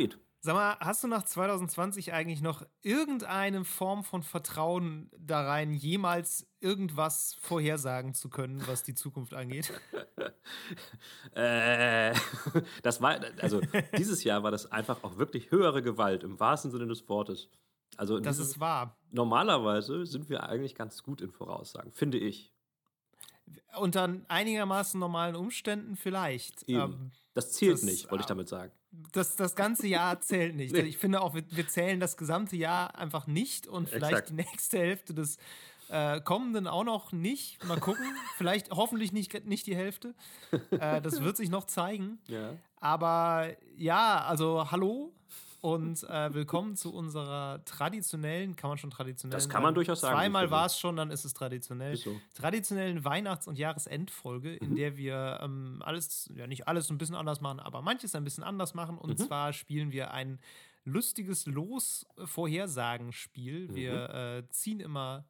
David. Sag mal, hast du nach 2020 eigentlich noch irgendeine Form von Vertrauen da rein, jemals irgendwas vorhersagen zu können, was die Zukunft angeht? äh, das war, also dieses Jahr war das einfach auch wirklich höhere Gewalt im wahrsten Sinne des Wortes. Also das dieses, ist wahr. Normalerweise sind wir eigentlich ganz gut in Voraussagen, finde ich. Unter einigermaßen normalen Umständen vielleicht. Ähm, das zählt das, nicht, wollte ich damit sagen. Das, das ganze Jahr zählt nicht. nee. Ich finde auch, wir, wir, zählen das gesamte Jahr einfach nicht und vielleicht Exakt. die nächste Hälfte des äh, kommenden auch noch nicht. Mal gucken. vielleicht hoffentlich nicht, nicht die Hälfte. Äh, das wird sich noch zeigen. Ja. Aber ja, also hallo und äh, willkommen zu unserer traditionellen, kann man schon traditionell Das kann man durchaus sagen. Zweimal war es schon, dann ist es traditionell. Ist so. Traditionellen Weihnachts- und Jahresendfolge, in mhm. der wir ähm, alles, ja nicht alles ein bisschen anders machen, aber manches ein bisschen anders machen. Und mhm. zwar spielen wir ein lustiges Los-Vorhersagen-Spiel. Mhm. Wir äh, ziehen immer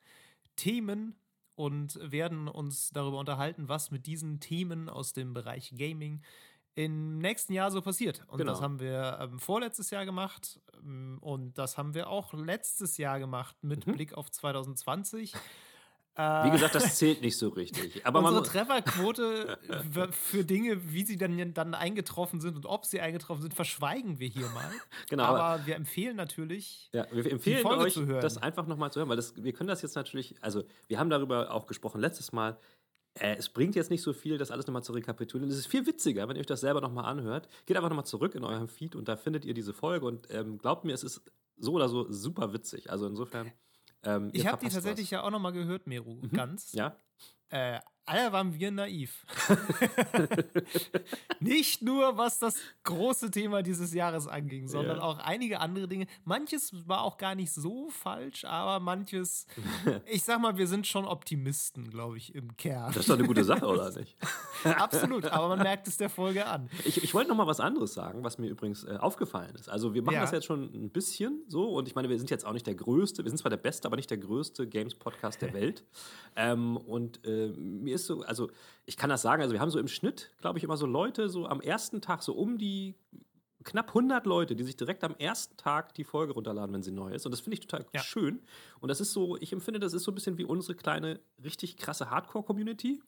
Themen und werden uns darüber unterhalten, was mit diesen Themen aus dem Bereich Gaming, im nächsten Jahr so passiert. Und genau. das haben wir ähm, vorletztes Jahr gemacht ähm, und das haben wir auch letztes Jahr gemacht mit mhm. Blick auf 2020. Wie gesagt, das zählt nicht so richtig. Aber Unsere Trefferquote für Dinge, wie sie dann, dann eingetroffen sind und ob sie eingetroffen sind, verschweigen wir hier mal. genau, aber, aber wir empfehlen natürlich, ja, wir empfehlen euch, das einfach nochmal zu hören, weil das, wir können das jetzt natürlich, also wir haben darüber auch gesprochen letztes Mal, äh, es bringt jetzt nicht so viel, das alles nochmal zu rekapitulieren. Es ist viel witziger, wenn ihr euch das selber nochmal anhört. Geht einfach nochmal zurück in eurem Feed und da findet ihr diese Folge und ähm, glaubt mir, es ist so oder so super witzig. Also insofern. Ähm, ich habe die tatsächlich was. ja auch nochmal gehört, Meru, mhm. ganz. Ja. Äh, Alter, waren wir naiv. Nicht nur, was das große Thema dieses Jahres anging, sondern ja. auch einige andere Dinge. Manches war auch gar nicht so falsch, aber manches, ich sag mal, wir sind schon Optimisten, glaube ich, im Kern. Das ist doch eine gute Sache, oder nicht? Absolut, aber man merkt es der Folge an. Ich, ich wollte noch mal was anderes sagen, was mir übrigens äh, aufgefallen ist. Also wir machen ja. das jetzt schon ein bisschen so und ich meine, wir sind jetzt auch nicht der Größte, wir sind zwar der Beste, aber nicht der größte Games-Podcast der Welt. ähm, und äh, mir ist ist so, also ich kann das sagen, also wir haben so im Schnitt, glaube ich, immer so Leute, so am ersten Tag so um die knapp 100 Leute, die sich direkt am ersten Tag die Folge runterladen, wenn sie neu ist. Und das finde ich total ja. schön. Und das ist so, ich empfinde, das ist so ein bisschen wie unsere kleine, richtig krasse Hardcore-Community.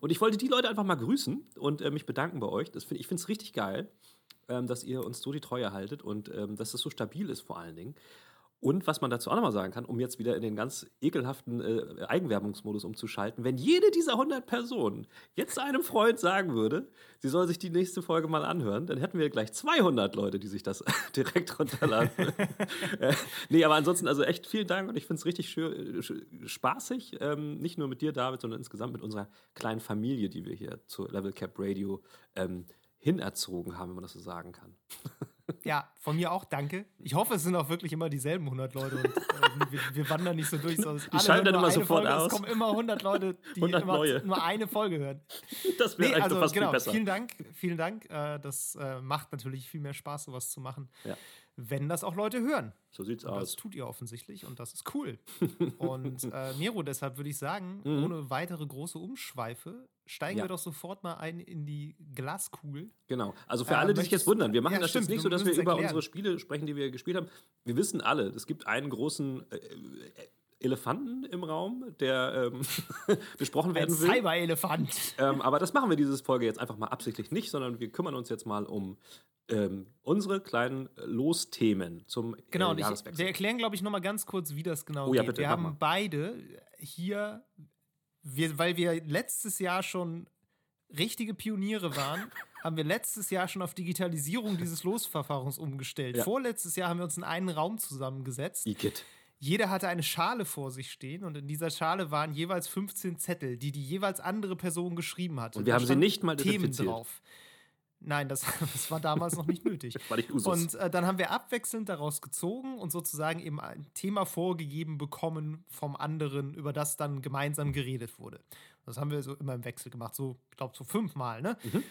Und ich wollte die Leute einfach mal grüßen und äh, mich bedanken bei euch. Das find, ich finde es richtig geil, ähm, dass ihr uns so die Treue haltet und ähm, dass es so stabil ist vor allen Dingen. Und was man dazu auch nochmal sagen kann, um jetzt wieder in den ganz ekelhaften äh, Eigenwerbungsmodus umzuschalten, wenn jede dieser 100 Personen jetzt einem Freund sagen würde, sie soll sich die nächste Folge mal anhören, dann hätten wir gleich 200 Leute, die sich das direkt runterladen. äh, nee, aber ansonsten, also echt vielen Dank und ich finde es richtig schön, äh, spaßig, ähm, nicht nur mit dir, David, sondern insgesamt mit unserer kleinen Familie, die wir hier zu Level Cap Radio ähm, hinerzogen haben, wenn man das so sagen kann. Ja, von mir auch danke. Ich hoffe, es sind auch wirklich immer dieselben 100 Leute und äh, wir, wir, wandern nicht so durch. Die schalten dann immer sofort Folge, aus. Es kommen immer 100 Leute, die 100 immer neue. nur eine Folge hören. Das wäre nee, also, fast genau, viel besser. Vielen Dank, vielen Dank. Äh, das äh, macht natürlich viel mehr Spaß, sowas zu machen. Ja wenn das auch Leute hören. So sieht's und aus. Das tut ihr offensichtlich und das ist cool. und äh, Miro, deshalb würde ich sagen, mhm. ohne weitere große Umschweife, steigen ja. wir doch sofort mal ein in die Glaskugel. Genau. Also für äh, alle, die sich jetzt wundern, wir machen ja, das stimmt, jetzt nicht so, dass wir über erklären. unsere Spiele sprechen, die wir gespielt haben. Wir wissen alle, es gibt einen großen äh, äh Elefanten im Raum, der ähm, besprochen werden will. Cyber-Elefant. Ähm, aber das machen wir diese Folge jetzt einfach mal absichtlich nicht, sondern wir kümmern uns jetzt mal um ähm, unsere kleinen Losthemen zum äh, genau, äh, Jahreswechsel. Ich, wir erklären, glaube ich, noch mal ganz kurz, wie das genau oh, ja, geht. Bitte, wir haben mal. beide hier, wir, weil wir letztes Jahr schon richtige Pioniere waren, haben wir letztes Jahr schon auf Digitalisierung dieses Losverfahrens umgestellt. Ja. Vorletztes Jahr haben wir uns in einen Raum zusammengesetzt. Igitt. Jeder hatte eine Schale vor sich stehen und in dieser Schale waren jeweils 15 Zettel, die die jeweils andere Person geschrieben hat. Und wir haben sie nicht mal Themen drauf. Nein, das, das war damals noch nicht nötig. war nicht Usus. Und äh, dann haben wir abwechselnd daraus gezogen und sozusagen eben ein Thema vorgegeben bekommen vom anderen, über das dann gemeinsam geredet wurde. Das haben wir so immer im Wechsel gemacht, so, ich glaube, so fünfmal, ne? Mhm.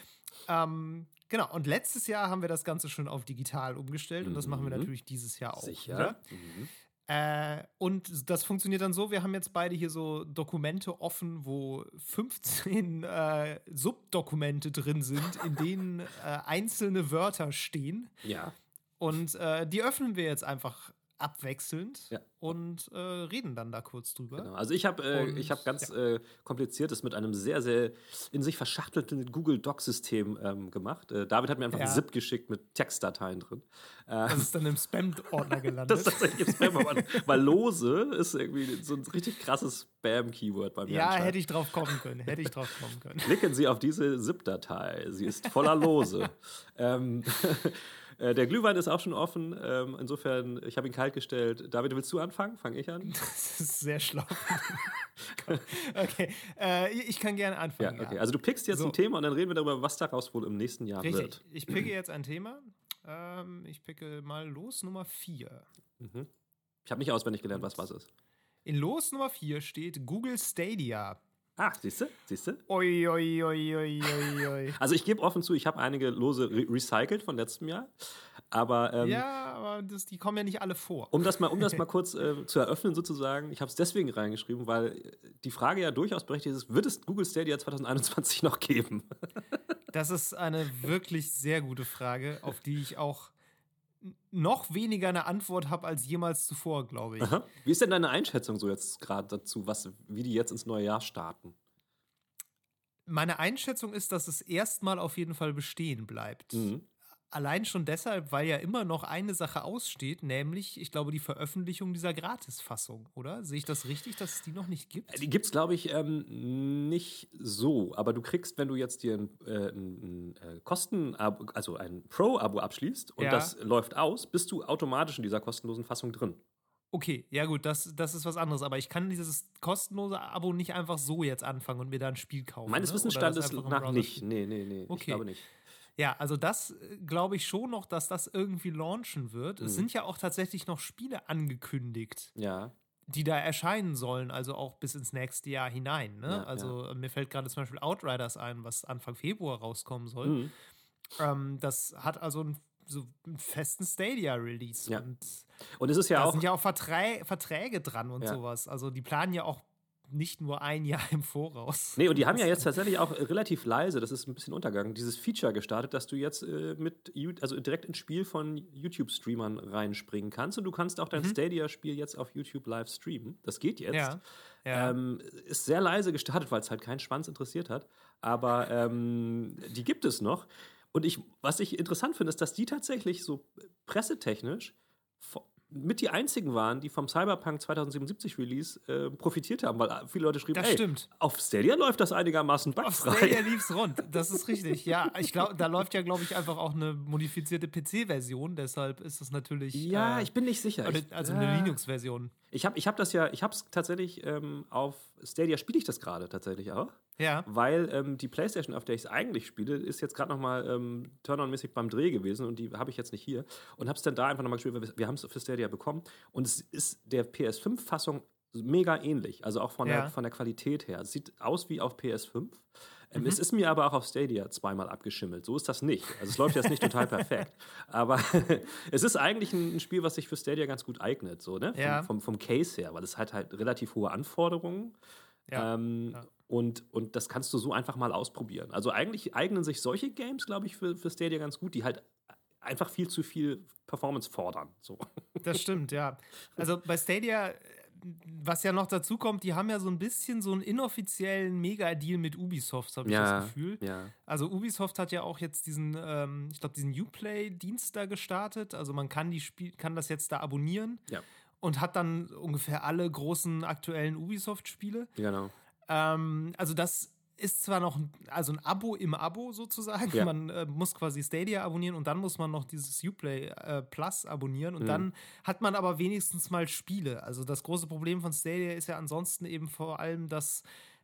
Ähm, genau, und letztes Jahr haben wir das Ganze schon auf digital umgestellt mhm. und das machen wir mhm. natürlich dieses Jahr auch. Sicher. Mhm. Äh, und das funktioniert dann so: Wir haben jetzt beide hier so Dokumente offen, wo 15 äh, Subdokumente drin sind, in denen äh, einzelne Wörter stehen. Ja. Und äh, die öffnen wir jetzt einfach abwechselnd ja. und äh, reden dann da kurz drüber. Genau. Also ich habe äh, hab ganz ja. äh, kompliziertes mit einem sehr, sehr in sich verschachtelten Google Doc-System ähm, gemacht. Äh, David hat mir einfach ja. ein ZIP geschickt mit Textdateien drin. Das ist dann im Spam-Ordner gelandet. das ist tatsächlich im Spam-Ordner. weil lose ist irgendwie so ein richtig krasses Spam-Keyword bei mir. Ja, hätte ich drauf kommen können. Hätte ich drauf kommen können. Klicken Sie auf diese ZIP-Datei. Sie ist voller Lose. ähm, Äh, der Glühwein ist auch schon offen. Ähm, insofern, ich habe ihn kalt gestellt. David, willst du anfangen? Fange ich an? Das ist sehr schlau. okay, äh, ich kann gerne anfangen. Ja, okay. Also du pickst jetzt so. ein Thema und dann reden wir darüber, was daraus wohl im nächsten Jahr Richtig. wird. Ich picke jetzt ein Thema. Ähm, ich picke mal Los Nummer 4. Mhm. Ich habe nicht auswendig gelernt, was was ist. In Los Nummer 4 steht Google Stadia. Ah, siehst du? Siehst du? Oi, oi, oi, oi, oi, oi. Also ich gebe offen zu, ich habe einige Lose re recycelt von letztem Jahr. Aber, ähm, ja, aber das, die kommen ja nicht alle vor. Um das mal, um das mal kurz äh, zu eröffnen, sozusagen, ich habe es deswegen reingeschrieben, weil die Frage ja durchaus berechtigt ist: Wird es Google Stadia 2021 noch geben? das ist eine wirklich sehr gute Frage, auf die ich auch noch weniger eine Antwort habe als jemals zuvor, glaube ich. Aha. Wie ist denn deine Einschätzung so jetzt gerade dazu, was, wie die jetzt ins neue Jahr starten? Meine Einschätzung ist, dass es erstmal auf jeden Fall bestehen bleibt. Mhm. Allein schon deshalb, weil ja immer noch eine Sache aussteht, nämlich, ich glaube, die Veröffentlichung dieser Gratisfassung, oder? Sehe ich das richtig, dass es die noch nicht gibt? Die gibt es, glaube ich, ähm, nicht so. Aber du kriegst, wenn du jetzt dir ein, äh, ein, äh, Kosten, also ein Pro-Abo abschließt und ja. das läuft aus, bist du automatisch in dieser kostenlosen Fassung drin. Okay, ja gut, das, das ist was anderes, aber ich kann dieses kostenlose Abo nicht einfach so jetzt anfangen und mir da ein Spiel kaufen. Meines ne? Wissensstandes nach nicht. Nee, nee, nee. Okay. Ich glaube nicht. Ja, also das äh, glaube ich schon noch, dass das irgendwie launchen wird. Mhm. Es sind ja auch tatsächlich noch Spiele angekündigt. Ja. Die da erscheinen sollen, also auch bis ins nächste Jahr hinein. Ne? Ja, also ja. mir fällt gerade zum Beispiel Outriders ein, was Anfang Februar rauskommen soll. Mhm. Ähm, das hat also einen, so einen festen Stadia-Release. Ja. Und, und es ist ja da auch. sind ja auch Verträ Verträge dran und sowas. Also die planen ja auch nicht nur ein Jahr im Voraus. Nee, und die haben ja jetzt tatsächlich auch relativ leise, das ist ein bisschen untergegangen, dieses Feature gestartet, dass du jetzt äh, mit, also direkt ins Spiel von YouTube-Streamern reinspringen kannst und du kannst auch dein mhm. Stadia-Spiel jetzt auf YouTube live streamen. Das geht jetzt. Ja. Ja. Ähm, ist sehr leise gestartet, weil es halt keinen Schwanz interessiert hat. Aber ähm, die gibt es noch. Und ich, was ich interessant finde, ist, dass die tatsächlich so pressetechnisch mit die einzigen waren, die vom Cyberpunk 2077 Release äh, profitiert haben, weil viele Leute schrieben, das ey, stimmt. auf Stadia läuft das einigermaßen bugfrei. Auf Stadia lief's rund, das ist richtig. Ja, ich glaube, da läuft ja, glaube ich, einfach auch eine modifizierte PC-Version, deshalb ist das natürlich. Ja, äh, ich bin nicht sicher. Also ich, eine Linux-Version. Ich habe ich hab das ja, ich habe es tatsächlich ähm, auf Stadia spiele ich das gerade tatsächlich auch. Ja. Weil ähm, die Playstation, auf der ich es eigentlich spiele, ist jetzt gerade nochmal ähm, Turn-on-mäßig beim Dreh gewesen und die habe ich jetzt nicht hier. Und habe es dann da einfach nochmal gespielt, wir, wir haben es für Stadia bekommen. Und es ist der PS5-Fassung mega ähnlich, also auch von, ja. der, von der Qualität her. Es sieht aus wie auf PS5. Ähm, mhm. Es ist mir aber auch auf Stadia zweimal abgeschimmelt. So ist das nicht. Also es läuft jetzt nicht total perfekt. Aber es ist eigentlich ein, Spiel, was sich für Stadia ganz gut eignet, so, ne? Ja. Vom, vom, vom, Case her, weil es hat halt relativ hohe Anforderungen. Ja. Ähm, ja. Und, und das kannst du so einfach mal ausprobieren. Also eigentlich eignen sich solche Games, glaube ich, für, für Stadia ganz gut, die halt einfach viel zu viel Performance fordern. So. Das stimmt, ja. Also bei Stadia, was ja noch dazu kommt, die haben ja so ein bisschen so einen inoffiziellen Mega-Deal mit Ubisoft, habe ich ja, das Gefühl. Ja. Also Ubisoft hat ja auch jetzt diesen, ähm, ich glaube, diesen Uplay-Dienst da gestartet. Also man kann die Spiel kann das jetzt da abonnieren. Ja. Und hat dann ungefähr alle großen aktuellen Ubisoft-Spiele. Genau. Ähm, also das ist zwar noch ein, also ein Abo im Abo sozusagen. Ja. Man äh, muss quasi Stadia abonnieren und dann muss man noch dieses Uplay äh, Plus abonnieren und mhm. dann hat man aber wenigstens mal Spiele. Also das große Problem von Stadia ist ja ansonsten eben vor allem, dass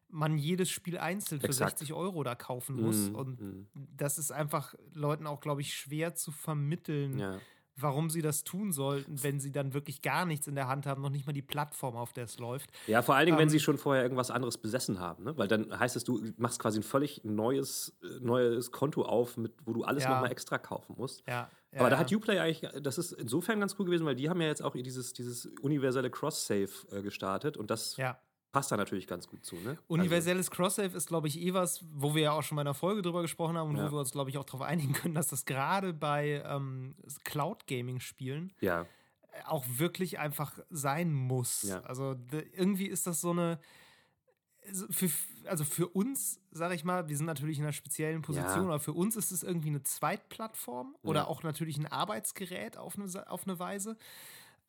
man jedes Spiel einzeln für Exakt. 60 Euro da kaufen muss. Mhm. Und mhm. das ist einfach Leuten auch, glaube ich, schwer zu vermitteln. Ja warum sie das tun sollten, wenn sie dann wirklich gar nichts in der Hand haben, noch nicht mal die Plattform, auf der es läuft. Ja, vor allen Dingen, ähm, wenn sie schon vorher irgendwas anderes besessen haben, ne? weil dann heißt es, du machst quasi ein völlig neues, äh, neues Konto auf, mit, wo du alles Ja. nochmal extra kaufen musst. ja, ja, Aber da hat Uplay eigentlich, das ist insofern ganz cool gewesen, weil die haben ja jetzt auch dieses, dieses universelle Cross-Save äh, gestartet und das Ja. Passt da natürlich ganz gut zu. Ne? Universelles also, Cross-Save ist, glaube ich, eh was, wo wir ja auch schon mal in einer Folge drüber gesprochen haben und ja. wo wir uns, glaube ich, auch darauf einigen können, dass das gerade bei ähm, Cloud-Gaming-Spielen ja. auch wirklich einfach sein muss. Ja. Also irgendwie ist das so eine für, also für uns, sage ich mal, wir sind natürlich in einer speziellen Position, aber für uns ist es irgendwie eine Zweitplattform oder auch natürlich ein Arbeitsgerät auf eine, auf eine Weise.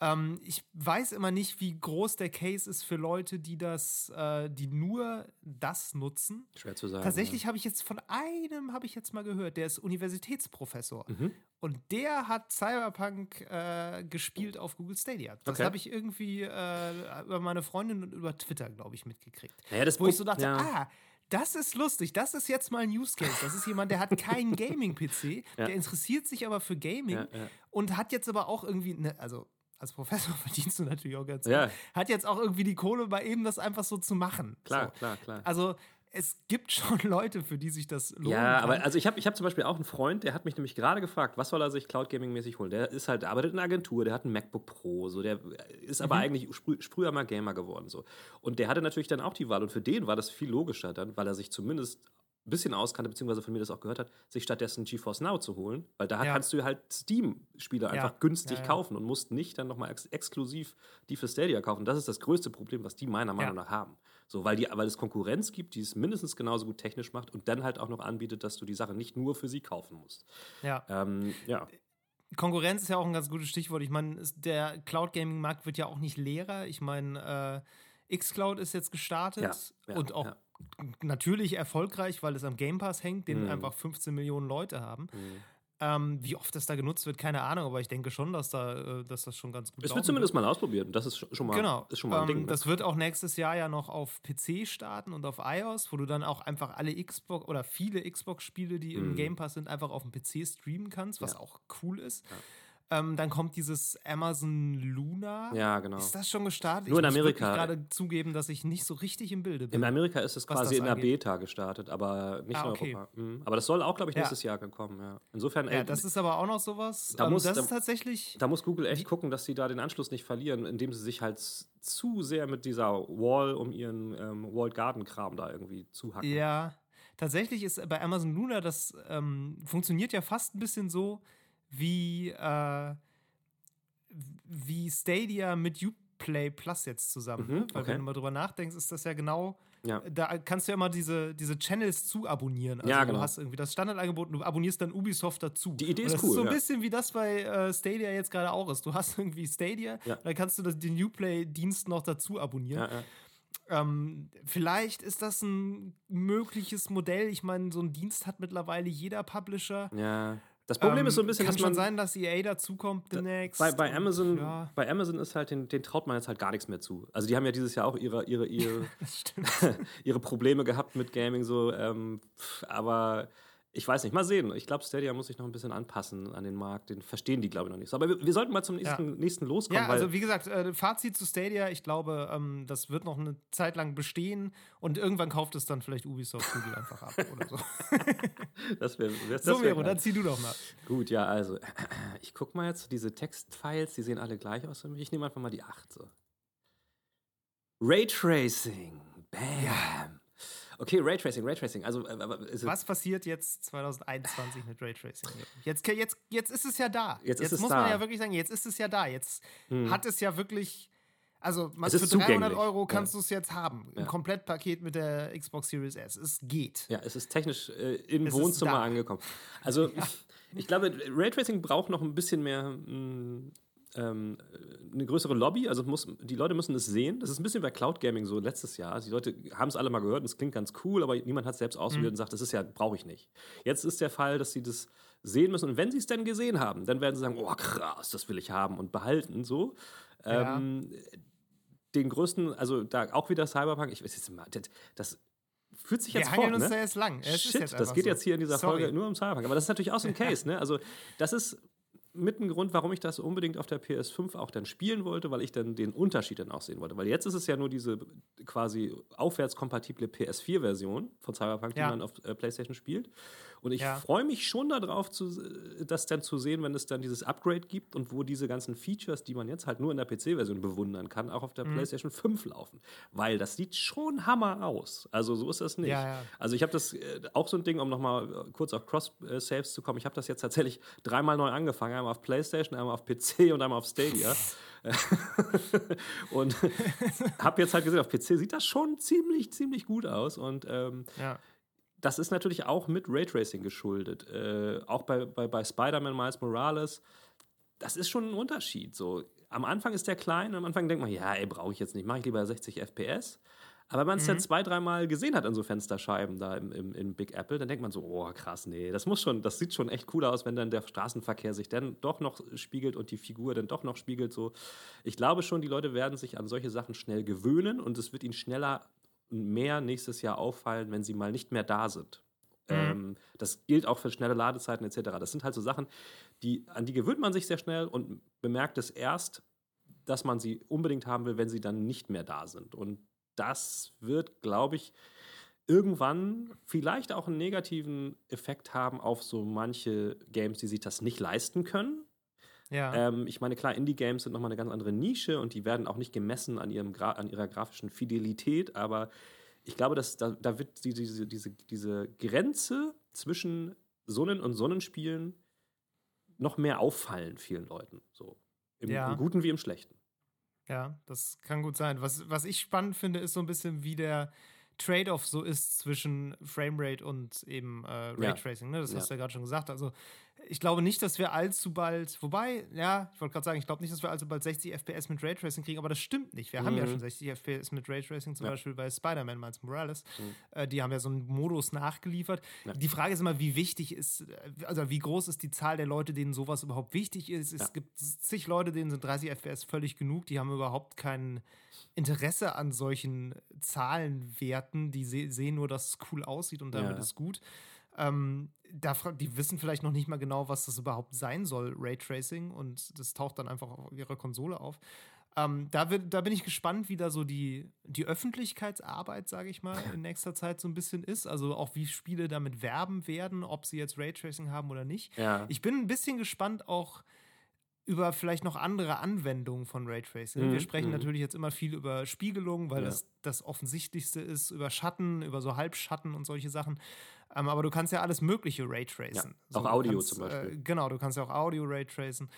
Ähm, ich weiß immer nicht, wie groß der Case ist für Leute, die das, äh, die nur das nutzen. Schwer zu sagen. Tatsächlich ja. habe ich jetzt von einem, habe ich jetzt mal gehört, der ist Universitätsprofessor. Mhm. Und der hat Cyberpunk äh, gespielt auf Google Stadia. Das okay. habe ich irgendwie äh, über meine Freundin und über Twitter, glaube ich, mitgekriegt. Naja, das Wo ich so dachte, ja. ah, das ist lustig, das ist jetzt mal ein Use Case. Das ist jemand, der hat keinen Gaming-PC, ja. der interessiert sich aber für Gaming ja, ja. und hat jetzt aber auch irgendwie, ne, also als Professor verdienst du natürlich auch ganz ja. gut. Hat jetzt auch irgendwie die Kohle, bei eben das einfach so zu machen. Klar, so. klar, klar. Also es gibt schon Leute, für die sich das lohnt. Ja, aber also ich habe ich hab zum Beispiel auch einen Freund, der hat mich nämlich gerade gefragt, was soll er sich Cloud Gaming-mäßig holen? Der ist halt, arbeitet in einer Agentur, der hat ein MacBook Pro, so, der ist aber mhm. eigentlich früher mal Gamer geworden. So. Und der hatte natürlich dann auch die Wahl. Und für den war das viel logischer dann, weil er sich zumindest ein bisschen auskannte, beziehungsweise von mir das auch gehört hat, sich stattdessen GeForce Now zu holen, weil da ja. kannst du halt Steam-Spiele einfach ja. günstig ja, kaufen und musst nicht dann nochmal ex exklusiv die für Stadia kaufen. Das ist das größte Problem, was die meiner Meinung nach haben. So, weil, die, weil es Konkurrenz gibt, die es mindestens genauso gut technisch macht und dann halt auch noch anbietet, dass du die Sache nicht nur für sie kaufen musst. Ja. Ähm, ja. Konkurrenz ist ja auch ein ganz gutes Stichwort. Ich meine, der Cloud Gaming Markt wird ja auch nicht leerer. Ich meine, äh, Xcloud ist jetzt gestartet ja, ja, und auch natürlich erfolgreich, weil es am Game Pass hängt, den mhm. einfach 15 Millionen Leute haben. Mhm. Ähm, wie oft das da genutzt wird, keine Ahnung, aber ich denke schon, dass, da, äh, dass das schon ganz gut ist. Es wird zumindest mal ausprobiert das ist schon mal, genau. ist schon mal ein ähm, Ding. Ne? Das wird auch nächstes Jahr ja noch auf PC starten und auf iOS, wo du dann auch einfach alle Xbox oder viele Xbox-Spiele, die mhm. im Game Pass sind, einfach auf dem PC streamen kannst, was ja. auch cool ist. Ja. Ähm, dann kommt dieses Amazon Luna. Ja, genau. Ist das schon gestartet? Nur in Amerika. Ich muss gerade zugeben, dass ich nicht so richtig im Bilde bin. In Amerika ist es quasi in der Beta gestartet, aber nicht ah, okay. in Europa. Mhm. Aber das soll auch, glaube ich, nächstes ja. Jahr kommen. Ja. Insofern. Ja, ey, das ist aber auch noch sowas. Da ähm, muss, das da, ist tatsächlich. Da muss Google echt gucken, dass sie da den Anschluss nicht verlieren, indem sie sich halt zu sehr mit dieser Wall um ihren ähm, Walled Garden Kram da irgendwie zuhacken. Ja. Tatsächlich ist bei Amazon Luna, das ähm, funktioniert ja fast ein bisschen so wie äh, wie Stadia mit Uplay Plus jetzt zusammen. Mhm, ne? Weil okay. wenn du mal drüber nachdenkst, ist das ja genau. Ja. Da kannst du ja immer diese, diese Channels zu abonnieren. Also ja, genau. du hast irgendwie das Standardangebot und du abonnierst dann Ubisoft dazu. Die Idee ist das cool. Das ist so ein ja. bisschen wie das bei äh, Stadia jetzt gerade auch ist. Du hast irgendwie Stadia, ja. dann kannst du das, den Uplay-Dienst noch dazu abonnieren. Ja, ähm, vielleicht ist das ein mögliches Modell. Ich meine, so ein Dienst hat mittlerweile jeder Publisher. Ja. Das Problem ähm, ist so ein bisschen, kann dass man. schon sein, dass EA dazukommt demnächst. Bei, bei Amazon, ja. bei Amazon ist halt, den, den, traut man jetzt halt gar nichts mehr zu. Also die haben ja dieses Jahr auch ihre, ihre, ihre, ihre Probleme gehabt mit Gaming so. Ähm, aber ich weiß nicht, mal sehen. Ich glaube, Stadia muss sich noch ein bisschen anpassen an den Markt. Den verstehen die, glaube ich, noch nicht so. Aber wir, wir sollten mal zum nächsten, ja. nächsten loskommen. Ja, also wie gesagt, äh, Fazit zu Stadia. Ich glaube, ähm, das wird noch eine Zeit lang bestehen und irgendwann kauft es dann vielleicht Ubisoft Google einfach ab oder so. das wäre das So, Vero, dann zieh du doch mal. Gut, ja, also ich gucke mal jetzt diese Textfiles, die sehen alle gleich aus für mich. Ich nehme einfach mal die 8. So. Raytracing. Bam. Ja. Okay, Raytracing, Raytracing. Also, äh, Was passiert jetzt 2021 mit Raytracing? Jetzt, jetzt, jetzt ist es ja da. Jetzt, jetzt muss da. man ja wirklich sagen, jetzt ist es ja da. Jetzt hm. hat es ja wirklich. Also man, für 300 Euro kannst ja. du es jetzt haben. Ein ja. Komplettpaket mit der Xbox Series S. Es geht. Ja, es ist technisch äh, im es Wohnzimmer angekommen. Also ja. ich, ich, glaube, Raytracing braucht noch ein bisschen mehr mh, hm, ähm, eine größere Lobby. Also muss, die Leute müssen es sehen. Das ist ein bisschen bei Cloud Gaming so letztes Jahr. Also die Leute haben es alle mal gehört und es klingt ganz cool, aber niemand hat es selbst ausprobiert mhm. und sagt, das ist ja, brauche ich nicht. Jetzt ist der Fall, dass sie das sehen müssen und wenn sie es denn gesehen haben, dann werden sie sagen, oh krass, das will ich haben und behalten so. Ja. Ähm, den größten, also da auch wieder Cyberpunk, ich weiß jetzt mal, das, das fühlt sich jetzt Wir fort, uns ne? da jetzt lang. Es Shit, das geht so. jetzt hier in dieser Sorry. Folge nur um Cyberpunk. Aber das ist natürlich auch so ein Case, ne? Also das ist mit ein Grund, warum ich das unbedingt auf der PS5 auch dann spielen wollte, weil ich dann den Unterschied dann auch sehen wollte. Weil jetzt ist es ja nur diese quasi aufwärtskompatible PS4-Version von Cyberpunk, ja. die man auf äh, PlayStation spielt. Und ich ja. freue mich schon darauf, zu, das dann zu sehen, wenn es dann dieses Upgrade gibt und wo diese ganzen Features, die man jetzt halt nur in der PC-Version bewundern kann, auch auf der mhm. PlayStation 5 laufen. Weil das sieht schon Hammer aus. Also so ist das nicht. Ja, ja. Also ich habe das äh, auch so ein Ding, um nochmal äh, kurz auf Cross-Saves zu kommen. Ich habe das jetzt tatsächlich dreimal neu angefangen. Einmal auf PlayStation, einmal auf PC und einmal auf Stadia. und habe jetzt halt gesehen, auf PC sieht das schon ziemlich, ziemlich gut aus. Und ähm, ja. Das ist natürlich auch mit Raytracing geschuldet. Äh, auch bei, bei, bei Spider-Man Miles Morales. Das ist schon ein Unterschied. So, am Anfang ist der klein, am Anfang denkt man, ja, ey, brauche ich jetzt nicht, mache ich lieber 60 FPS. Aber wenn man es mhm. dann zwei, dreimal gesehen hat in so Fensterscheiben da im, im, im, Big Apple, dann denkt man so, oh krass, nee, das muss schon, das sieht schon echt cool aus, wenn dann der Straßenverkehr sich dann doch noch spiegelt und die Figur dann doch noch spiegelt. So, ich glaube schon, die Leute werden sich an solche Sachen schnell gewöhnen und es wird ihnen schneller mehr nächstes Jahr auffallen, wenn sie mal nicht mehr da sind. Mhm. Ähm, das gilt auch für schnelle Ladezeiten etc. Das sind halt so Sachen, die, an die gewöhnt man sich sehr schnell und bemerkt es erst, dass man sie unbedingt haben will, wenn sie dann nicht mehr da sind. Und das wird, glaube ich, irgendwann vielleicht auch einen negativen Effekt haben auf so manche Games, die sich das nicht leisten können. Ja. Ähm, ich meine, klar, Indie-Games sind nochmal eine ganz andere Nische und die werden auch nicht gemessen an, ihrem Gra an ihrer grafischen Fidelität, aber ich glaube, dass da, da wird diese, diese, diese Grenze zwischen Sonnen- und Sonnenspielen noch mehr auffallen vielen Leuten. So. Im, ja. Im Guten wie im Schlechten. Ja, das kann gut sein. Was, was ich spannend finde, ist so ein bisschen, wie der Trade-off so ist zwischen Framerate und eben äh, Raytracing. Ne? Das ja. hast du ja gerade schon gesagt. Also ich glaube nicht, dass wir allzu bald, wobei, ja, ich wollte gerade sagen, ich glaube nicht, dass wir allzu bald 60 FPS mit Raytracing kriegen, aber das stimmt nicht. Wir mhm. haben ja mhm. schon 60 FPS mit Raytracing, zum ja. Beispiel bei Spider-Man Miles Morales. Mhm. Äh, die haben ja so einen Modus nachgeliefert. Ja. Die Frage ist immer, wie wichtig ist, also wie groß ist die Zahl der Leute, denen sowas überhaupt wichtig ist. Es ja. gibt zig Leute, denen sind 30 FPS völlig genug, die haben überhaupt kein Interesse an solchen Zahlenwerten. Die se sehen nur, dass es cool aussieht und damit ist gut. Ähm, da, die wissen vielleicht noch nicht mal genau, was das überhaupt sein soll, Raytracing, und das taucht dann einfach auf ihrer Konsole auf. Ähm, da, wird, da bin ich gespannt, wie da so die, die Öffentlichkeitsarbeit, sage ich mal, in nächster Zeit so ein bisschen ist. Also auch wie Spiele damit werben werden, ob sie jetzt Raytracing haben oder nicht. Ja. Ich bin ein bisschen gespannt auch über vielleicht noch andere Anwendungen von Raytracing. Mhm. Wir sprechen mhm. natürlich jetzt immer viel über Spiegelung, weil ja. das das Offensichtlichste ist, über Schatten, über so Halbschatten und solche Sachen. Ähm, aber du kannst ja alles Mögliche raytracen. Ja, so, auch Audio kannst, zum Beispiel. Äh, genau, du kannst ja auch Audio raytracen.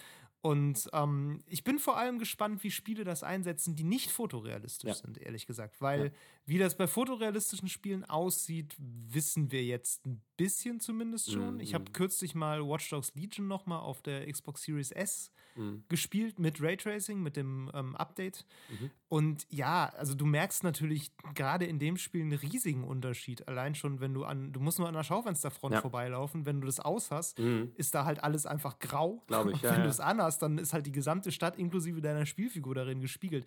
Und ähm, ich bin vor allem gespannt, wie Spiele das einsetzen, die nicht fotorealistisch ja. sind, ehrlich gesagt. Weil ja. wie das bei fotorealistischen Spielen aussieht, wissen wir jetzt ein bisschen zumindest schon. Mhm. Ich habe kürzlich mal Watch Dogs Legion noch mal auf der Xbox Series S mhm. gespielt mit Raytracing, mit dem ähm, Update. Mhm. Und ja, also du merkst natürlich gerade in dem Spiel einen riesigen Unterschied. Allein schon, wenn du an, du musst nur an der Schaufensterfront ja. vorbeilaufen. Wenn du das aus hast, mhm. ist da halt alles einfach grau. Glaube ich, ja. wenn du es an hast, dann ist halt die gesamte Stadt inklusive deiner Spielfigur darin gespiegelt.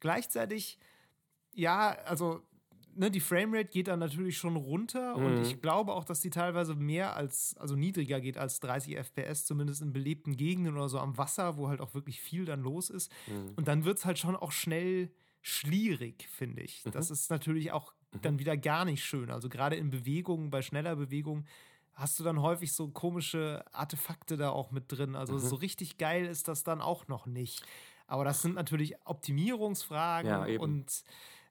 Gleichzeitig, ja, also ne, die Framerate geht dann natürlich schon runter mhm. und ich glaube auch, dass die teilweise mehr als, also niedriger geht als 30 FPS, zumindest in belebten Gegenden oder so am Wasser, wo halt auch wirklich viel dann los ist. Mhm. Und dann wird es halt schon auch schnell schlierig, finde ich. Mhm. Das ist natürlich auch mhm. dann wieder gar nicht schön. Also gerade in Bewegungen, bei schneller Bewegung, hast du dann häufig so komische Artefakte da auch mit drin. Also mhm. so richtig geil ist das dann auch noch nicht. Aber das sind natürlich Optimierungsfragen ja, und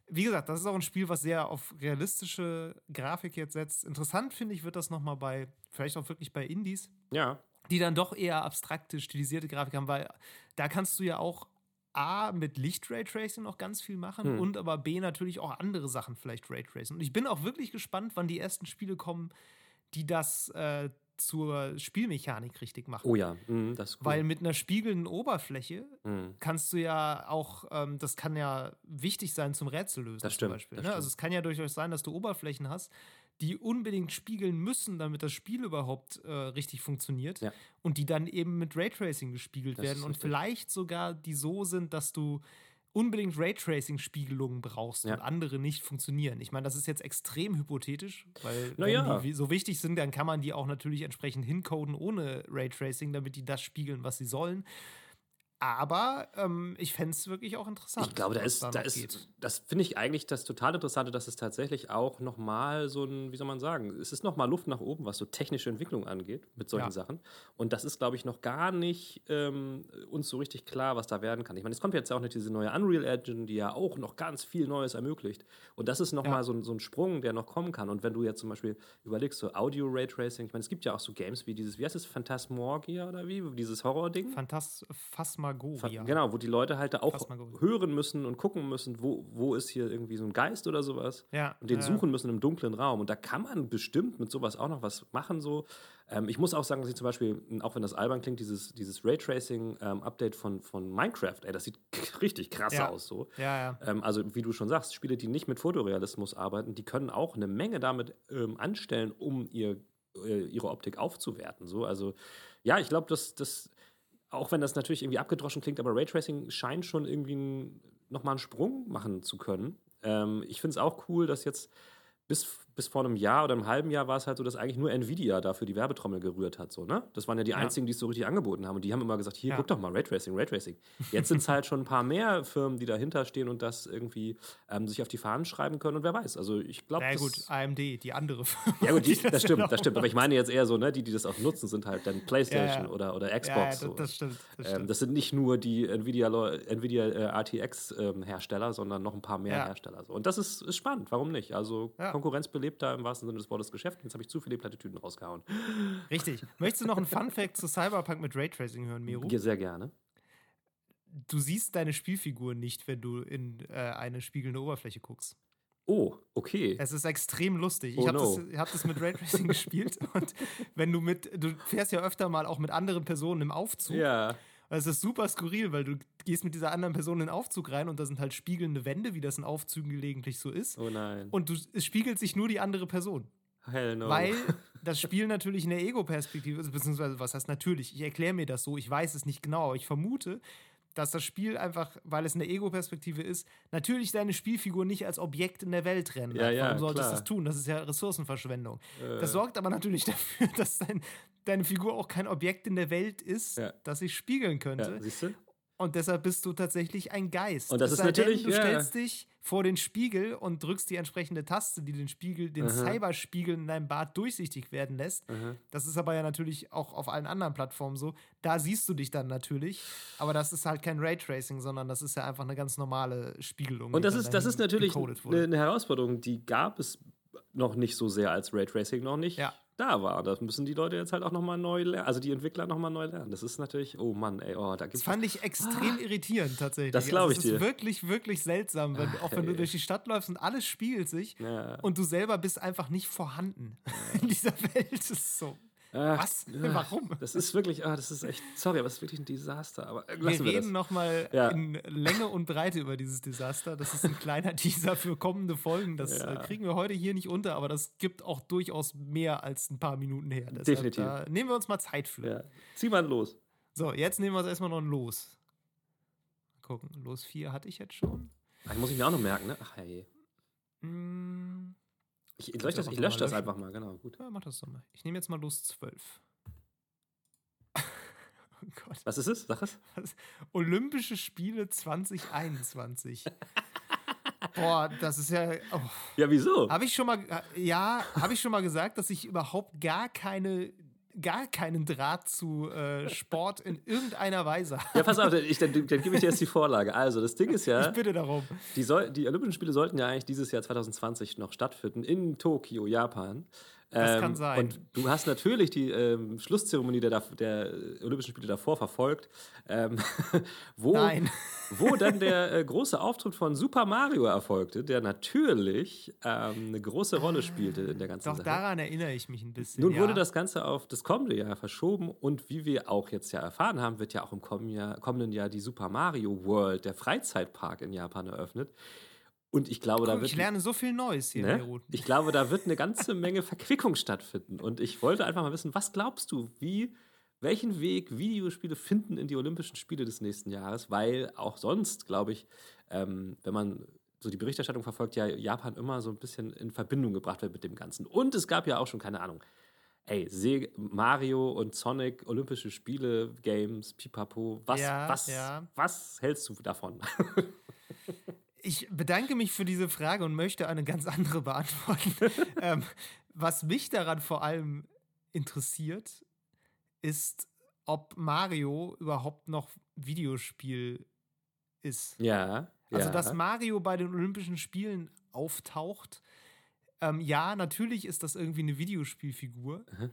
wie gesagt, das ist auch ein Spiel, was sehr auf realistische Grafik jetzt setzt. Interessant finde ich, wird das nochmal bei, vielleicht auch wirklich bei Indies. Ja. Die dann doch eher abstrakte, stilisierte Grafik haben, weil da kannst du ja auch A, mit Licht-Raytracing noch ganz viel machen hm. und aber B, natürlich auch andere Sachen vielleicht Raytracing. Und ich bin auch wirklich gespannt, wann die ersten Spiele kommen, die das äh, zur Spielmechanik richtig machen. Oh ja, mhm, das ist cool. Weil mit einer spiegelnden Oberfläche mhm. kannst du ja auch, ähm, das kann ja wichtig sein zum Rätsellösen das stimmt, zum Beispiel. Ne? Also es kann ja durchaus sein, dass du Oberflächen hast, die unbedingt spiegeln müssen, damit das Spiel überhaupt äh, richtig funktioniert ja. und die dann eben mit Raytracing gespiegelt das werden und vielleicht sogar die so sind, dass du unbedingt Raytracing-Spiegelungen brauchst ja. und andere nicht funktionieren. Ich meine, das ist jetzt extrem hypothetisch, weil naja. wenn die so wichtig sind, dann kann man die auch natürlich entsprechend hincoden ohne Raytracing, damit die das spiegeln, was sie sollen. Aber ähm, ich fände es wirklich auch interessant. Ich glaube, da ist, da, ist das finde ich eigentlich das total Interessante, dass es tatsächlich auch nochmal so ein, wie soll man sagen, es ist nochmal Luft nach oben, was so technische Entwicklung angeht mit solchen ja. Sachen. Und das ist, glaube ich, noch gar nicht ähm, uns so richtig klar, was da werden kann. Ich meine, es kommt jetzt ja auch nicht diese neue Unreal Engine, die ja auch noch ganz viel Neues ermöglicht. Und das ist nochmal ja. so, so ein Sprung, der noch kommen kann. Und wenn du jetzt zum Beispiel überlegst, so Audio Raytracing, ich meine, es gibt ja auch so Games wie dieses, wie heißt es, Phantasmorgia oder wie, dieses Horror-Ding? Phantas Phasmagoria. Genau, wo die Leute halt da auch hören müssen und gucken müssen, wo, wo ist hier irgendwie so ein Geist oder sowas. Ja. Und den ja. suchen müssen im dunklen Raum. Und da kann man bestimmt mit sowas auch noch was machen. So. Ähm, ich muss auch sagen, dass ich zum Beispiel, auch wenn das albern klingt, dieses, dieses Raytracing-Update ähm, von, von Minecraft, ey, das sieht richtig krass ja. aus. So. Ja, ja. Ähm, also, wie du schon sagst, Spiele, die nicht mit Fotorealismus arbeiten, die können auch eine Menge damit ähm, anstellen, um ihr, äh, ihre Optik aufzuwerten. So. Also, ja, ich glaube, dass das auch wenn das natürlich irgendwie abgedroschen klingt, aber Raytracing scheint schon irgendwie nochmal einen Sprung machen zu können. Ähm, ich finde es auch cool, dass jetzt bis bis vor einem Jahr oder einem halben Jahr war es halt so, dass eigentlich nur Nvidia dafür die Werbetrommel gerührt hat. So, ne? Das waren ja die ja. einzigen, die es so richtig angeboten haben. Und die haben immer gesagt: Hier, ja. guck doch mal, Raytracing, Raytracing. Jetzt sind es halt schon ein paar mehr Firmen, die dahinter stehen und das irgendwie ähm, sich auf die Fahnen schreiben können. Und wer weiß. Also, ich glaube. Ja, gut, AMD, die andere Firma. Ja, gut, die, das, das stimmt, das stimmt. Aber ich meine jetzt eher so, ne, die, die das auch nutzen, sind halt dann PlayStation Oder, oder Xbox. Ja, das, so. das, stimmt. Das, ähm, das, sind nicht nur die Nvidia, Nvidia äh, RTX-Hersteller, ähm, sondern noch ein paar mehr Hersteller. So. Und das ist, ist spannend. Warum nicht? Also, Konkurrenz belebt da im wahrsten Sinne des Wortes Geschäft. Jetzt habe ich zu viele Plattitüden rausgehauen. Richtig. Möchtest du noch einen Fun-Fact zu Cyberpunk mit Raytracing hören, Miro? Ja, sehr gerne. Du siehst deine Spielfigur nicht, wenn du in äh, eine spiegelnde Oberfläche guckst. Oh, okay. Es ist extrem lustig. Oh, ich habe no. das, hab das, mit Raytracing gespielt und wenn du mit, du fährst ja öfter mal auch mit anderen Personen im Aufzug. Ja. Es ist super skurril, weil du gehst mit dieser anderen Person in den Aufzug rein und da sind halt spiegelnde Wände, wie das in Aufzügen gelegentlich so ist. Oh nein. Und du, es spiegelt sich nur die andere Person. Hell no. Weil das Spiel natürlich in der Ego-Perspektive ist, beziehungsweise was heißt natürlich? Ich erkläre mir das so, ich weiß es nicht genau, aber ich vermute, dass das Spiel einfach, weil es eine Ego-Perspektive ist, natürlich deine Spielfigur nicht als Objekt in der Welt rennen. Ja, ja, Warum solltest du das tun? Das ist ja Ressourcenverschwendung. Äh. Das sorgt aber natürlich dafür, dass dein, deine Figur auch kein Objekt in der Welt ist, ja. das sich spiegeln könnte. Ja, siehst du? Und deshalb bist du tatsächlich ein Geist. Und das ist natürlich. Denn, du stellst dich vor den Spiegel und drückst die entsprechende Taste, die den Spiegel, den Cyberspiegel in deinem Bart durchsichtig werden lässt. Aha. Das ist aber ja natürlich auch auf allen anderen Plattformen so. Da siehst du dich dann natürlich, aber das ist halt kein Raytracing, sondern das ist ja einfach eine ganz normale Spiegelung. Und das ist, das ist natürlich eine, eine Herausforderung, die gab es noch nicht so sehr als Raytracing noch nicht. Ja da war. Das müssen die Leute jetzt halt auch nochmal neu lernen, also die Entwickler nochmal neu lernen. Das ist natürlich, oh Mann, ey, oh, da gibt's. Das fand ich extrem ah, irritierend tatsächlich. Das glaube ich also, dir. Das ist wirklich, wirklich seltsam, wenn, auch wenn du durch die Stadt läufst und alles spiegelt sich ja. und du selber bist einfach nicht vorhanden ja. in dieser Welt. Das ist so. Ach, Was? Warum? Das ist wirklich, ah, das ist echt, sorry, aber es ist wirklich ein Desaster. Aber wir, wir reden nochmal ja. in Länge und Breite über dieses Desaster. Das ist ein kleiner Teaser für kommende Folgen. Das ja. Äh, kriegen wir heute hier nicht unter, aber das gibt auch durchaus mehr als ein paar Minuten her. Deshalb, Definitiv. Da nehmen wir uns mal Zeit für. Ja. Zieh mal los. So, jetzt nehmen wir uns erstmal noch ein Los. Mal gucken, Los 4 hatte ich jetzt schon. Ach, muss ich mir auch noch merken, ne? Ach, hey. Mm. Ich, ich, das, ich lösche das einfach mal, genau. Gut. Ja, mach das doch mal. Ich nehme jetzt mal Los 12. Oh Gott. Was ist es? Sag es. Olympische Spiele 2021. Boah, das ist ja. Oh. Ja, wieso? Habe ich schon mal, ja, habe ich schon mal gesagt, dass ich überhaupt gar keine gar keinen Draht zu äh, Sport in irgendeiner Weise habe. Ja, pass auf, ich, dann, dann gebe ich dir jetzt die Vorlage. Also, das Ding ist ja. Ich bitte darum. Die, soll, die Olympischen Spiele sollten ja eigentlich dieses Jahr 2020 noch stattfinden in Tokio, Japan. Das ähm, kann sein. Und du hast natürlich die ähm, Schlusszeremonie der, der, Olympischen Spiele davor verfolgt, ähm, wo, Nein. wo dann der äh, große Auftritt von Super Mario erfolgte, der natürlich ähm, eine große Rolle spielte in der ganzen Doch, Sache. daran erinnere ich mich ein bisschen. Nun ja. wurde das Ganze auf das kommende Jahr verschoben und wie wir auch jetzt ja erfahren haben, wird ja auch im kommenden Jahr, kommenden Jahr die Super Mario World, der Freizeitpark in Japan eröffnet. Und ich glaube, Guck, da wird. Ich lerne so viel Neues hier, ne? Ich glaube, da wird eine ganze Menge Verquickung stattfinden. Und ich wollte einfach mal wissen, was glaubst du, wie, welchen Weg Videospiele finden in die Olympischen Spiele des nächsten Jahres? Weil auch sonst, glaube ich, ähm, wenn man so die Berichterstattung verfolgt, ja Japan immer so ein bisschen in Verbindung gebracht wird mit dem Ganzen. Und es gab ja auch schon, keine Ahnung, ey, Mario und Sonic, Olympische Spiele, Games, Pipapo, was, ja, was, ja. was hältst du davon? Ich bedanke mich für diese Frage und möchte eine ganz andere beantworten. ähm, was mich daran vor allem interessiert, ist, ob Mario überhaupt noch Videospiel ist. Ja. Also, ja. dass Mario bei den Olympischen Spielen auftaucht, ähm, ja, natürlich ist das irgendwie eine Videospielfigur. Mhm.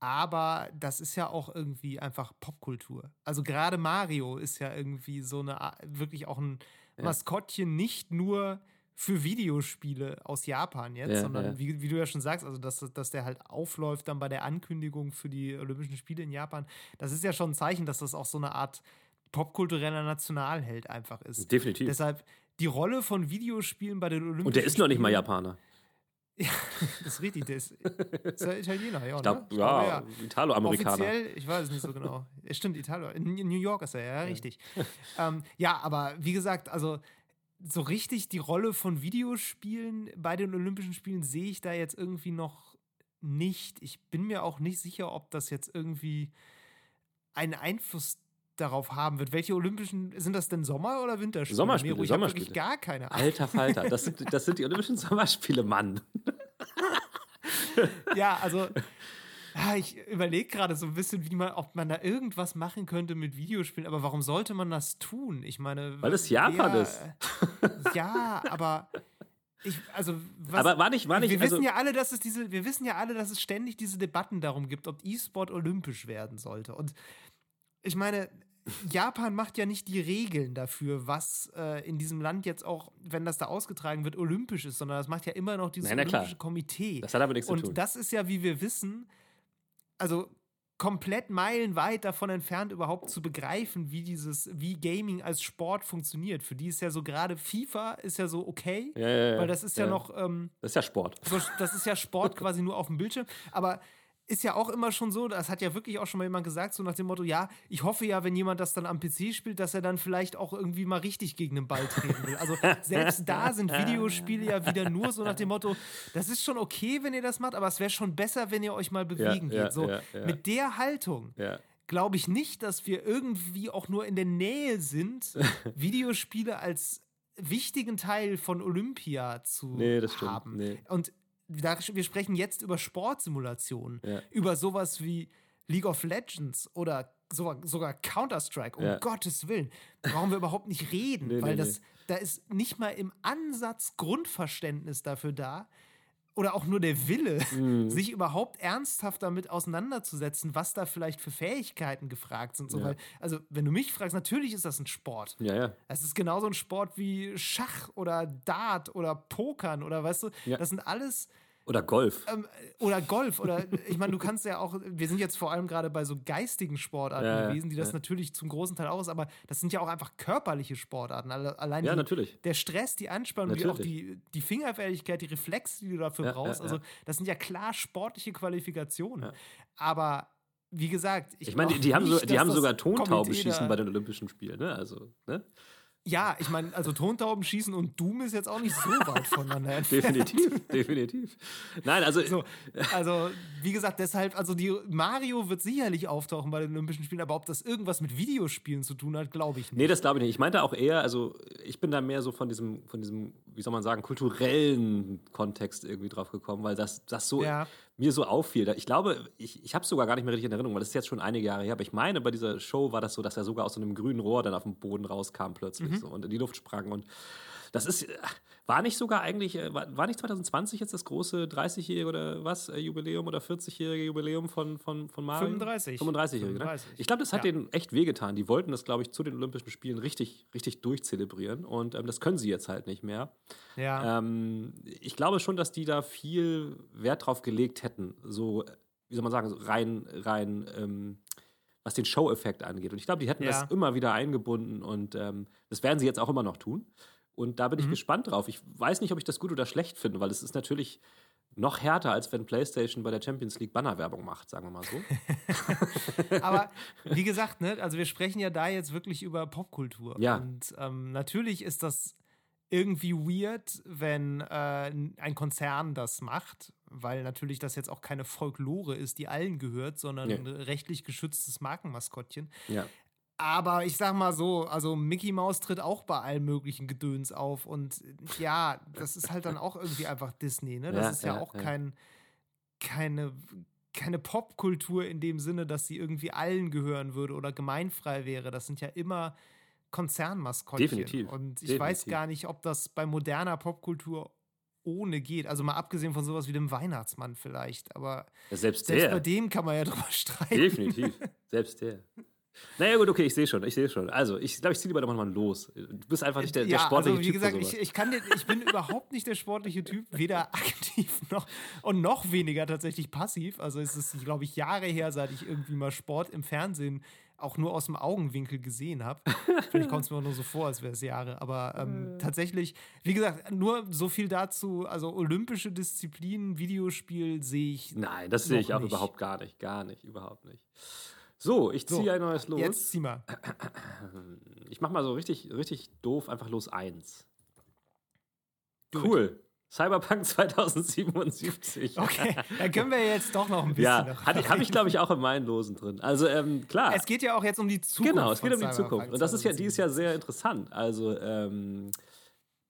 Aber das ist ja auch irgendwie einfach Popkultur. Also gerade Mario ist ja irgendwie so eine wirklich auch ein. Maskottchen nicht nur für Videospiele aus Japan jetzt, ja, sondern ja. Wie, wie, du ja schon sagst, also dass, dass der halt aufläuft dann bei der Ankündigung für die Olympischen Spiele in Japan, das ist ja schon ein Zeichen, dass das auch so eine Art popkultureller Nationalheld einfach ist. Definitiv. Deshalb die Rolle von Videospielen bei den Olympischen Spielen. Und der ist noch nicht mal Japaner. Ja, das ist richtig. Der ist, ist ja Italiener, ja. Ich glaub, ne? ja, ja. Italo-Amerikaner. Offiziell, ich weiß es nicht so genau. Stimmt, Italo. In New York ist er, ja, richtig. ähm, ja, aber wie gesagt, also so richtig die Rolle von Videospielen bei den Olympischen Spielen sehe ich da jetzt irgendwie noch nicht. Ich bin mir auch nicht sicher, ob das jetzt irgendwie einen Einfluss darauf haben wird. Welche Olympischen, sind das denn Sommer- oder Winterspiele? Sommerspiele, Miro, ich Sommerspiele. wirklich gar keine Ahnung. Alter Falter, das sind, das sind die Olympischen Sommerspiele, Mann. ja, also ich überlege gerade so ein bisschen, wie man, ob man da irgendwas machen könnte mit Videospielen, aber warum sollte man das tun? Ich meine, weil es Japan wer, ist. ja, aber ich, also was, aber war nicht, war nicht, wir also, wissen ja alle, dass es diese, wir wissen ja alle, dass es ständig diese Debatten darum gibt, ob E-Sport olympisch werden sollte. Und ich meine, Japan macht ja nicht die Regeln dafür, was äh, in diesem Land jetzt auch, wenn das da ausgetragen wird, olympisch ist, sondern das macht ja immer noch dieses Nein, olympische Komitee. Das hat aber nichts Und zu tun. Und das ist ja, wie wir wissen, also komplett meilenweit davon entfernt, überhaupt zu begreifen, wie dieses, wie Gaming als Sport funktioniert. Für die ist ja so gerade FIFA ist ja so okay, ja, ja, ja. weil das ist ja, noch. Ähm, das ist ja Sport. So, das ist ja Sport quasi nur auf dem Bildschirm. Aber ist ja auch immer schon so, das hat ja wirklich auch schon mal jemand gesagt, so nach dem Motto, ja, ich hoffe ja, wenn jemand das dann am PC spielt, dass er dann vielleicht auch irgendwie mal richtig gegen den Ball treten will. Also selbst da sind Videospiele ja wieder nur so nach dem Motto, das ist schon okay, wenn ihr das macht, aber es wäre schon besser, wenn ihr euch mal bewegen ja, geht. So ja, ja, mit der Haltung. Glaube ich nicht, dass wir irgendwie auch nur in der Nähe sind, Videospiele als wichtigen Teil von Olympia zu nee, das haben. Nee. Und wir sprechen jetzt über Sportsimulationen, ja. über sowas wie League of Legends oder sogar, sogar Counter-Strike, um ja. Gottes Willen, brauchen wir überhaupt nicht reden, nee, weil nee, das, da ist nicht mal im Ansatz Grundverständnis dafür da, oder auch nur der Wille, mhm. sich überhaupt ernsthaft damit auseinanderzusetzen, was da vielleicht für Fähigkeiten gefragt sind. So, ja. weil, also, wenn du mich fragst, natürlich ist das ein Sport. Ja, ja. Es ist genauso ein Sport wie Schach oder Dart oder Pokern oder weißt du, ja. das sind alles oder Golf. Ähm, oder Golf. Oder ich meine, du kannst ja auch, wir sind jetzt vor allem gerade bei so geistigen Sportarten ja, gewesen, die das ja. natürlich zum großen Teil aus, aber das sind ja auch einfach körperliche Sportarten. Allein ja, die, natürlich. der Stress, die Anspannung, die auch die, die Fingerfertigkeit, die Reflexe, die du dafür brauchst. Also, das sind ja klar sportliche Qualifikationen. Aber wie gesagt, ich, ich meine, die, die, haben, so, die haben sogar Tontaubenschießen bei den Olympischen Spielen, ne? Also, ne? Ja, ich meine, also Tontauben schießen und Doom ist jetzt auch nicht so weit voneinander entfernt. definitiv, definitiv. Nein, also. So, also, wie gesagt, deshalb, also die Mario wird sicherlich auftauchen bei den Olympischen Spielen, aber ob das irgendwas mit Videospielen zu tun hat, glaube ich nicht. Nee, das glaube ich nicht. Ich meinte auch eher, also ich bin da mehr so von diesem, von diesem, wie soll man sagen, kulturellen Kontext irgendwie drauf gekommen, weil das, das so ja. mir so auffiel. Ich glaube, ich, ich habe es sogar gar nicht mehr richtig in Erinnerung, weil das ist jetzt schon einige Jahre her, aber ich meine, bei dieser Show war das so, dass er sogar aus so einem grünen Rohr dann auf dem Boden rauskam plötzlich. Mhm so, und in die Luft sprang. Und das ist, war nicht sogar eigentlich, äh, war, nicht 2020 jetzt das große 30-jährige oder was, äh, Jubiläum oder 40-jährige Jubiläum von, von, von Mario? 35. 35-jährige, ne? Ich glaube, das hat ja. denen echt wehgetan. Die wollten das, glaube ich, zu den Olympischen Spielen richtig, richtig durchzelebrieren und ähm, das können sie jetzt halt nicht mehr. Ja. Ähm, ich glaube schon, dass die da viel Wert drauf gelegt hätten, so, wie soll man sagen, so rein, rein, ähm, was den Show-Effekt angeht. Und ich glaube, die hätten ja. das immer wieder eingebunden und ähm, das werden sie jetzt auch immer noch tun. Und da bin ich mhm. gespannt drauf. Ich weiß nicht, ob ich das gut oder schlecht finde, weil es ist natürlich noch härter, als wenn PlayStation bei der Champions League Bannerwerbung macht, sagen wir mal so. Aber wie gesagt, ne, also wir sprechen ja da jetzt wirklich über Popkultur. Ja. Und ähm, natürlich ist das irgendwie weird, wenn äh, ein Konzern das macht, weil natürlich das jetzt auch keine Folklore ist, die allen gehört, sondern ja. ein rechtlich geschütztes Markenmaskottchen. Ja. Aber ich sag mal so, also Mickey Mouse tritt auch bei allen möglichen Gedöns auf und ja, das ist halt dann auch irgendwie einfach Disney, ne? Das ja, ist ja, ja auch kein, keine, keine Popkultur in dem Sinne, dass sie irgendwie allen gehören würde oder gemeinfrei wäre. Das sind ja immer Konzernmaskottchen. Definitiv. Und ich Definitiv. weiß gar nicht, ob das bei moderner Popkultur ohne geht. Also mal abgesehen von sowas wie dem Weihnachtsmann vielleicht. Aber ja, selbst, selbst der. bei dem kann man ja drüber streiten. Definitiv. Selbst der. Naja, gut, okay, ich sehe schon, ich sehe schon. Also, ich glaube, ich ziehe lieber doch mal los. Du bist einfach nicht der, der ja, sportliche also, wie gesagt, ich, ich, kann, ich bin überhaupt nicht der sportliche Typ, weder aktiv noch und noch weniger tatsächlich passiv. Also, es ist, glaube ich, Jahre her, seit ich irgendwie mal Sport im Fernsehen auch nur aus dem Augenwinkel gesehen habe. Vielleicht kommt es mir auch nur so vor, als wäre es Jahre. Aber ähm, tatsächlich, wie gesagt, nur so viel dazu. Also olympische Disziplinen, Videospiel sehe ich. Nein, das sehe ich auch nicht. überhaupt gar nicht. Gar nicht, überhaupt nicht. So, ich ziehe so, ein neues los. Jetzt zieh mal. Ich mach mal so richtig, richtig doof, einfach los eins. Cool. Cyberpunk 2077. Okay, dann können wir jetzt doch noch ein bisschen. Ja, habe ich, glaube ich, auch in meinen Losen drin. Also, ähm, klar. Es geht ja auch jetzt um die Zukunft. Genau, es geht um die Zukunft. Und das ist ja, die ist ja sehr interessant. Also, ähm,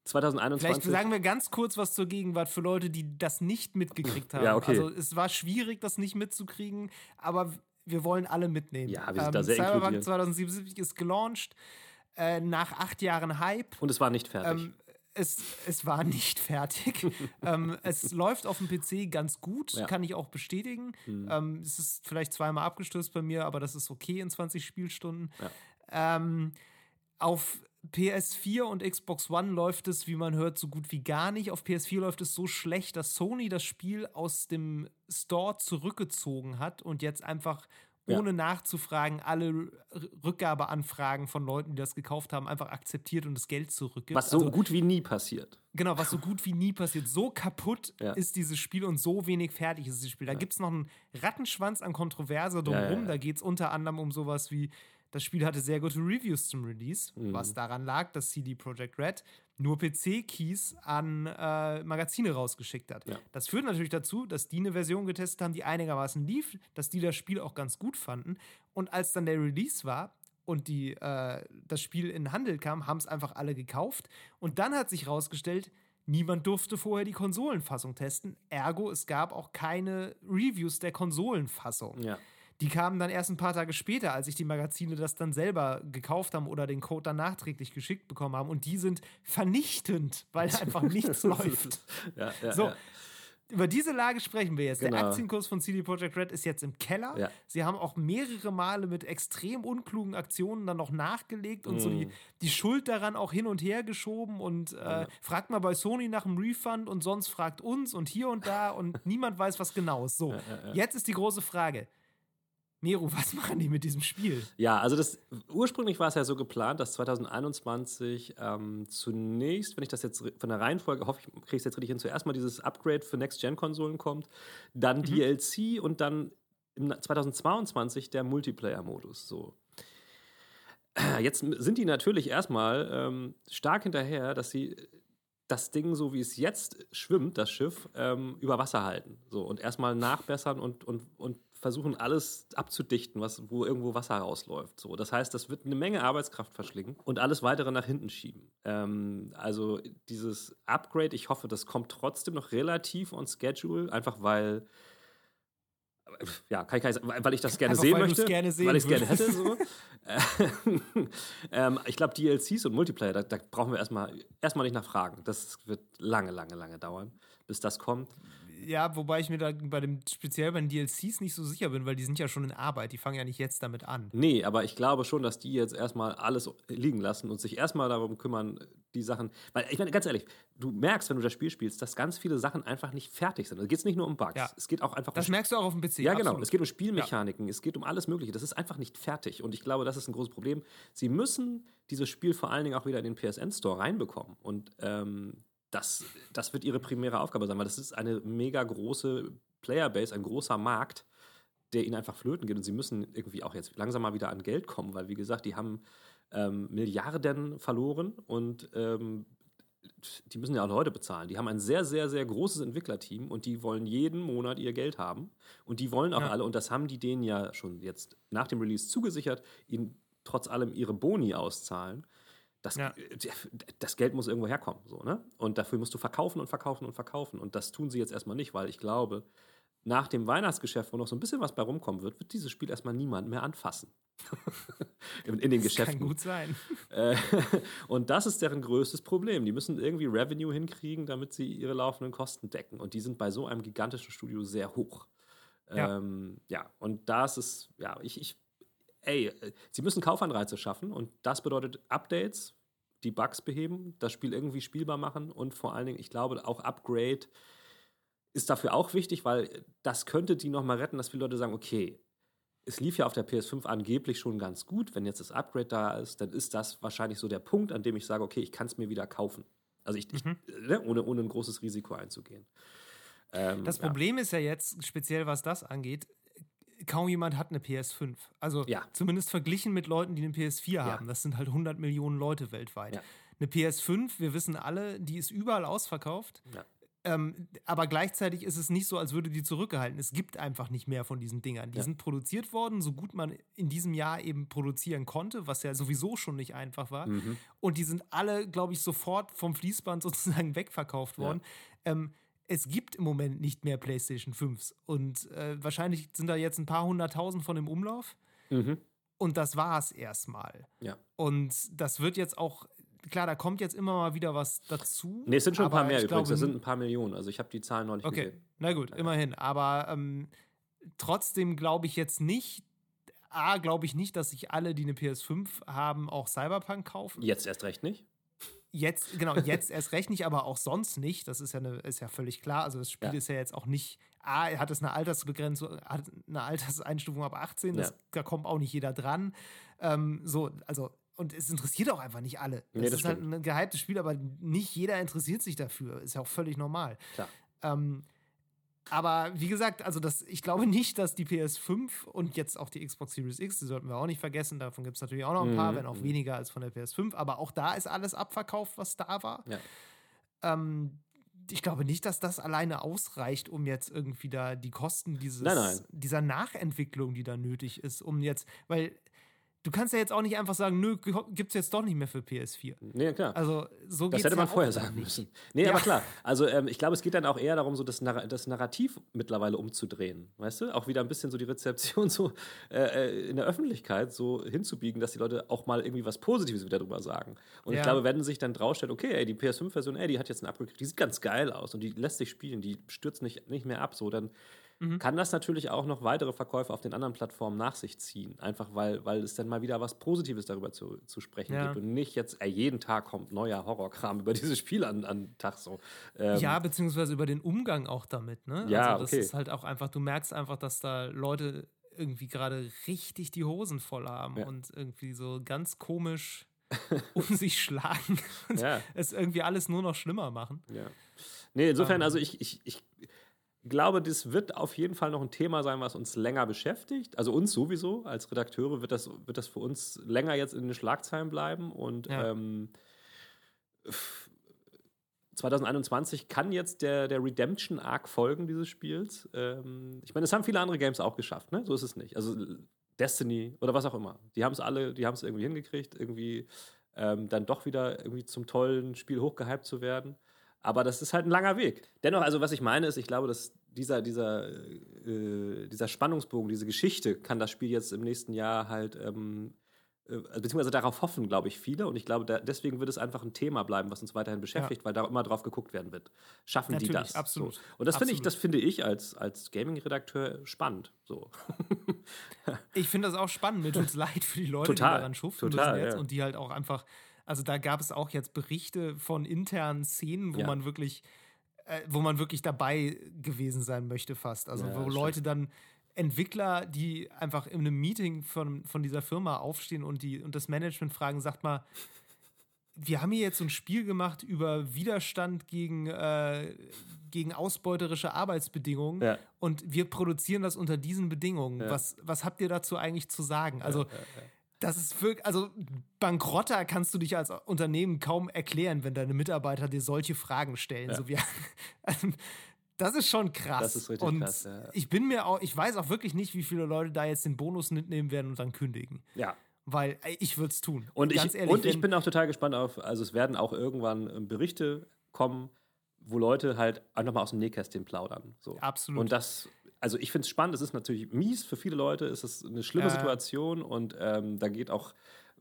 2021. Vielleicht sagen wir ganz kurz was zur Gegenwart für Leute, die das nicht mitgekriegt haben. Ja, okay. Also, es war schwierig, das nicht mitzukriegen, aber wir wollen alle mitnehmen. Ja, wir sind ähm, da sehr Cyberpunk 2077 ist gelauncht. Äh, nach acht Jahren Hype. Und es war nicht fertig. Ähm, es, es war nicht fertig. ähm, es läuft auf dem PC ganz gut, ja. kann ich auch bestätigen. Mhm. Ähm, es ist vielleicht zweimal abgestürzt bei mir, aber das ist okay in 20 Spielstunden. Ja. Ähm, auf PS4 und Xbox One läuft es, wie man hört, so gut wie gar nicht. Auf PS4 läuft es so schlecht, dass Sony das Spiel aus dem Store zurückgezogen hat und jetzt einfach ohne ja. nachzufragen, alle Rückgabeanfragen von Leuten, die das gekauft haben, einfach akzeptiert und das Geld zurückgibt. Was so also, gut wie nie passiert. Genau, was so gut wie nie passiert. So kaputt ja. ist dieses Spiel und so wenig fertig ist dieses Spiel. Da ja. gibt es noch einen Rattenschwanz an Kontroverse drumherum. Da geht es unter anderem um sowas wie das Spiel hatte sehr gute Reviews zum Release, mhm. was daran lag, dass CD Projekt Red nur PC-Keys an äh, Magazine rausgeschickt hat. Ja. Das führt natürlich dazu, dass die eine Version getestet haben, die einigermaßen lief, dass die das Spiel auch ganz gut fanden. Und als dann der Release war und die, äh, das Spiel in den Handel kam, haben es einfach alle gekauft. Und dann hat sich herausgestellt, niemand durfte vorher die Konsolenfassung testen. Ergo, es gab auch keine Reviews der Konsolenfassung. Ja. Die kamen dann erst ein paar Tage später, als sich die Magazine das dann selber gekauft haben oder den Code dann nachträglich geschickt bekommen haben. Und die sind vernichtend, weil einfach nichts läuft. Ja, ja, so. Ja. Über diese Lage sprechen wir jetzt. Genau. Der Aktienkurs von CD Projekt Red ist jetzt im Keller. Ja. Sie haben auch mehrere Male mit extrem unklugen Aktionen dann noch nachgelegt und mm. so die, die Schuld daran auch hin und her geschoben und äh, ja. fragt mal bei Sony nach einem Refund und sonst fragt uns und hier und da und niemand weiß was genau ist. So, ja, jetzt ist die große Frage. Meru, was machen die mit diesem Spiel? Ja, also das ursprünglich war es ja so geplant, dass 2021 ähm, zunächst, wenn ich das jetzt von der Reihenfolge hoffe, ich kriege es jetzt richtig hin, zuerst mal dieses Upgrade für Next-Gen-Konsolen kommt, dann mhm. DLC und dann im 2022 der Multiplayer-Modus. So. Jetzt sind die natürlich erstmal ähm, stark hinterher, dass sie das Ding, so wie es jetzt schwimmt, das Schiff, ähm, über Wasser halten. So, und erstmal nachbessern und, und, und versuchen, alles abzudichten, was, wo irgendwo Wasser rausläuft. So, das heißt, das wird eine Menge Arbeitskraft verschlingen und alles weitere nach hinten schieben. Ähm, also dieses Upgrade, ich hoffe, das kommt trotzdem noch relativ on schedule, einfach weil ja, kann ich, kann ich, weil ich das gerne Einfach, sehen möchte, gerne sehen weil ich es gerne hätte. So. ähm, ich glaube, DLCs und Multiplayer, da, da, brauchen wir erstmal erstmal nicht nachfragen. Das wird lange, lange, lange dauern, bis das kommt ja, wobei ich mir da bei dem, speziell bei den DLCs nicht so sicher bin, weil die sind ja schon in Arbeit, die fangen ja nicht jetzt damit an. Nee, aber ich glaube schon, dass die jetzt erstmal alles liegen lassen und sich erstmal darum kümmern, die Sachen. Weil, ich meine, ganz ehrlich, du merkst, wenn du das Spiel spielst, dass ganz viele Sachen einfach nicht fertig sind. Da geht es nicht nur um Bugs. Ja. Es geht auch einfach Das um merkst du auch auf dem PC. Ja, genau. Absolut. Es geht um Spielmechaniken, ja. es geht um alles Mögliche. Das ist einfach nicht fertig. Und ich glaube, das ist ein großes Problem. Sie müssen dieses Spiel vor allen Dingen auch wieder in den PSN-Store reinbekommen. Und ähm, das, das wird ihre primäre Aufgabe sein, weil das ist eine mega große Playerbase, ein großer Markt, der ihnen einfach flöten geht. Und sie müssen irgendwie auch jetzt langsam mal wieder an Geld kommen, weil, wie gesagt, die haben ähm, Milliarden verloren und ähm, die müssen ja auch Leute bezahlen. Die haben ein sehr, sehr, sehr großes Entwicklerteam und die wollen jeden Monat ihr Geld haben. Und die wollen auch ja. alle, und das haben die denen ja schon jetzt nach dem Release zugesichert, ihnen trotz allem ihre Boni auszahlen. Das, ja. das Geld muss irgendwo herkommen. So, ne? Und dafür musst du verkaufen und verkaufen und verkaufen. Und das tun sie jetzt erstmal nicht, weil ich glaube, nach dem Weihnachtsgeschäft, wo noch so ein bisschen was bei rumkommen wird, wird dieses Spiel erstmal niemand mehr anfassen. in, in, den das Geschäften. Kann gut sein. Äh, und das ist deren größtes Problem. Die müssen irgendwie Revenue hinkriegen, damit sie ihre laufenden Kosten decken. Und die sind bei so einem gigantischen Studio sehr hoch. Ja, ähm, ja und das ist, ja, ich, ich, ey, sie müssen Kaufanreize schaffen und das bedeutet Updates, die Bugs beheben, das Spiel irgendwie spielbar machen und vor allen Dingen, ich glaube, auch Upgrade ist dafür auch wichtig, weil das könnte die nochmal retten, dass viele Leute sagen, okay, es lief ja auf der PS5 angeblich schon ganz gut. Wenn jetzt das Upgrade da ist, dann ist das wahrscheinlich so der Punkt, an dem ich sage, okay, ich kann es mir wieder kaufen. Also ich, mhm. ich ne, ohne, ohne ein großes Risiko einzugehen. Ähm, das Problem ja. ist ja jetzt, speziell was das angeht, kaum jemand hat eine PS5. Also ja. zumindest verglichen mit Leuten, die eine PS4 ja. haben. Das sind halt 100 Millionen Leute weltweit. Eine PS5, wir wissen alle, die ist überall ausverkauft. Ähm, aber gleichzeitig ist es nicht so, als würde die zurückgehalten. Es gibt einfach nicht mehr von diesen Dingern. Die ja. sind produziert worden, so gut man in diesem Jahr eben produzieren konnte, was ja sowieso schon nicht einfach war. Mhm. Und die sind alle, glaube ich, sofort vom Fließband sozusagen wegverkauft worden. Ja. Ähm, es gibt im Moment nicht mehr PlayStation 5s. Und äh, wahrscheinlich sind da jetzt ein paar hunderttausend von im Umlauf. Mhm. Und das war es erstmal. Ja. Und das wird jetzt auch klar, da kommt jetzt immer mal wieder was dazu. Nee, es sind schon ein paar mehr übrigens. Glaube, das sind ein paar Millionen. Also ich habe die Zahlen noch nicht okay. gesehen. Na gut, immerhin. Aber ähm, trotzdem glaube ich jetzt nicht, A, glaube ich nicht, dass sich alle, die eine PS5 haben, auch Cyberpunk kaufen. Jetzt erst recht nicht. Jetzt, genau, jetzt erst recht nicht, aber auch sonst nicht. Das ist ja, eine, ist ja völlig klar. Also das Spiel ja. ist ja jetzt auch nicht, A, hat es eine Altersbegrenzung, hat eine Alterseinstufung ab 18, das, ja. da kommt auch nicht jeder dran. Ähm, so, also und es interessiert auch einfach nicht alle. Das, nee, das ist halt stimmt. halt ein gehyptes Spiel, aber nicht jeder interessiert sich dafür. Ist ja auch völlig normal. Ähm, aber wie gesagt, also das, ich glaube nicht, dass die PS5 und jetzt auch die Xbox Series X, die sollten wir auch nicht vergessen, davon gibt es natürlich auch noch ein paar, mhm. wenn auch mhm. weniger als von der PS5, aber auch da ist alles abverkauft, was da war. Ja. Ähm, ich glaube nicht, dass das alleine ausreicht, um jetzt irgendwie da die Kosten dieses, nein, nein. dieser Nachentwicklung, die da nötig ist, um jetzt, weil du kannst ja jetzt auch nicht einfach sagen, nö, gibt es jetzt doch nicht mehr für PS4. Nee, klar. Also so Das hätte man ja vorher sagen nicht. müssen. Nee, ja. aber klar. Also ähm, ich glaube, es geht dann auch eher darum, so das, Narr das, Narrativ mittlerweile umzudrehen. Weißt du? Auch wieder ein bisschen so die Rezeption so äh, äh, in der Öffentlichkeit so hinzubiegen, dass die Leute auch mal irgendwie was Positives wieder drüber sagen. Und ja. ich glaube, wenn sich dann draufstellt, okay, ey, die PS5-Version, ey, die hat jetzt ein Upgrade, die sieht ganz geil aus und die lässt sich spielen, die stürzt nicht, nicht mehr ab, so, dann mhm. kann das natürlich auch noch weitere Verkäufe auf den anderen Plattformen nach sich ziehen. Einfach weil, weil es dann mal wieder was Positives darüber zu, zu sprechen ja. gibt und nicht jetzt, ey, jeden Tag kommt neuer Horrorkram über dieses Spiel an, an Tag so. Ähm, ja, beziehungsweise über den Umgang auch damit, ne? Ja, also das okay. ist halt auch einfach, du merkst einfach, dass da Leute irgendwie gerade richtig die Hosen voll haben ja. und irgendwie so ganz komisch um sich schlagen und ja. es irgendwie alles nur noch schlimmer machen. Ja. Nee, insofern, ähm. also ich, ich, ich glaube, das wird auf jeden Fall noch ein Thema sein, was uns länger beschäftigt. Also uns sowieso, als Redakteure wird das, wird das für uns länger jetzt in den Schlagzeilen bleiben. Und ja. ähm, 2021 kann jetzt der, der Redemption-Arc folgen dieses Spiels. Ähm, ich meine, das haben viele andere Games auch geschafft, ne? So ist es nicht. Also Destiny oder was auch immer. Die haben es alle, die haben es irgendwie hingekriegt, irgendwie ähm, dann doch wieder irgendwie zum tollen Spiel hochgehypt zu werden. Aber das ist halt ein langer Weg. Dennoch, also was ich meine, ist, ich glaube, dass dieser, dieser, äh, dieser Spannungsbogen, diese Geschichte kann das Spiel jetzt im nächsten Jahr halt, ähm, äh, beziehungsweise darauf hoffen, glaube ich, viele. Und ich glaube, da, deswegen wird es einfach ein Thema bleiben, was uns weiterhin beschäftigt, ja. weil da immer drauf geguckt werden wird. Schaffen Natürlich, die das? Absolut. So. Und das finde ich, das finde ich als, als Gaming-Redakteur spannend. So. ich finde das auch spannend. Mir tut es leid für die Leute, total, die daran schuften total, müssen jetzt ja. und die halt auch einfach also da gab es auch jetzt Berichte von internen Szenen, wo ja. man wirklich, äh, wo man wirklich dabei gewesen sein möchte fast. Also ja, wo Leute dann Entwickler, die einfach in einem Meeting von, von dieser Firma aufstehen und, die, und das Management fragen, sagt mal, wir haben hier jetzt so ein Spiel gemacht über Widerstand gegen, äh, gegen ausbeuterische Arbeitsbedingungen ja. und wir produzieren das unter diesen Bedingungen. Ja. Was, was habt ihr dazu eigentlich zu sagen? Also Das ist wirklich, also bankrotter kannst du dich als Unternehmen kaum erklären, wenn deine Mitarbeiter dir solche Fragen stellen. Ja. So wie, also, das ist schon krass. Das ist richtig und krass, ja. Ich bin mir auch, ich weiß auch wirklich nicht, wie viele Leute da jetzt den Bonus mitnehmen werden und dann kündigen. Ja. Weil ich würde es tun. Und, ich, ehrlich, und ich bin auch total gespannt auf, also es werden auch irgendwann ähm, Berichte kommen, wo Leute halt einfach mal aus dem Nähkästchen plaudern. So. Absolut. Und das, also ich finde es spannend, es ist natürlich mies, für viele Leute ist es eine schlimme äh. Situation und ähm, da geht auch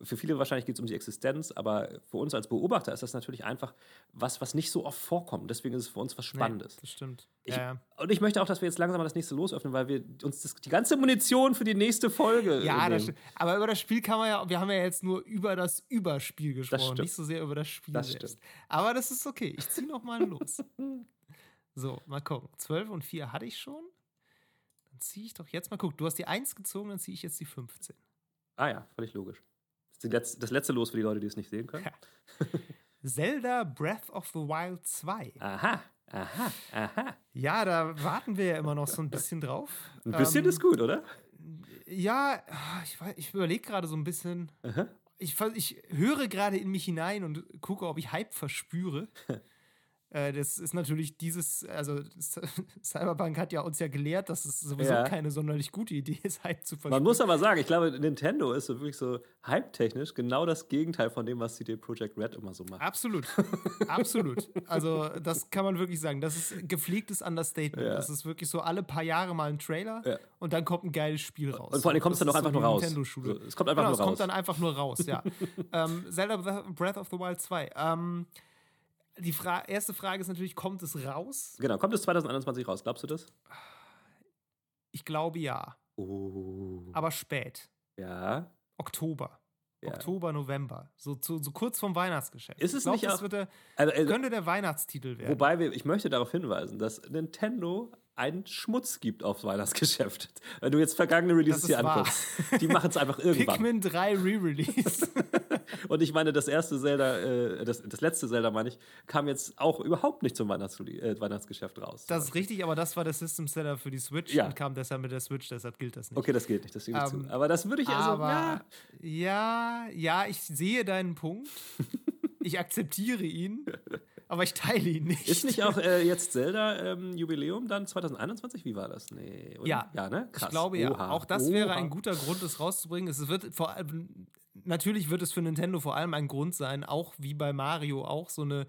für viele wahrscheinlich geht es um die Existenz, aber für uns als Beobachter ist das natürlich einfach was, was nicht so oft vorkommt. Deswegen ist es für uns was Spannendes. Nee, das stimmt. Ich, ja. Und ich möchte auch, dass wir jetzt langsam mal das nächste losöffnen, weil wir uns das, die ganze Munition für die nächste Folge. Ja, das aber über das Spiel kann man ja, wir haben ja jetzt nur über das Überspiel gesprochen, nicht so sehr über das Spiel das selbst. Stimmt. Aber das ist okay. Ich ziehe nochmal los. so, mal gucken. 12 und 4 hatte ich schon. Dann ziehe ich doch jetzt mal. Guck, du hast die 1 gezogen, dann ziehe ich jetzt die 15. Ah ja, völlig logisch. Das ist das letzte Los für die Leute, die es nicht sehen können. Ja. Zelda Breath of the Wild 2. Aha, aha, aha. Ja, da warten wir ja immer noch so ein bisschen drauf. Ein bisschen ähm, ist gut, oder? Ja, ich, ich überlege gerade so ein bisschen. Ich, ich höre gerade in mich hinein und gucke, ob ich Hype verspüre. Äh, das ist natürlich dieses, also Cyberpunk hat ja uns ja gelehrt, dass es sowieso ja. keine sonderlich gute Idee ist, Hype zu verspüren. Man muss aber sagen, ich glaube, Nintendo ist so wirklich so hype-technisch genau das Gegenteil von dem, was CD Projekt Red immer so macht. Absolut. Absolut. Also, das kann man wirklich sagen. Das ist gepflegtes Understatement. Ja. Das ist wirklich so alle paar Jahre mal ein Trailer ja. und dann kommt ein geiles Spiel raus. Und vor allem kommt es dann auch einfach so nur raus. So, es kommt einfach genau, nur raus. Es kommt dann einfach nur raus, ja. ähm, Zelda Breath of the Wild 2. Ähm, die Fra erste Frage ist natürlich, kommt es raus? Genau, kommt es 2021 raus? Glaubst du das? Ich glaube ja. Oh. Aber spät. Ja. Oktober. Ja. Oktober, November. So, so, so, kurz vom Weihnachtsgeschäft. Ist es glaub, nicht auch, der, also, also, könnte der Weihnachtstitel werden. Wobei, wir, ich möchte darauf hinweisen, dass Nintendo einen Schmutz gibt aufs Weihnachtsgeschäft. Wenn du jetzt vergangene Releases hier wahr. anguckst, die machen es einfach irgendwann. Pikmin 3 Re-Release. und ich meine, das erste Zelda, äh, das, das letzte Zelda, meine ich, kam jetzt auch überhaupt nicht zum Weihnachts äh, Weihnachtsgeschäft raus. Das ist richtig, aber das war der System Seller für die Switch ja. und kam deshalb mit der Switch, deshalb gilt das nicht. Okay, das geht nicht, das gebe ich um, zu. Aber das würde ich also. Aber, ja. ja, ja, ich sehe deinen Punkt. ich akzeptiere ihn. Aber ich teile ihn nicht. Ist nicht auch äh, jetzt Zelda-Jubiläum ähm, dann 2021? Wie war das? Nee. Oder? Ja. Ja, ne? Krass. Ich glaube ja. Oha. Auch das Oha. wäre ein guter Grund, es rauszubringen. Es wird vor allem, natürlich wird es für Nintendo vor allem ein Grund sein, auch wie bei Mario, auch so eine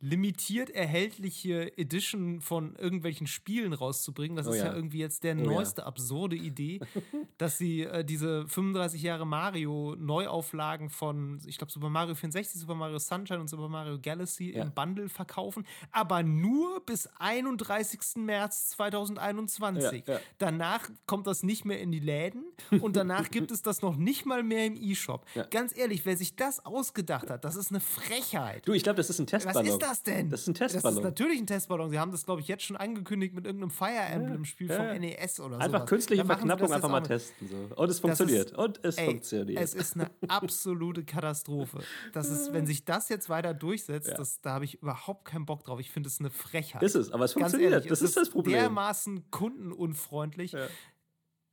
limitiert erhältliche Edition von irgendwelchen Spielen rauszubringen. Das oh ist ja. ja. irgendwie jetzt der oh neueste ja. absurde Idee, dass sie äh, diese 35 Jahre Mario Neuauflagen von, ich glaube, Super Mario 64, Super Mario Sunshine und Super Mario Galaxy ja. im Bundle verkaufen, aber nur bis 31. März 2021. Danach kommt das nicht mehr in die Läden und danach gibt es das noch nicht mal mehr im E-Shop. Ganz ehrlich, wer sich das ausgedacht hat, das ist eine Frechheit. Du, ich glaube, das ist ein Testballon. Ist das denn? Das ist ein Testballon. Das ist natürlich ein Testballon. Sie haben das, glaube ich, jetzt schon angekündigt mit irgendeinem Fire Emblem-Spiel ja, vom NES oder so. Einfach sowas. künstliche Verknappung einfach mal testen. So. Und es funktioniert. Ist, Und es ey, funktioniert. Es ist eine absolute Katastrophe. Das ist, wenn sich das jetzt weiter durchsetzt, ja. das, da habe ich überhaupt keinen Bock drauf. Ich finde es eine Frechheit. Ist es, aber es funktioniert. Ehrlich, das ist das Problem. Dermaßen kundenunfreundlich.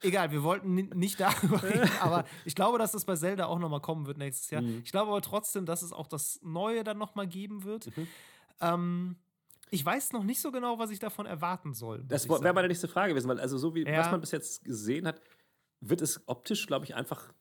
Egal, wir wollten nicht darüber reden, aber ich glaube, dass das bei Zelda auch nochmal kommen wird nächstes Jahr. Mhm. Ich glaube aber trotzdem, dass es auch das Neue dann nochmal geben wird. Mhm. Ähm, ich weiß noch nicht so genau, was ich davon erwarten soll. Das wäre meine nächste Frage gewesen, weil also so wie ja. was man bis jetzt gesehen hat, wird es optisch, glaube ich, einfach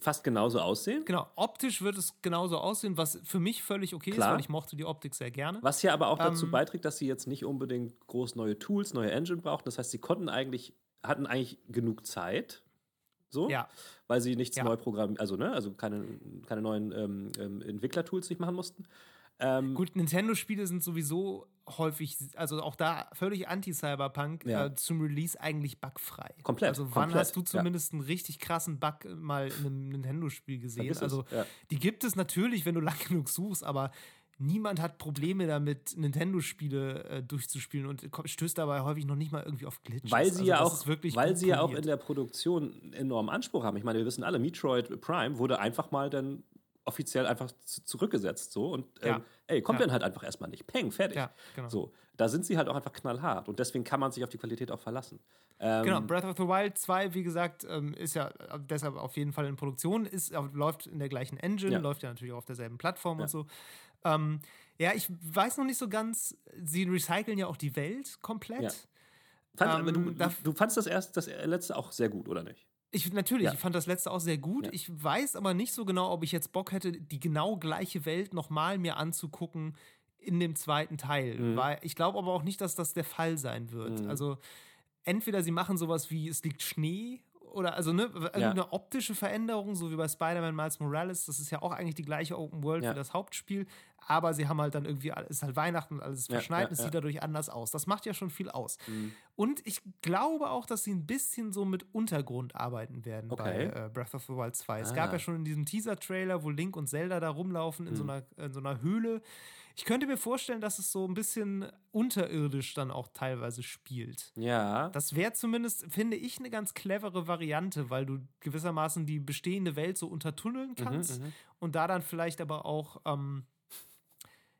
fast genauso aussehen. Genau, optisch wird es genauso aussehen, was für mich völlig okay Klar. ist, weil ich mochte die Optik sehr gerne. Was ja aber auch dazu ähm, beiträgt, dass sie jetzt nicht unbedingt groß neue Tools, neue Engine brauchten. Das heißt, sie konnten eigentlich, hatten eigentlich genug Zeit. So, ja. weil sie nichts ja. neu programmieren, also, ne, also keine, keine neuen ähm, ähm, Entwicklertools nicht machen mussten. Ähm, Gut, Nintendo-Spiele sind sowieso häufig, also auch da völlig anti-Cyberpunk, ja. äh, zum Release eigentlich bugfrei. Komplett. Also wann komplett, hast du zumindest ja. einen richtig krassen Bug mal in einem Nintendo-Spiel gesehen? Also ja. die gibt es natürlich, wenn du lang genug suchst, aber niemand hat Probleme damit, Nintendo-Spiele äh, durchzuspielen und stößt dabei häufig noch nicht mal irgendwie auf Glitches. Weil sie also ja auch, weil sie ja auch in der Produktion enormen Anspruch haben. Ich meine, wir wissen alle, Metroid Prime wurde einfach mal dann offiziell einfach zurückgesetzt so und ähm, ja. ey, kommt ja. dann halt einfach erstmal nicht. Peng, fertig. Ja, genau. So, da sind sie halt auch einfach knallhart und deswegen kann man sich auf die Qualität auch verlassen. Ähm, genau, Breath of the Wild 2, wie gesagt, ähm, ist ja äh, deshalb auf jeden Fall in Produktion, ist, läuft in der gleichen Engine, läuft ja natürlich auch auf derselben Plattform und so. Ähm, ja, ich weiß noch nicht so ganz, sie recyceln ja auch die Welt komplett. Fand, du, ähm, du, fandst das erst das letzte auch sehr gut, oder nicht? Ich, natürlich, ja. ich fand das letzte auch sehr gut. Ja. Ich weiß aber nicht so genau, ob ich jetzt Bock hätte, die genau gleiche Welt nochmal mir anzugucken in dem zweiten Teil. Mhm. Weil ich glaube aber auch nicht, dass das der Fall sein wird. Mhm. Also entweder sie machen sowas wie es liegt Schnee oder also ne, ja. optische Veränderung, so wie bei Spider-Man Miles Morales, das ist ja auch eigentlich die gleiche Open World ja. wie das Hauptspiel, aber sie haben halt dann irgendwie, es ist halt Weihnachten und alles verschneit, ja, es sieht dadurch anders aus. Das macht ja schon viel aus. Mhm. Und ich glaube auch, dass sie ein bisschen so mit Untergrund arbeiten werden okay. bei äh, Breath of the Wild 2. Ah. Es gab ja schon in diesem Teaser-Trailer, wo Link und Zelda da rumlaufen in, mhm. so einer, in so einer Höhle. Ich könnte mir vorstellen, dass es so ein bisschen unterirdisch dann auch teilweise spielt. Ja. Das wäre zumindest, finde ich, eine ganz clevere Variante, weil du gewissermaßen die bestehende Welt so untertunneln mhm, kannst mhm, und da dann vielleicht aber auch. Ähm,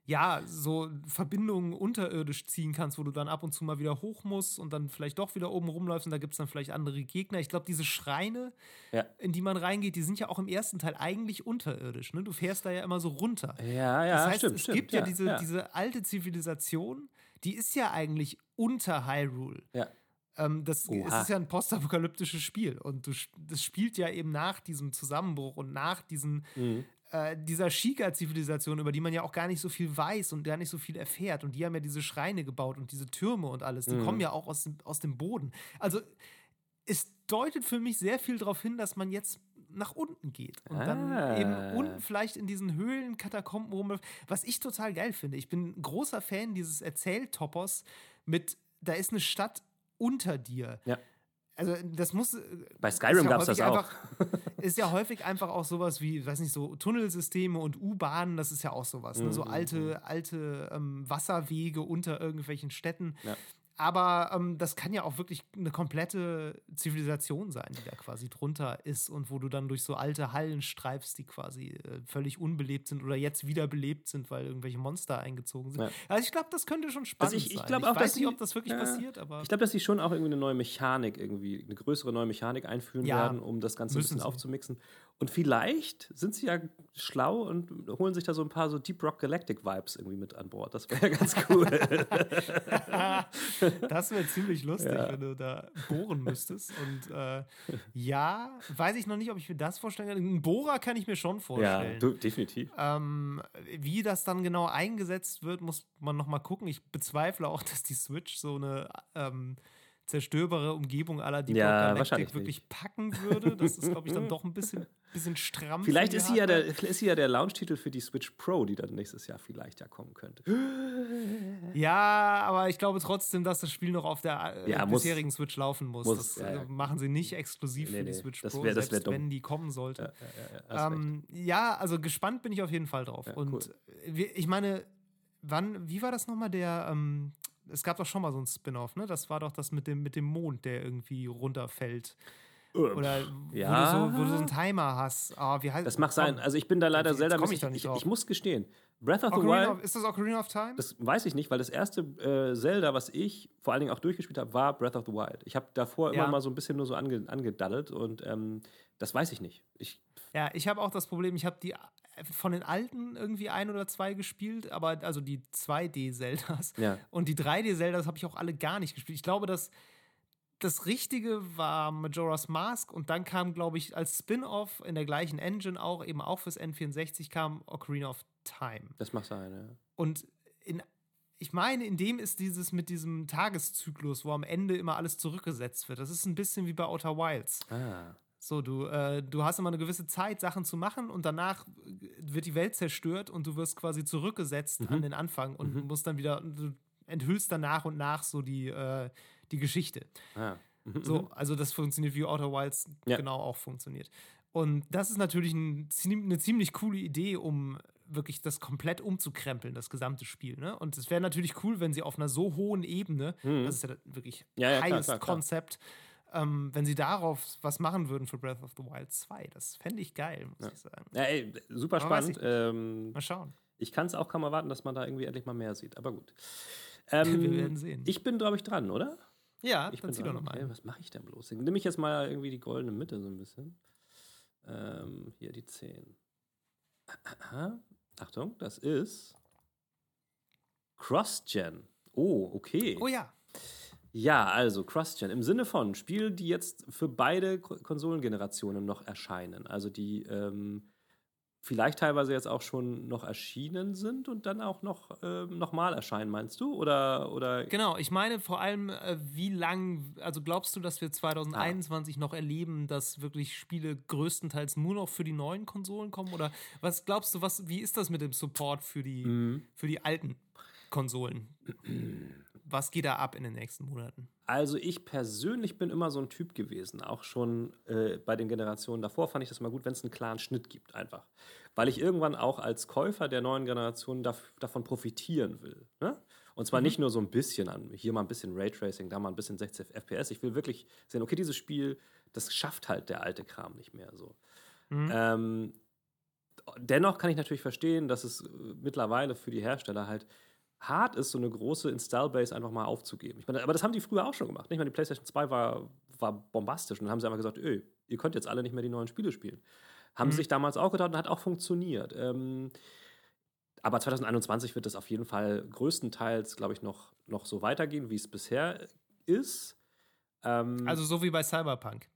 ja, so Verbindungen unterirdisch ziehen kannst, wo du dann ab und zu mal wieder hoch musst und dann vielleicht doch wieder oben rumläufst und da gibt es dann vielleicht andere Gegner. Ich glaube, diese Schreine, ja. in die man reingeht, die sind ja auch im ersten Teil eigentlich unterirdisch. Ne? Du fährst da ja immer so runter. Ja, ja, das heißt, stimmt, es stimmt, gibt ja, ja, diese, ja, diese alte Zivilisation, die ist ja eigentlich unter Hyrule. Ja. Ähm, das, es ist ja ein postapokalyptisches Spiel und du, das spielt ja eben nach diesem Zusammenbruch und nach diesen mhm äh, dieser Shika-Zivilisation, über die man ja auch gar nicht so viel weiß und gar nicht so viel erfährt. Und die haben ja diese Schreine gebaut und diese Türme und alles. Die mhm. kommen ja auch aus, aus dem Boden. Also es deutet für mich sehr viel darauf hin, dass man jetzt nach unten geht und ah. dann eben unten vielleicht in diesen Höhlen, Katakomben rumläuft, was ich total geil finde. Ich bin ein großer Fan dieses Erzähltoppers mit, da ist eine Stadt unter dir. Ja. Also das muss. Äh, Bei Skyrim ja gab es das auch. Einfach, ist ja häufig einfach auch sowas wie, weiß nicht, so Tunnelsysteme und U-Bahnen, das ist ja auch sowas. Mhm. Ne? So mhm, alte, mhm. alte ähm, Wasserwege unter irgendwelchen Städten. Ja. Aber ähm, das kann ja auch wirklich eine komplette Zivilisation sein, die da quasi drunter ist und wo du dann durch so alte Hallen streifst, die quasi äh, völlig unbelebt sind oder jetzt wieder belebt sind, weil irgendwelche Monster eingezogen sind. Ja. Also ich glaube, das könnte schon spannend also ich, ich sein. Auch, ich weiß nicht, ob das wirklich ja, passiert, aber. Ich glaube, dass sie schon auch irgendwie eine neue Mechanik, irgendwie eine größere neue Mechanik einführen ja, werden, um das Ganze ein bisschen sie. aufzumixen. Und vielleicht sind sie ja schlau und holen sich da so ein paar so Deep Rock Galactic Vibes irgendwie mit an Bord. Das wäre ja ganz cool. das wäre ziemlich lustig, ja. wenn du da bohren müsstest. Und äh, ja, weiß ich noch nicht, ob ich mir das vorstellen kann. Ein Bohrer kann ich mir schon vorstellen. Ja, du, definitiv. Ähm, wie das dann genau eingesetzt wird, muss man noch mal gucken. Ich bezweifle auch, dass die Switch so eine ähm, zerstörbare Umgebung aller die ja, Galactic wirklich nicht. packen würde. Das ist, glaube ich, dann doch ein bisschen, bisschen stramm. Vielleicht ist sie, ja der, ist sie ja der Launch-Titel für die Switch Pro, die dann nächstes Jahr vielleicht ja kommen könnte. Ja, aber ich glaube trotzdem, dass das Spiel noch auf der äh, ja, bisherigen muss, Switch laufen muss. muss das ja, ja. machen sie nicht exklusiv nee, für die Switch nee, Pro, wär, selbst wenn die kommen sollte. Ähm, ja, also gespannt bin ich auf jeden Fall drauf. Und cool. ich meine, wann, wie war das nochmal der, ähm, es gab doch schon mal so ein Spin-off, ne? Das war doch das mit dem, mit dem Mond, der irgendwie runterfällt. Oder ja. wo, du so, wo du so einen Timer hast. Oh, wie heißt, das mag sein. Also ich bin da leider Zelda. Ich, ich, ich, muss gestehen, Breath of Ocarina the Wild. Of, ist das Ocarina of Time? Das weiß ich nicht, weil das erste äh, Zelda, was ich vor allen Dingen auch durchgespielt habe, war Breath of the Wild. Ich habe davor ja. immer mal so ein bisschen nur so ange, angedaddelt und ähm, das weiß ich nicht. Ich, ja, ich habe auch das Problem, ich habe die von den alten irgendwie ein oder zwei gespielt, aber also die 2D-Zeldas. Ja. Und die 3D-Zeldas habe ich auch alle gar nicht gespielt. Ich glaube, dass das Richtige war Majora's Mask und dann kam, glaube ich, als Spin-off in der gleichen Engine auch, eben auch fürs N64 kam Ocarina of Time. Das macht sein, ja. Und in, ich meine, in dem ist dieses mit diesem Tageszyklus, wo am Ende immer alles zurückgesetzt wird. Das ist ein bisschen wie bei Outer Wilds. Ah. So, du, äh, du hast immer eine gewisse Zeit, Sachen zu machen und danach wird die Welt zerstört und du wirst quasi zurückgesetzt mhm. an den Anfang und mhm. musst dann wieder, du enthüllst dann nach und nach so die, äh, die Geschichte. Ah. Mhm. So, mhm. also das funktioniert wie Outer Wilds ja. genau auch funktioniert. Und das ist natürlich ein, eine ziemlich coole Idee, um wirklich das komplett umzukrempeln, das gesamte Spiel. Ne? Und es wäre natürlich cool, wenn sie auf einer so hohen Ebene, mhm. das ist ja wirklich ja, ja, highest Konzept, ähm, wenn sie darauf was machen würden für Breath of the Wild 2. Das fände ich geil, muss ja. ich sagen. Ja, ey, super spannend. Ähm, mal schauen. Ich kann es auch kaum erwarten, dass man da irgendwie endlich mal mehr sieht. Aber gut. Ähm, Wir werden sehen. Ich bin, glaube ich, dran, oder? Ja, ich dann bin zieh dran. doch nochmal. Okay, was mache ich denn bloß? Nehme ich jetzt mal irgendwie die goldene Mitte so ein bisschen. Ähm, hier die 10. Achtung, das ist Cross-Gen. Oh, okay. Oh ja. Ja, also Cross-Gen im Sinne von Spiele, die jetzt für beide Konsolengenerationen noch erscheinen. Also die ähm, vielleicht teilweise jetzt auch schon noch erschienen sind und dann auch noch ähm, nochmal erscheinen, meinst du? Oder, oder genau, ich meine vor allem, äh, wie lang, also glaubst du, dass wir 2021 ah. noch erleben, dass wirklich Spiele größtenteils nur noch für die neuen Konsolen kommen? Oder was glaubst du, was, wie ist das mit dem Support für die, mhm. für die alten Konsolen? was geht da ab in den nächsten Monaten? Also ich persönlich bin immer so ein Typ gewesen, auch schon äh, bei den Generationen davor fand ich das mal gut, wenn es einen klaren Schnitt gibt einfach. Weil ich irgendwann auch als Käufer der neuen Generation davon profitieren will. Ne? Und zwar mhm. nicht nur so ein bisschen an, hier mal ein bisschen Raytracing, da mal ein bisschen 60 FPS. Ich will wirklich sehen, okay, dieses Spiel, das schafft halt der alte Kram nicht mehr so. Mhm. Ähm, dennoch kann ich natürlich verstehen, dass es äh, mittlerweile für die Hersteller halt hart ist, so eine große Install-Base einfach mal aufzugeben. Ich meine, aber das haben die früher auch schon gemacht. Ich meine, die PlayStation 2 war, war bombastisch und dann haben sie einfach gesagt, öh, ihr könnt jetzt alle nicht mehr die neuen Spiele spielen. Haben mhm. sie sich damals auch gedacht und hat auch funktioniert. Ähm, aber 2021 wird das auf jeden Fall größtenteils, glaube ich, noch, noch so weitergehen, wie es bisher ist. Ähm, also so wie bei Cyberpunk.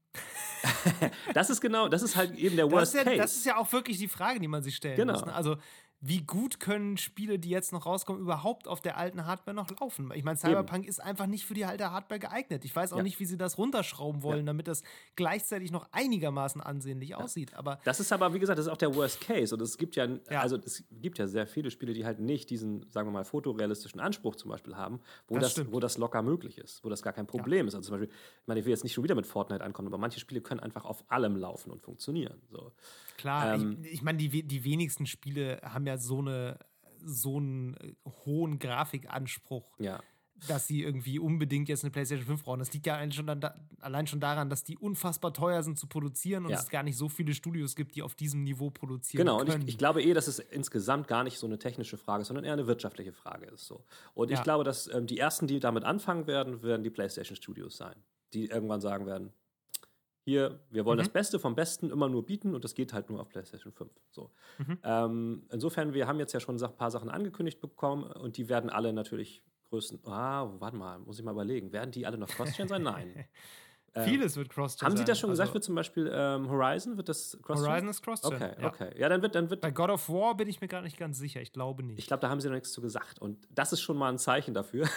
das ist genau, das ist halt eben der Worst das ja, Case. Das ist ja auch wirklich die Frage, die man sich stellen genau. muss. Ne? Also wie gut können Spiele, die jetzt noch rauskommen, überhaupt auf der alten Hardware noch laufen? Ich meine, Cyberpunk Eben. ist einfach nicht für die alte Hardware geeignet. Ich weiß auch ja. nicht, wie sie das runterschrauben wollen, ja. damit das gleichzeitig noch einigermaßen ansehnlich ja. aussieht. Aber das ist aber, wie gesagt, das ist auch der Worst Case. Und es gibt ja, also es gibt ja sehr viele Spiele, die halt nicht diesen, sagen wir mal, fotorealistischen Anspruch zum Beispiel haben, wo das, das wo das locker möglich ist, wo das gar kein Problem ist. Also zum Beispiel, ich meine, ich will jetzt nicht schon wieder mit Fortnite ankommen, aber manche Spiele können einfach auf allem laufen und funktionieren. So. Klar, ähm, ich, ich meine, die, die wenigsten Spiele haben ja so eine so einen äh, hohen Grafikanspruch, ja. dass sie irgendwie unbedingt jetzt eine PlayStation 5 brauchen. Das liegt ja allein schon, da, allein schon daran, dass die unfassbar teuer sind zu produzieren und ja. es gar nicht so viele Studios gibt, die auf diesem Niveau produzieren genau, können. Und ich, ich, glaube eh, dass es insgesamt gar nicht so eine technische Frage ist, sondern eher eine wirtschaftliche Frage ist. So. Und ja. ich glaube, dass ähm, die ersten, die damit anfangen werden, werden die PlayStation Studios sein, die irgendwann sagen werden, hier, wir wollen mhm. das Beste vom Besten immer nur bieten und das geht halt nur auf PlayStation 5. So. Mhm. Ähm, insofern, wir haben jetzt ja schon ein paar Sachen angekündigt bekommen und die werden alle natürlich größten. Ah, warte mal, muss ich mal überlegen. Werden die alle noch Cross-Gen sein? Nein. Ähm, Vieles wird Cross-Gen Haben Sie das schon also, gesagt? Wird zum Beispiel ähm, Horizon, wird das Cross-Gen? Horizon ist Cross-Gen. Okay, ja. okay. Ja, dann wird, dann wird. Bei God of War bin ich mir gar nicht ganz sicher. Ich glaube nicht. Ich glaube, da haben Sie noch nichts zu gesagt. Und das ist schon mal ein Zeichen dafür,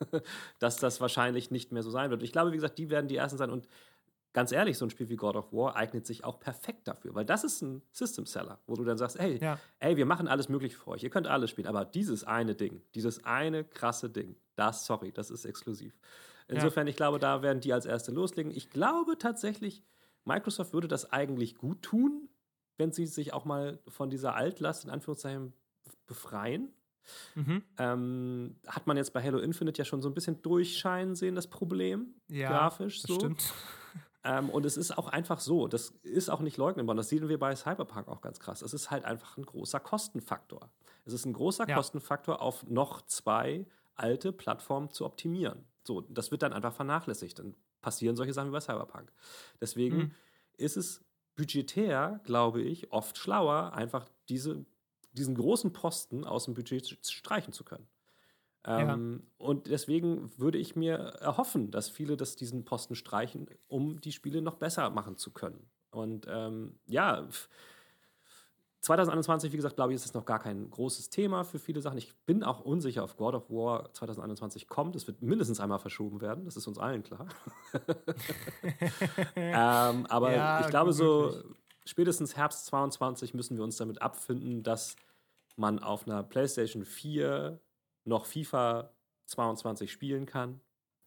dass das wahrscheinlich nicht mehr so sein wird. Ich glaube, wie gesagt, die werden die ersten sein. Und ganz ehrlich, so ein Spiel wie God of War eignet sich auch perfekt dafür, weil das ist ein System Seller, wo du dann sagst, hey, ja. ey, wir machen alles möglich für euch, ihr könnt alles spielen, aber dieses eine Ding, dieses eine krasse Ding, das, sorry, das ist exklusiv. Insofern, ja. ich glaube, da werden die als erste loslegen. Ich glaube tatsächlich, Microsoft würde das eigentlich gut tun, wenn sie sich auch mal von dieser Altlast in Anführungszeichen befreien. Mhm. Ähm, hat man jetzt bei Halo Infinite ja schon so ein bisschen durchscheinen sehen, das Problem, ja, grafisch so. Stimmt. Ähm, und es ist auch einfach so, das ist auch nicht leugnet das sehen wir bei Cyberpunk auch ganz krass. Es ist halt einfach ein großer Kostenfaktor. Es ist ein großer ja. Kostenfaktor, auf noch zwei alte Plattformen zu optimieren. So, das wird dann einfach vernachlässigt. Dann passieren solche Sachen wie bei Cyberpunk. Deswegen mhm. ist es budgetär, glaube ich, oft schlauer, einfach diese, diesen großen Posten aus dem Budget streichen zu können. Ähm, ja. Und deswegen würde ich mir erhoffen, dass viele das diesen Posten streichen, um die Spiele noch besser machen zu können. Und ähm, ja, 2021, wie gesagt, glaube ich, ist es noch gar kein großes Thema für viele Sachen. Ich bin auch unsicher, ob God of War 2021 kommt. Es wird mindestens einmal verschoben werden, das ist uns allen klar. ähm, aber ja, ich glaube, so spätestens Herbst 2022 müssen wir uns damit abfinden, dass man auf einer PlayStation 4 noch FIFA 22 spielen kann,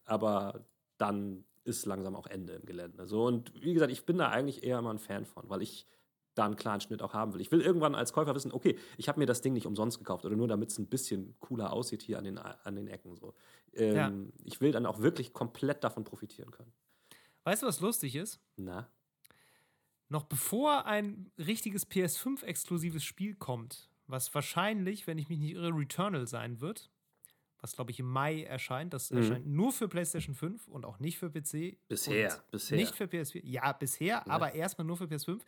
aber dann ist langsam auch Ende im Gelände. So, und wie gesagt, ich bin da eigentlich eher immer ein Fan von, weil ich da einen klaren Schnitt auch haben will. Ich will irgendwann als Käufer wissen, okay, ich habe mir das Ding nicht umsonst gekauft oder nur damit es ein bisschen cooler aussieht hier an den, an den Ecken. So. Ähm, ja. Ich will dann auch wirklich komplett davon profitieren können. Weißt du, was lustig ist? Na? Noch bevor ein richtiges PS5-exklusives Spiel kommt, was wahrscheinlich, wenn ich mich nicht irre, Returnal sein wird, was glaube ich im Mai erscheint. Das mhm. erscheint nur für PlayStation 5 und auch nicht für PC. Bisher, bisher. Nicht für PS4. Ja, bisher, ja. aber erstmal nur für PS5.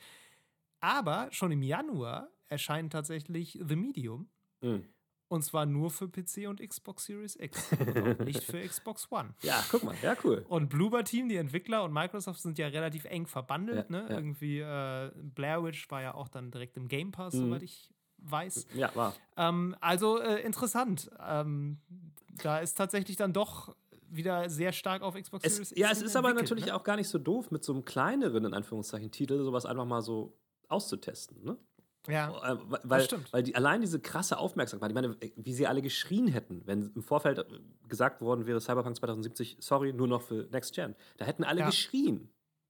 Aber schon im Januar erscheint tatsächlich The Medium. Mhm. Und zwar nur für PC und Xbox Series X. nicht für Xbox One. Ja, guck mal, ja, cool. Und Bloober Team, die Entwickler und Microsoft sind ja relativ eng verbandelt. Ja, ne? Ja. Irgendwie äh, Blair Witch war ja auch dann direkt im Game Pass, mhm. soweit ich weiß. Ja, war. Ähm, also äh, interessant. Ähm, da ist tatsächlich dann doch wieder sehr stark auf Xbox es, Series X. Ja, es ist aber natürlich ne? auch gar nicht so doof, mit so einem kleineren, in Anführungszeichen, Titel sowas einfach mal so auszutesten. Ne? Ja, äh, weil, weil die, allein diese krasse Aufmerksamkeit, ich meine, wie sie alle geschrien hätten, wenn im Vorfeld gesagt worden wäre, Cyberpunk 2070, sorry, nur noch für Next Gen. Da hätten alle ja. geschrien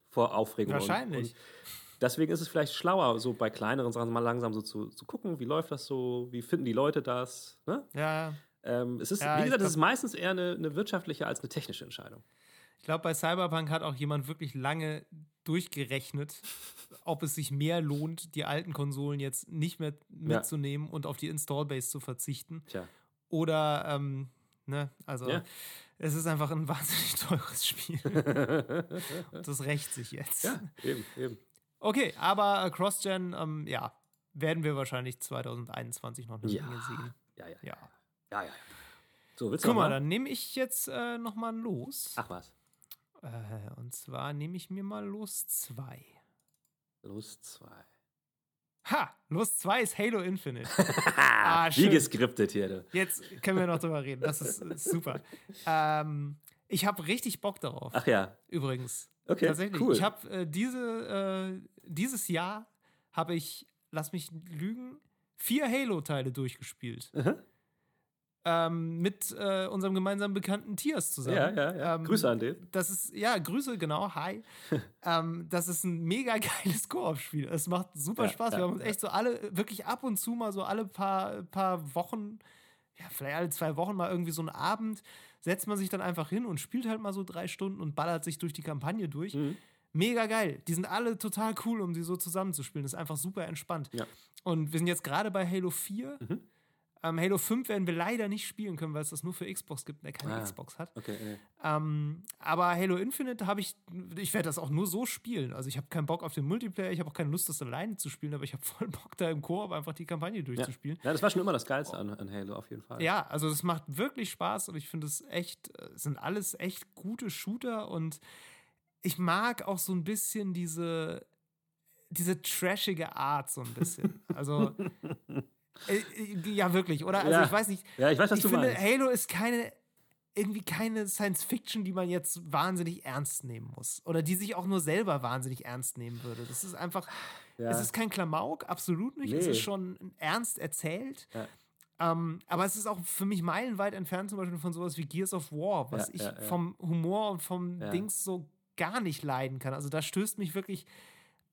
vor Aufregung. Wahrscheinlich. Und, und deswegen ist es vielleicht schlauer, so bei kleineren Sachen mal langsam so zu, zu gucken, wie läuft das so, wie finden die Leute das. Ne? Ja. Ähm, es ist, ja, wie gesagt, es ist meistens eher eine, eine wirtschaftliche als eine technische Entscheidung. Ich glaube, bei Cyberpunk hat auch jemand wirklich lange durchgerechnet, ob es sich mehr lohnt, die alten Konsolen jetzt nicht mehr mitzunehmen ja. und auf die Installbase zu verzichten. Tja. Oder, ähm, ne, also ja. es ist einfach ein wahnsinnig teures Spiel. das rächt sich jetzt. Ja, eben, eben. Okay, aber äh, Cross-Gen, ähm, ja, werden wir wahrscheinlich 2021 noch eine ja. Menge sehen. Ja, ja. Ja, ja. ja. So, willst du Guck mal, dann nehme ich jetzt äh, noch mal los. Ach was. Äh, und zwar nehme ich mir mal Los 2. Los 2. Ha! Los 2 ist Halo Infinite. ah, Wie geskriptet hier. Du. Jetzt können wir noch drüber reden. Das ist, ist super. Ähm, ich habe richtig Bock darauf. Ach ja. Übrigens. Okay, Tatsächlich. cool. Ich habe äh, diese, äh, dieses Jahr habe ich, lass mich lügen, vier Halo-Teile durchgespielt. Mhm ähm, mit äh, unserem gemeinsamen Bekannten Tias zusammen. Ja, ja, ja. Ähm, Grüße an den. Das ist, ja, Grüße, genau, hi. ähm, das ist ein mega geiles Koop-Spiel. Es macht super ja, Spaß. Ja, Wir haben uns echt so alle, wirklich ab und zu mal so alle paar, paar Wochen, ja, vielleicht alle zwei Wochen mal irgendwie so einen Abend, setzt man sich dann einfach hin und spielt halt mal so drei Stunden und ballert sich durch die Kampagne durch. Mhm. Mega geil. Die sind alle total cool, um sie so zusammenzuspielen. Das ist einfach super entspannt. Ja. Und wir sind jetzt gerade bei Halo 4. Mhm. Ähm, Halo 5 werden wir leider nicht spielen können, weil es das nur für Xbox gibt, der keine ah, Xbox hat. Okay, okay. Ähm, aber Halo Infinite habe ich, ich werde das auch nur so spielen. Also ich habe keinen Bock auf den Multiplayer, ich habe auch keine Lust, das alleine zu spielen, aber ich habe voll Bock, da im Koop einfach die Kampagne durchzuspielen. Ja. ja, das war schon immer das Geilste an, an Halo, auf jeden Fall. Ja, also es macht wirklich Spaß und ich finde es echt, sind alles echt gute Shooter und ich mag auch so ein bisschen diese, diese trashige Art so ein bisschen. Also Äh, äh, ja, wirklich, oder? Also ja. ich weiß nicht. Ja, ich weiß, was ich du finde, meinst. Halo ist keine irgendwie keine Science Fiction, die man jetzt wahnsinnig ernst nehmen muss oder die sich auch nur selber wahnsinnig ernst nehmen würde. Das ist einfach, ja. es ist kein Klamauk, absolut nicht. Nee. Es ist schon ernst erzählt. Ja. Ähm, aber es ist auch für mich meilenweit entfernt, zum Beispiel von sowas wie Gears of War, was ja, ich vom Humor und vom Dings so gar nicht leiden kann. Also da stößt mich wirklich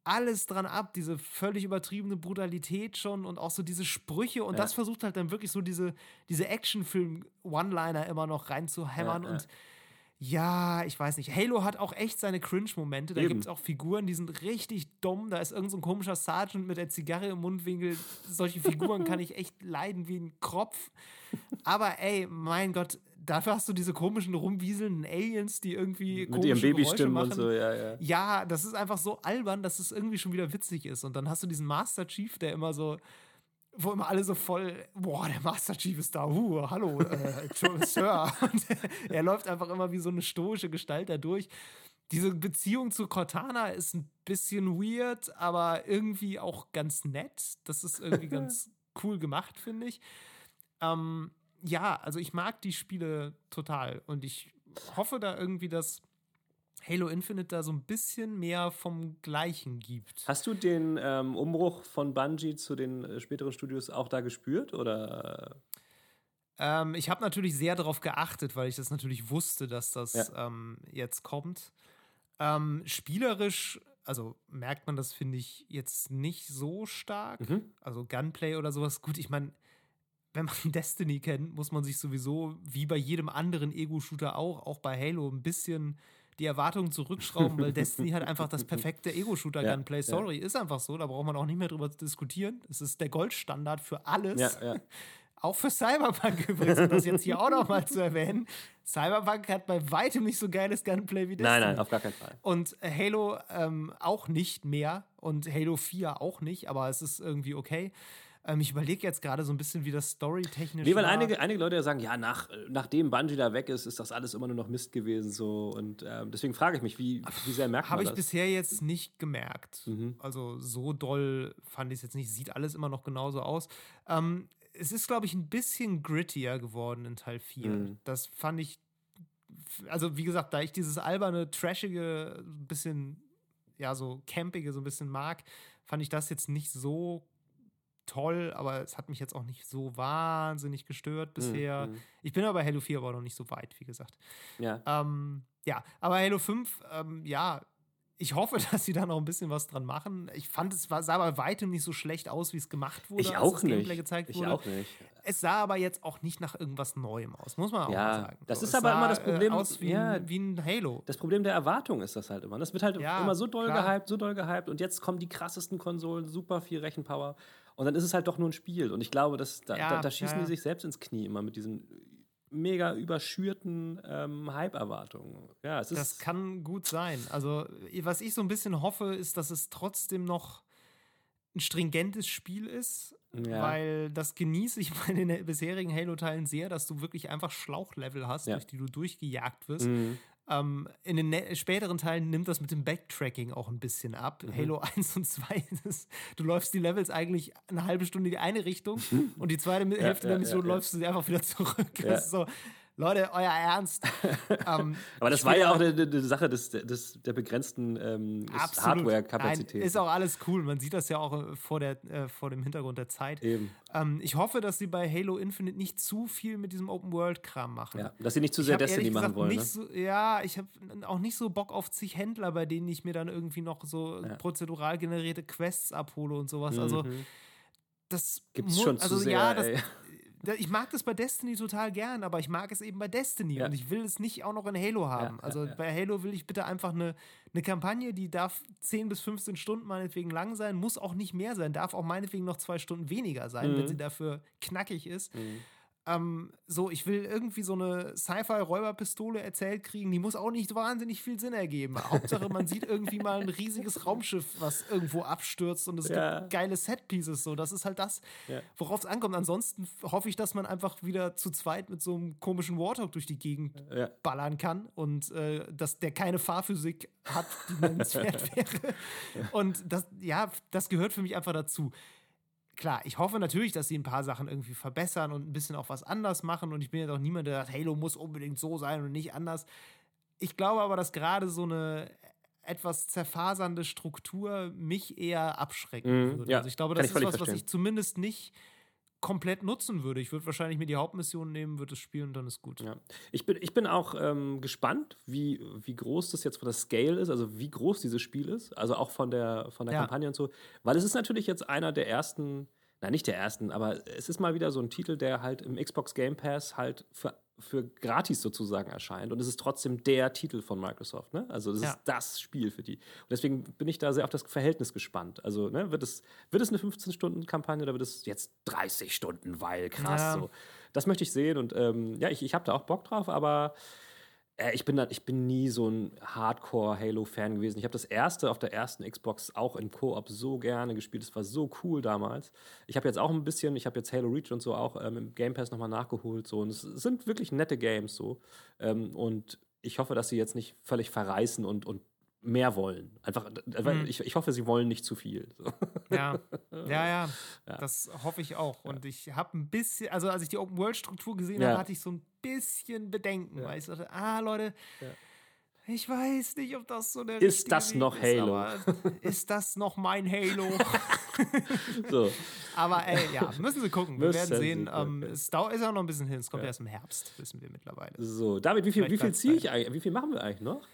alles dran ab, diese völlig übertriebene Brutalität schon und auch so diese Sprüche und ja. das versucht halt dann wirklich so diese, diese Actionfilm-One-Liner immer noch reinzuhämmern ja, ja. und ja, ich weiß nicht. Halo hat auch echt seine Cringe-Momente. Da gibt es auch Figuren, die sind richtig dumm. Da ist irgendein so komischer Sergeant mit der Zigarre im Mundwinkel. Solche Figuren kann ich echt leiden wie ein Kropf. Aber ey, mein Gott, dafür hast du diese komischen rumwieselnden Aliens, die irgendwie mit ihren Babystimmen und so, ja, ja. Ja, das ist einfach so albern, dass es irgendwie schon wieder witzig ist. Und dann hast du diesen Master Chief, der immer so wo immer alle so voll, boah, der Master Chief ist da, uh, hallo, äh, Sir. Und er läuft einfach immer wie so eine stoische Gestalt da durch. Diese Beziehung zu Cortana ist ein bisschen weird, aber irgendwie auch ganz nett. Das ist irgendwie ganz cool gemacht, finde ich. Ähm, ja, also ich mag die Spiele total und ich hoffe da irgendwie, dass Halo Infinite da so ein bisschen mehr vom Gleichen gibt. Hast du den ähm, Umbruch von Bungie zu den äh, späteren Studios auch da gespürt oder? Ähm, ich habe natürlich sehr darauf geachtet, weil ich das natürlich wusste, dass das ja. ähm, jetzt kommt. Ähm, spielerisch, also merkt man das, finde ich, jetzt nicht so stark. Mhm. Also Gunplay oder sowas. Gut, ich meine, wenn man Destiny kennt, muss man sich sowieso, wie bei jedem anderen Ego-Shooter auch, auch bei Halo, ein bisschen die Erwartungen zurückschrauben, weil Destiny hat einfach das perfekte Ego-Shooter-Gunplay. Ja, Sorry, ja. ist einfach so. Da braucht man auch nicht mehr drüber diskutieren. Es ist der Goldstandard für alles. Ja, auch für Cyberpunk übrigens, um das jetzt hier auch nochmal zu erwähnen. Cyberpunk hat bei weitem nicht so geiles Gunplay wie Destiny. Nein, nein, auf gar keinen Fall. Und Halo ähm, auch nicht mehr und Halo 4 auch nicht, aber es ist irgendwie okay. Ähm, ich überlege jetzt gerade so ein bisschen, wie das storytechnisch Nee, weil war. Einige, einige Leute sagen, ja, nach, nachdem Bungie da weg ist, ist das alles immer nur noch Mist gewesen. So. Und ähm, deswegen frage ich mich, wie, wie sehr merkt Habe ich bisher jetzt nicht gemerkt. Mhm. Also so doll fand ich es jetzt nicht. Sieht alles immer noch genauso aus. Ähm, es ist, glaube ich, ein bisschen grittier geworden in Teil 4. Mhm. Das fand ich, also wie gesagt, da ich dieses alberne, trashige, bisschen, ja, so campige so ein bisschen mag, fand ich das jetzt nicht so toll, aber es hat mich jetzt auch nicht so wahnsinnig gestört bisher. Mhm. Ich bin aber bei Halo 4 aber noch nicht so weit, wie gesagt. Ja. Ähm, ja, aber Halo 5, ähm, ja, ich hoffe, dass sie da noch ein bisschen was dran machen. Ich fand, es sah bei weitem nicht so schlecht aus, wie es gemacht wurde. Ich auch das nicht. Gezeigt wurde. Ich auch nicht. Es sah aber jetzt auch nicht nach irgendwas Neuem aus, muss man auch ja, mal sagen. Das so, ist aber immer das Problem. Äh, aus wie, ja, ein, wie ein Halo. Das Problem der Erwartung ist das halt immer. Das wird halt ja, immer so doll klar. gehypt, so doll gehypt. Und jetzt kommen die krassesten Konsolen, super viel Rechenpower. Und dann ist es halt doch nur ein Spiel. Und ich glaube, dass, da, ja, da, da schießen die sich selbst ins Knie immer mit diesen mega überschürten ähm, Hype-Erwartungen. Ja, es ist das kann gut sein. Also, was ich so ein bisschen hoffe, ist, dass es trotzdem noch ein stringentes Spiel ist, ja. weil das genieße ich bei den bisherigen Halo-Teilen sehr, dass du wirklich einfach Schlauchlevel hast, ja. durch die du durchgejagt wirst. Mhm. Ähm, in den späteren Teilen nimmt das mit dem Backtracking auch ein bisschen ab. Mhm. Halo 1 und 2, das, du läufst die Levels eigentlich eine halbe Stunde in die eine Richtung und die zweite Hälfte ja, der Mission ja, läufst du sie einfach wieder zurück. Das ist so, Leute, euer Ernst. ähm, Aber das war ja auch eine, Sache des, des, der begrenzten ähm, Hardware-Kapazität. Ist auch alles cool. Man sieht das ja auch äh, vor, der, äh, vor dem Hintergrund der Zeit. Eben. Ähm, ich hoffe, dass sie bei Halo Infinite nicht zu viel mit diesem Open-World-Kram machen. Ja, dass sie nicht zu sehr Destiny machen wollen. Ne? So, ja, ich habe auch nicht so Bock auf zig Händler, bei denen ich mir dann irgendwie noch so ja. prozedural generierte Quests abhole und sowas. Also mhm. das gibt es schon also, zu sehr. Ja, das, ich mag das bei Destiny total gern, aber ich mag es eben bei Destiny ja. und ich will es nicht auch noch in Halo haben. Ja, also ja, bei Halo will ich bitte einfach eine, eine Kampagne, die darf 10 bis 15 Stunden meinetwegen lang sein, muss auch nicht mehr sein, darf auch meinetwegen noch zwei Stunden weniger sein, mhm. wenn sie dafür knackig ist. Mhm. Ähm, so, ich will irgendwie so eine Sci-Fi-Räuberpistole erzählt kriegen, die muss auch nicht wahnsinnig viel Sinn ergeben. Hauptsache, man sieht irgendwie mal ein riesiges Raumschiff, was irgendwo abstürzt und es ja. gibt geile Setpieces. So, das ist halt das, ja. worauf es ankommt. Ansonsten hoffe ich, dass man einfach wieder zu zweit mit so einem komischen Warthog durch die Gegend ja. ballern kann und äh, dass der keine Fahrphysik hat, die nennenswert wäre. Und das, ja, das gehört für mich einfach dazu klar, ich hoffe natürlich, dass sie ein paar Sachen irgendwie verbessern und ein bisschen auch was anders machen. Und ich bin ja doch niemand, der sagt, Halo muss unbedingt so sein und nicht anders. Ich glaube aber, dass gerade so eine etwas zerfasernde Struktur mich eher abschrecken mm, würde. Ja, also ich glaube, das ist was, verstehen. was ich zumindest nicht komplett nutzen würde. Ich würde wahrscheinlich mir die Hauptmission nehmen, würde es spielen und dann ist gut. Ja. Ich, bin, ich bin auch ähm, gespannt, wie, wie groß das jetzt von der Scale ist, also wie groß dieses Spiel ist, also auch von der, von der ja. Kampagne und so. Weil es ist natürlich jetzt einer der ersten, nein, nicht der ersten, aber es ist mal wieder so ein Titel, der halt im Xbox Game Pass halt für für gratis sozusagen erscheint. Und es ist trotzdem der Titel von Microsoft. Ne? Also es ja. ist das Spiel für die. Und deswegen bin ich da sehr auf das Verhältnis gespannt. Also ne, wird, es, wird es eine 15-Stunden-Kampagne oder wird es jetzt 30 Stunden, weil krass ja. so. Das möchte ich sehen und ähm, ja, ich, ich habe da auch Bock drauf, aber ich bin, ich bin nie so ein Hardcore-Halo-Fan gewesen. Ich habe das erste auf der ersten Xbox auch im Koop so gerne gespielt. Das war so cool damals. Ich habe jetzt auch ein bisschen, ich habe jetzt Halo Reach und so auch ähm, im Game Pass nochmal nachgeholt. So. Und es sind wirklich nette Games so. Ähm, und ich hoffe, dass sie jetzt nicht völlig verreißen und, und mehr wollen. Einfach, mhm. ich, ich hoffe, sie wollen nicht zu viel. So. Ja. ja. ja, ja, das hoffe ich auch. Und ich habe ein bisschen, also als ich die Open-World-Struktur gesehen ja. habe, hatte ich so ein bisschen Bedenken, weil ich dachte, ah, Leute, ich weiß nicht, ob das so der Ist das noch Halo? ist das noch mein Halo? so. Aber ey, ja, müssen Sie gucken. Wir müssen werden sehen. Ähm, es dauert, ist auch noch ein bisschen hin. Es kommt ja. erst im Herbst, wissen wir mittlerweile. So, David, wie viel, wie viel ziehe ich eigentlich? Wie viel machen wir eigentlich noch?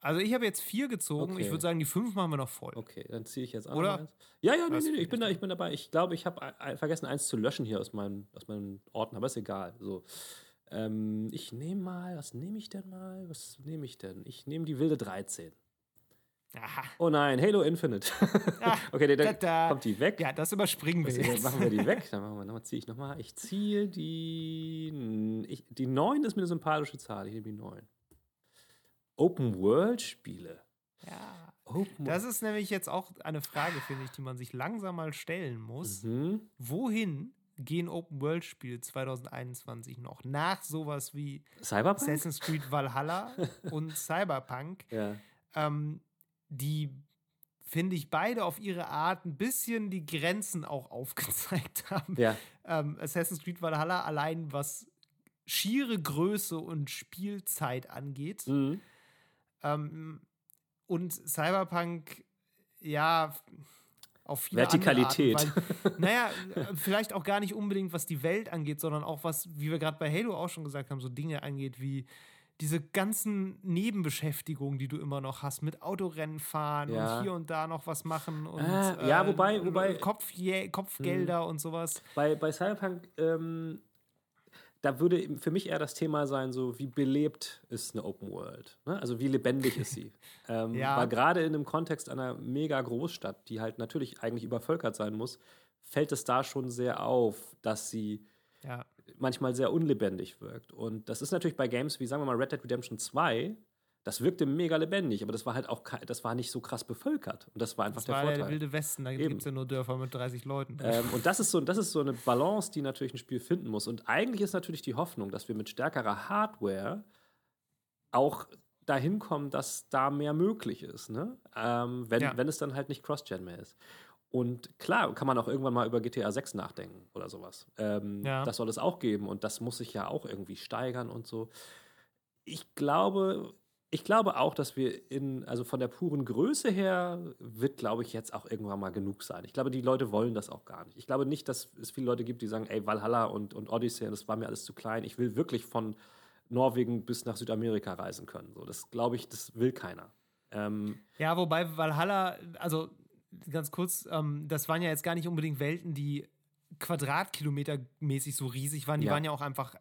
Also ich habe jetzt vier gezogen. Okay. Ich würde sagen, die fünf machen wir noch voll. Okay, dann ziehe ich jetzt auch Oder? eins. Ja, ja, nee, nee, nee, ich bin, da, ich bin dabei. Ich glaube, ich habe vergessen, eins zu löschen hier aus meinem, aus meinem Ordner, aber ist egal. So. Ähm, ich nehme mal, was nehme ich denn mal? Was nehme ich denn? Ich nehme die wilde 13. Aha. Oh nein, Halo Infinite. Ah, okay, dann da, kommt die weg. Ja, das überspringen wir jetzt. Machen wir die weg. Dann machen wir nochmal, ziehe ich nochmal. Ich ziehe die. Ich, die 9 ist mir eine sympathische Zahl. Ich nehme die 9. Open World Spiele. Ja. Open das ist nämlich jetzt auch eine Frage, finde ich, die man sich langsam mal stellen muss. Mhm. Wohin gehen Open World Spiele 2021 noch? Nach sowas wie Cyberpunk? Assassin's Creed Valhalla und Cyberpunk. Ja. Ähm, die finde ich beide auf ihre Art ein bisschen die Grenzen auch aufgezeigt haben. Ja. Ähm, Assassin's Creed Valhalla allein was schiere Größe und Spielzeit angeht. Mhm. Ähm, und Cyberpunk, ja, auf viele Vertikalität. Arten, weil, naja, vielleicht auch gar nicht unbedingt, was die Welt angeht, sondern auch was, wie wir gerade bei Halo auch schon gesagt haben, so Dinge angeht wie diese ganzen Nebenbeschäftigungen, die du immer noch hast, mit Autorennen fahren ja. und hier und da noch was machen und ah, ja, wobei, äh, wobei Kopf, Kopfgelder mh. und sowas. Bei, bei Cyberpunk, ähm, da würde für mich eher das Thema sein, so wie belebt ist eine Open World. Ne? Also wie lebendig ist sie. ähm, ja. Weil gerade in dem Kontext einer mega Großstadt, die halt natürlich eigentlich übervölkert sein muss, fällt es da schon sehr auf, dass sie ja manchmal sehr unlebendig wirkt. Und das ist natürlich bei Games wie, sagen wir mal, Red Dead Redemption 2, das wirkte mega lebendig, aber das war halt auch, das war nicht so krass bevölkert. Und das war einfach das der war Vorteil. der wilde Westen, da gibt es ja nur Dörfer mit 30 Leuten. Ähm, und das ist, so, das ist so eine Balance, die natürlich ein Spiel finden muss. Und eigentlich ist natürlich die Hoffnung, dass wir mit stärkerer Hardware auch dahin kommen, dass da mehr möglich ist, ne? Ähm, wenn, ja. wenn es dann halt nicht Cross-Gen mehr ist. Und klar, kann man auch irgendwann mal über GTA 6 nachdenken oder sowas. Ähm, ja. Das soll es auch geben und das muss sich ja auch irgendwie steigern und so. Ich glaube, ich glaube auch, dass wir in, also von der puren Größe her, wird, glaube ich, jetzt auch irgendwann mal genug sein. Ich glaube, die Leute wollen das auch gar nicht. Ich glaube nicht, dass es viele Leute gibt, die sagen, ey, Valhalla und, und Odyssey, das war mir alles zu klein. Ich will wirklich von Norwegen bis nach Südamerika reisen können. So, das glaube ich, das will keiner. Ähm, ja, wobei Valhalla, also ganz kurz, ähm, das waren ja jetzt gar nicht unbedingt Welten, die quadratkilometermäßig so riesig waren. Die ja. waren ja auch einfach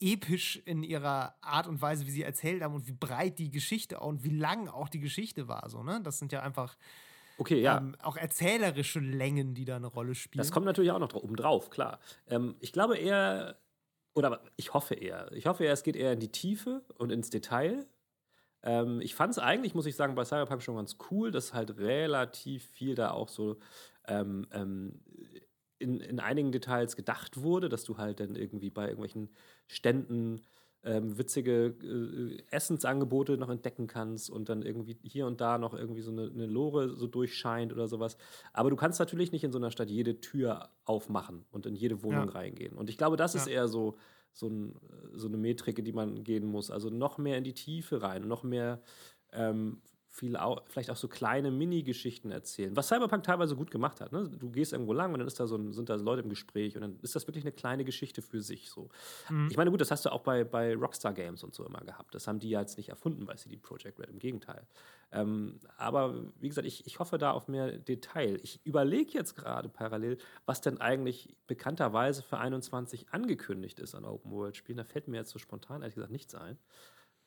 episch in ihrer Art und Weise, wie sie erzählt haben und wie breit die Geschichte und wie lang auch die Geschichte war. So, ne? Das sind ja einfach okay, ja. Ähm, auch erzählerische Längen, die da eine Rolle spielen. Das kommt natürlich auch noch oben drauf, klar. Ähm, ich glaube eher, oder ich hoffe eher, ich hoffe eher, es geht eher in die Tiefe und ins Detail ähm, ich fand es eigentlich, muss ich sagen, bei Cyberpunk schon ganz cool, dass halt relativ viel da auch so ähm, ähm, in, in einigen Details gedacht wurde, dass du halt dann irgendwie bei irgendwelchen Ständen ähm, witzige äh, Essensangebote noch entdecken kannst und dann irgendwie hier und da noch irgendwie so eine, eine, Lore so durchscheint oder sowas. Aber du kannst natürlich nicht in so einer Stadt jede Tür aufmachen und in jede Wohnung ja. reingehen. Und ich glaube, das ja. ist eher so so, ein, so eine Metrik, die man gehen muss. Also noch mehr in die Tiefe rein, noch mehr ähm, viel auch, vielleicht auch so kleine Mini-Geschichten erzählen. Was Cyberpunk teilweise gut gemacht hat. Ne? Du gehst irgendwo lang und dann ist da so ein, sind da Leute im Gespräch und dann ist das wirklich eine kleine Geschichte für sich. So. Mhm. Ich meine, gut, das hast du auch bei, bei Rockstar Games und so immer gehabt. Das haben die ja jetzt nicht erfunden bei CD Projekt Red, im Gegenteil. Ähm, aber wie gesagt, ich, ich hoffe da auf mehr Detail. Ich überlege jetzt gerade parallel, was denn eigentlich bekannterweise für 21 angekündigt ist an Open World Spielen. Da fällt mir jetzt so spontan ehrlich gesagt nichts ein.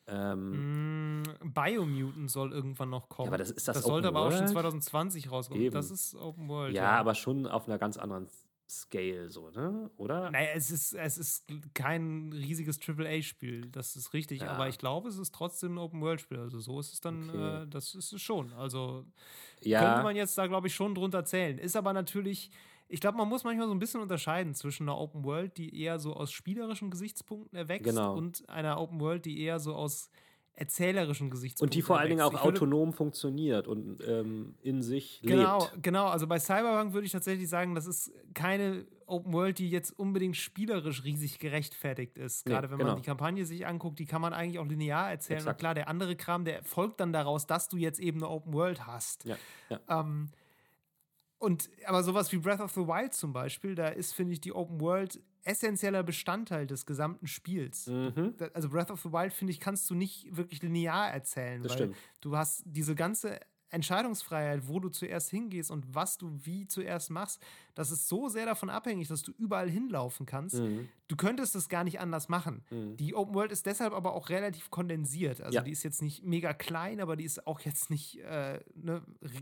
Ähm, mm, Biomutant soll irgendwann noch kommen. Ja, aber das ist das, das sollte aber auch schon 2020 rauskommen. Eben. Das ist Open World. Ja, ja, aber schon auf einer ganz anderen Scale, so, ne? Oder? Naja, es ist, es ist kein riesiges AAA-Spiel, das ist richtig. Ja. Aber ich glaube, es ist trotzdem ein Open-World-Spiel. Also so ist es dann, okay. äh, das ist es schon. Also ja. könnte man jetzt da, glaube ich, schon drunter zählen. Ist aber natürlich ich glaube, man muss manchmal so ein bisschen unterscheiden zwischen einer Open World, die eher so aus spielerischen Gesichtspunkten erwächst genau. und einer Open World, die eher so aus erzählerischen Gesichtspunkten. Und die vor allen Dingen auch autonom funktioniert und ähm, in sich genau, lebt. Genau, also bei Cyberpunk würde ich tatsächlich sagen, das ist keine Open World, die jetzt unbedingt spielerisch riesig gerechtfertigt ist. Gerade nee, wenn man genau. die Kampagne sich anguckt, die kann man eigentlich auch linear erzählen. Exakt. Und klar, der andere Kram, der folgt dann daraus, dass du jetzt eben eine Open World hast. Ja, ja. Ähm, und aber sowas wie Breath of the Wild zum Beispiel, da ist, finde ich, die Open World essentieller Bestandteil des gesamten Spiels. Mhm. Also Breath of the Wild, finde ich, kannst du nicht wirklich linear erzählen, das weil stimmt. du hast diese ganze Entscheidungsfreiheit, wo du zuerst hingehst und was du wie zuerst machst, das ist so sehr davon abhängig, dass du überall hinlaufen kannst. Mhm. Du könntest es gar nicht anders machen. Mhm. Die Open World ist deshalb aber auch relativ kondensiert. Also ja. die ist jetzt nicht mega klein, aber die ist auch jetzt nicht äh, ne,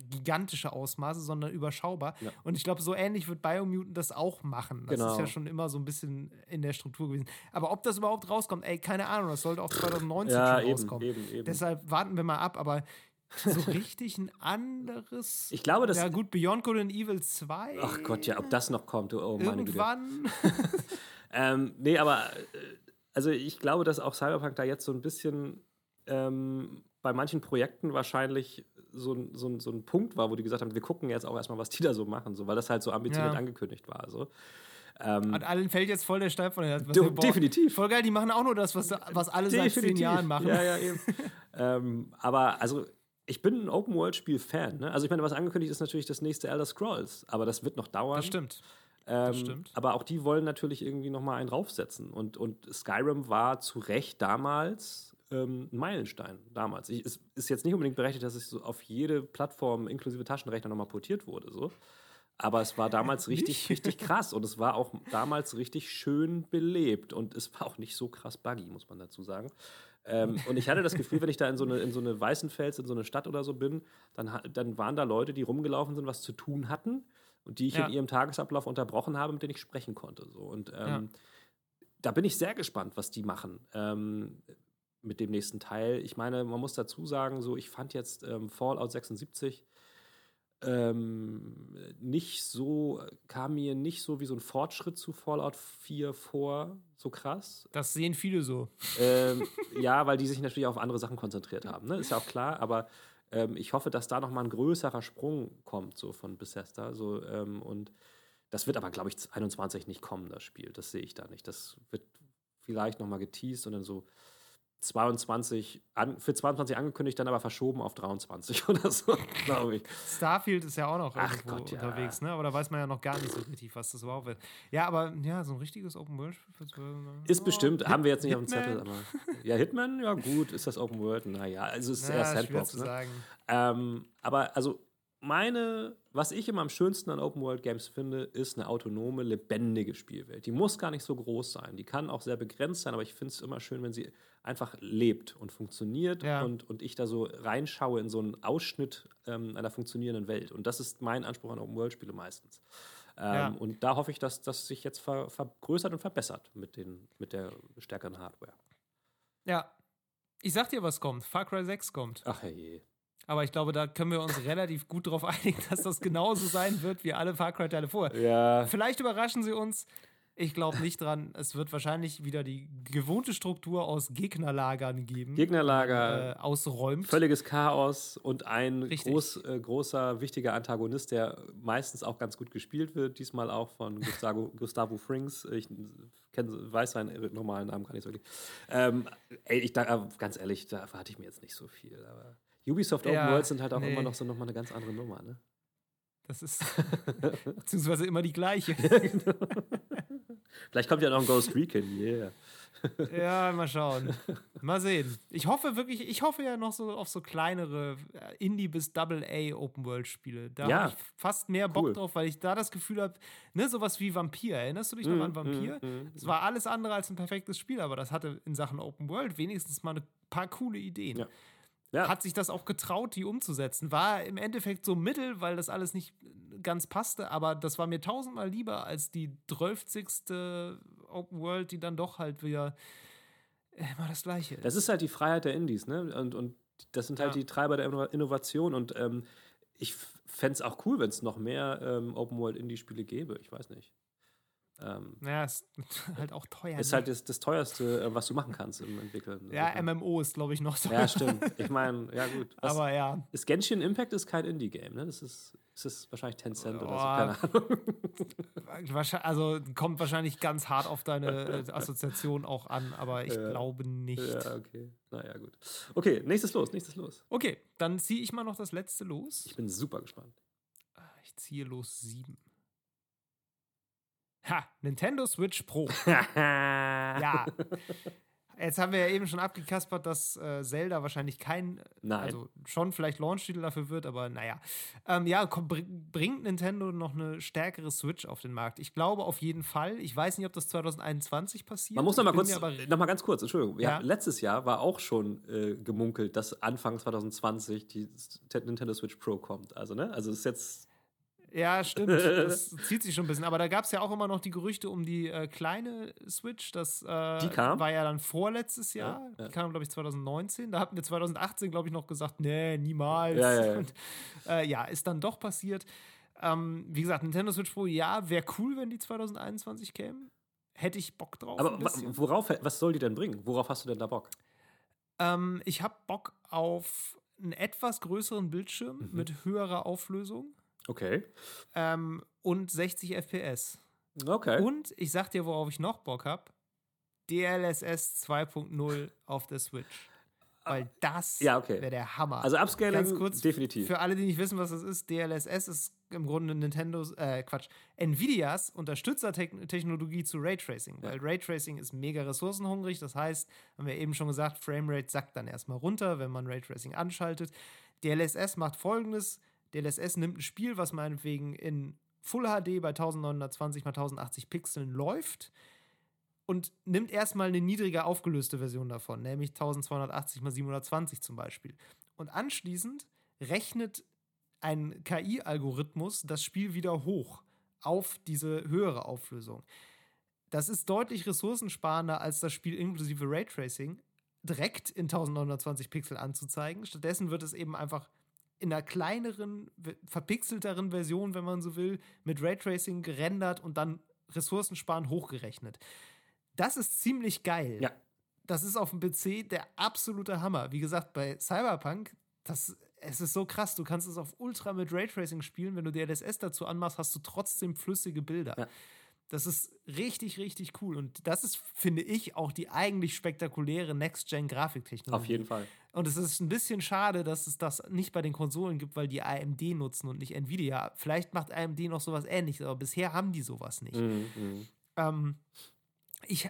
gigantische Ausmaße, sondern überschaubar. Ja. Und ich glaube, so ähnlich wird Biomutant das auch machen. Das genau. ist ja schon immer so ein bisschen in der Struktur gewesen. Aber ob das überhaupt rauskommt, ey, keine Ahnung, das sollte auch 2019 ja, schon eben, rauskommen. Eben, eben. Deshalb warten wir mal ab, aber so richtig ein anderes. Ich glaube, das. Ja, gut, Beyond Good and Evil 2. Ach Gott, ja, ob das noch kommt, oh meine Irgendwann. ähm, nee, aber. Äh, also, ich glaube, dass auch Cyberpunk da jetzt so ein bisschen ähm, bei manchen Projekten wahrscheinlich so, so, so ein Punkt war, wo die gesagt haben, wir gucken jetzt auch erstmal, was die da so machen, so, weil das halt so ambitioniert ja. angekündigt war. So. Ähm, Und allen fällt jetzt voll der Stein von der Herzen. Definitiv. Voll geil, die machen auch nur das, was, was alle definitiv. seit zehn Jahren machen. Ja, ja, eben. ähm, aber also ich bin ein Open-World-Spiel-Fan. Ne? Also ich meine, was angekündigt ist natürlich das nächste Elder Scrolls, aber das wird noch dauern. Das stimmt. Ähm, das stimmt. Aber auch die wollen natürlich irgendwie noch mal einen draufsetzen. Und, und Skyrim war zu Recht damals ähm, ein Meilenstein. Damals. Ich, es ist jetzt nicht unbedingt berechtigt, dass es so auf jede Plattform inklusive Taschenrechner noch mal portiert wurde. So. Aber es war damals richtig, richtig krass und es war auch damals richtig schön belebt und es war auch nicht so krass buggy, muss man dazu sagen. Ähm, und ich hatte das Gefühl, wenn ich da in so eine, in so eine Weißenfels, in so eine Stadt oder so bin, dann, dann waren da Leute, die rumgelaufen sind, was zu tun hatten und die ich ja. in ihrem Tagesablauf unterbrochen habe, mit denen ich sprechen konnte. So. Und ähm, ja. da bin ich sehr gespannt, was die machen. Ähm, mit dem nächsten Teil. Ich meine, man muss dazu sagen, so ich fand jetzt ähm, Fallout 76 ähm, nicht so, kam mir nicht so wie so ein Fortschritt zu Fallout 4 vor, so krass. Das sehen viele so. Ähm, ja, weil die sich natürlich auf andere Sachen konzentriert haben, ne? ist ja auch klar, aber ähm, ich hoffe, dass da nochmal ein größerer Sprung kommt, so von Bethesda. So, ähm, und das wird aber, glaube ich, 21 nicht kommen, das Spiel. Das sehe ich da nicht. Das wird vielleicht nochmal geteased und dann so 22 an, für 22 angekündigt, dann aber verschoben auf 23 oder so, glaube ich. Starfield ist ja auch noch Ach irgendwo Gott, ja. unterwegs, ne? Aber da weiß man ja noch gar nicht so richtig, was das überhaupt wird. Ja, aber ja, so ein richtiges Open World Spiel Ist oh, bestimmt, Hit haben wir jetzt nicht Hitman? auf dem Zettel, aber. Ja, Hitman, ja gut, ist das Open World? Naja, also es ist ja, eher Sandbox. Ne? Ähm, aber also meine, was ich immer am schönsten an Open World Games finde, ist eine autonome, lebendige Spielwelt. Die muss gar nicht so groß sein. Die kann auch sehr begrenzt sein, aber ich finde es immer schön, wenn sie einfach lebt und funktioniert ja. und, und ich da so reinschaue in so einen Ausschnitt ähm, einer funktionierenden Welt. Und das ist mein Anspruch an Open World Spiele meistens. Ähm, ja. Und da hoffe ich, dass das sich jetzt ver vergrößert und verbessert mit, den, mit der stärkeren Hardware. Ja. Ich sag dir, was kommt. Far Cry 6 kommt. Ach je. Aber ich glaube, da können wir uns relativ gut darauf einigen, dass das genauso sein wird wie alle Far Cry-Teile vorher. Ja. Vielleicht überraschen sie uns. Ich glaube nicht dran. Es wird wahrscheinlich wieder die gewohnte Struktur aus Gegnerlagern geben. Gegnerlager. Äh, ausräumt. Völliges Chaos und ein groß, äh, großer, wichtiger Antagonist, der meistens auch ganz gut gespielt wird. Diesmal auch von Gustavo, Gustavo Frings. Ich kenn, weiß seinen normalen Namen gar nicht so wirklich. Ähm, ey, ich, da, ganz ehrlich, da erwarte ich mir jetzt nicht so viel. Aber Ubisoft Open ja, World sind halt auch nee. immer noch so nochmal eine ganz andere Nummer, ne? Das ist beziehungsweise immer die gleiche. Genau. Vielleicht kommt ja noch ein Ghost Recon, yeah. ja, mal schauen. Mal sehen. Ich hoffe wirklich, ich hoffe ja noch so auf so kleinere äh, Indie- bis Double-A Open-World-Spiele. Da ja. habe ich fast mehr Bock cool. drauf, weil ich da das Gefühl habe, ne, sowas wie Vampir. Erinnerst du dich noch mm, an Vampir? Es mm, mm, war alles andere als ein perfektes Spiel, aber das hatte in Sachen Open-World wenigstens mal ein paar coole Ideen. Ja ja. hat sich das auch getraut, die umzusetzen. War im Endeffekt so mittel, weil das alles nicht ganz passte, aber das war mir tausendmal lieber als die 12. Open World, die dann doch halt wieder immer das Gleiche ist. Das ist halt die Freiheit der Indies, ne? Und, und das sind halt ja. die Treiber der Innovation und ähm, ich fände es auch cool, wenn es noch mehr ähm, Open World Indie-Spiele gäbe. Ich weiß nicht. Ähm, ja, ist halt auch teuer. Ist ne? halt das, das teuerste, äh, was du machen kannst im Entwickeln. Ja, also, MMO ist, glaube ich, noch so. Ja, stimmt. Ich meine, ja, gut. Was, Aber ja. Ist Genshin Impact ist kein Indie-Game, ne? Das ist, ist das wahrscheinlich Tencent oh, oder so, keine Ahnung. Also kommt wahrscheinlich ganz hart auf deine äh, Assoziation auch an, aber ich ja. glaube nicht. Ja, okay. Naja, gut. Okay, nächstes Los, nächstes Los. Okay, dann ziehe ich mal noch das letzte Los. Ich bin super gespannt. Ah, ich ziehe Los sieben. Ha, Nintendo Switch Pro. ja. Jetzt haben wir ja eben schon abgekaspert, dass äh, Zelda wahrscheinlich kein, Nein. also schon vielleicht Launch-Titel dafür wird, aber naja. Ähm, ja, komm, bringt Nintendo noch eine stärkere Switch auf den Markt? Ich glaube auf jeden Fall. Ich weiß nicht, ob das 2021 passiert. Man muss noch mal, kurz, noch mal ganz kurz, Entschuldigung. Ja. letztes Jahr war auch schon äh, gemunkelt, dass Anfang 2020 die Nintendo Switch Pro kommt. Also, ne? Also ist jetzt ja, stimmt. Das zieht sich schon ein bisschen. Aber da gab es ja auch immer noch die Gerüchte um die äh, kleine Switch. Das äh, die kam? war ja dann vorletztes Jahr. Ja, ja. Die kam, glaube ich, 2019. Da hatten wir 2018, glaube ich, noch gesagt, nee, niemals. Ja, ja, Und, äh, ja ist dann doch passiert. Ähm, wie gesagt, Nintendo Switch Pro, ja, wäre cool, wenn die 2021 kämen. Hätte ich Bock drauf. Aber worauf, was soll die denn bringen? Worauf hast du denn da Bock? Ähm, ich habe Bock auf einen etwas größeren Bildschirm mhm. mit höherer Auflösung. Okay. Ähm, und 60 FPS. Okay. Und ich sag dir, worauf ich noch Bock habe: DLSS 2.0 auf der Switch. Weil das ja, okay. wäre der Hammer. Also Upscaling kurz, definitiv. Für alle, die nicht wissen, was das ist, DLSS ist im Grunde Nintendos, äh, Quatsch, Nvidias Unterstützertechnologie zu Raytracing. Ja. Weil Raytracing ist mega ressourcenhungrig. Das heißt, haben wir eben schon gesagt, Framerate sackt dann erstmal runter, wenn man Raytracing anschaltet. DLSS macht folgendes: DLSS nimmt ein Spiel, was meinetwegen in Full HD bei 1920 x 1080 Pixeln läuft und nimmt erstmal eine niedriger aufgelöste Version davon, nämlich 1280 x 720 zum Beispiel. Und anschließend rechnet ein KI-Algorithmus das Spiel wieder hoch auf diese höhere Auflösung. Das ist deutlich ressourcensparender als das Spiel inklusive Raytracing direkt in 1920 Pixel anzuzeigen. Stattdessen wird es eben einfach in einer kleineren, verpixelteren Version, wenn man so will, mit Raytracing gerendert und dann ressourcensparend hochgerechnet. Das ist ziemlich geil. Ja. Das ist auf dem PC der absolute Hammer. Wie gesagt, bei Cyberpunk, das, es ist so krass. Du kannst es auf Ultra mit Raytracing spielen. Wenn du DLSS dazu anmachst, hast du trotzdem flüssige Bilder. Ja. Das ist richtig, richtig cool. Und das ist, finde ich, auch die eigentlich spektakuläre Next-Gen-Grafiktechnologie. Auf jeden Fall. Und es ist ein bisschen schade, dass es das nicht bei den Konsolen gibt, weil die AMD nutzen und nicht Nvidia. Vielleicht macht AMD noch sowas ähnliches, aber bisher haben die sowas nicht. Mhm, mhm. ähm, ich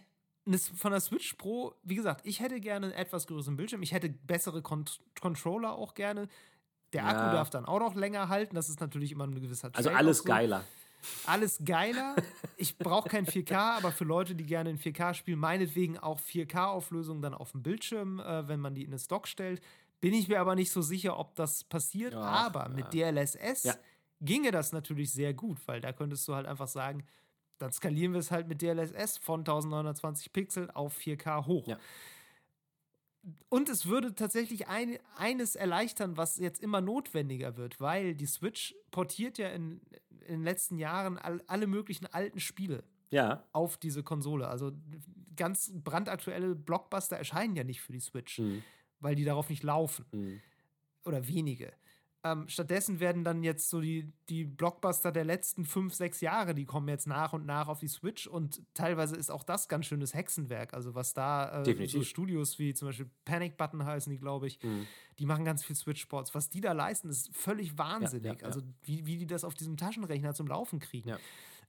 von der Switch Pro, wie gesagt, ich hätte gerne einen etwas größeren Bildschirm. Ich hätte bessere Cont Controller auch gerne. Der ja. Akku darf dann auch noch länger halten. Das ist natürlich immer eine gewisse Also alles so. geiler alles geiler. Ich brauche kein 4K, aber für Leute, die gerne in 4K spielen, meinetwegen auch 4K-Auflösung dann auf dem Bildschirm, äh, wenn man die in den Stock stellt. Bin ich mir aber nicht so sicher, ob das passiert. Ja, aber mit DLSS ja. ginge das natürlich sehr gut, weil da könntest du halt einfach sagen, dann skalieren wir es halt mit DLSS von 1920 Pixel auf 4K hoch. Ja. Und es würde tatsächlich ein, eines erleichtern, was jetzt immer notwendiger wird, weil die Switch portiert ja in, in den letzten Jahren all, alle möglichen alten Spiele ja. auf diese Konsole. Also ganz brandaktuelle Blockbuster erscheinen ja nicht für die Switch, mhm. weil die darauf nicht laufen. Mhm. Oder wenige. Ähm, stattdessen werden dann jetzt so die, die Blockbuster der letzten fünf, sechs Jahre, die kommen jetzt nach und nach auf die Switch und teilweise ist auch das ganz schönes Hexenwerk. Also was da äh, so Studios wie zum Beispiel Panic Button heißen die, glaube ich, mhm. die machen ganz viel Switch-Sports. Was die da leisten, ist völlig wahnsinnig. Ja, ja, ja. Also wie, wie die das auf diesem Taschenrechner zum Laufen kriegen.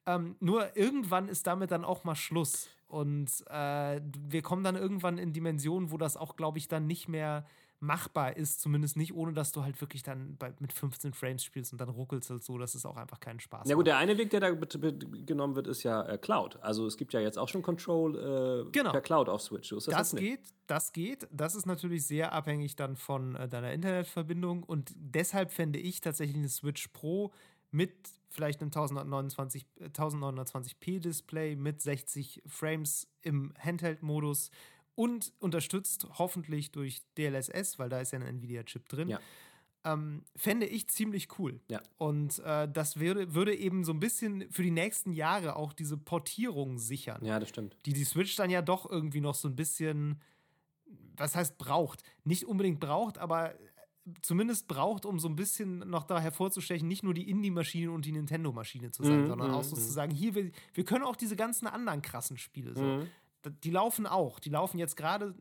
Ähm, nur irgendwann ist damit dann auch mal Schluss. Und äh, wir kommen dann irgendwann in Dimensionen, wo das auch, glaube ich, dann nicht mehr machbar ist, zumindest nicht, ohne dass du halt wirklich dann bei, mit 15 Frames spielst und dann ruckelst halt so, dass es auch einfach keinen Spaß Ja gut, der eine Weg, der da genommen wird, ist ja äh, Cloud. Also es gibt ja jetzt auch schon Control äh, genau. per Cloud auf Switch. das, das geht, das geht. Das ist natürlich sehr abhängig dann von äh, deiner Internetverbindung und deshalb fände ich tatsächlich eine Switch Pro mit vielleicht einem 1029, 1920p Display mit 60 Frames im Handheld-Modus und unterstützt hoffentlich durch DLSS, weil da ist ja ein Nvidia-Chip drin. Ja. Ähm, fände ich ziemlich cool. Ja. Und äh, das würde, würde eben so ein bisschen für die nächsten Jahre auch diese Portierung sichern. Ja, das stimmt. Die die Switch dann ja doch irgendwie noch so ein bisschen, was heißt braucht? Nicht unbedingt braucht, aber zumindest braucht, um so ein bisschen noch da hervorzustechen, nicht nur die Indie-Maschine und die Nintendo-Maschine zu sein, mm, sondern mm, auch so mm. zu sagen, hier, wir, wir können auch diese ganzen anderen krassen Spiele. So. Die laufen auch. Die laufen jetzt gerade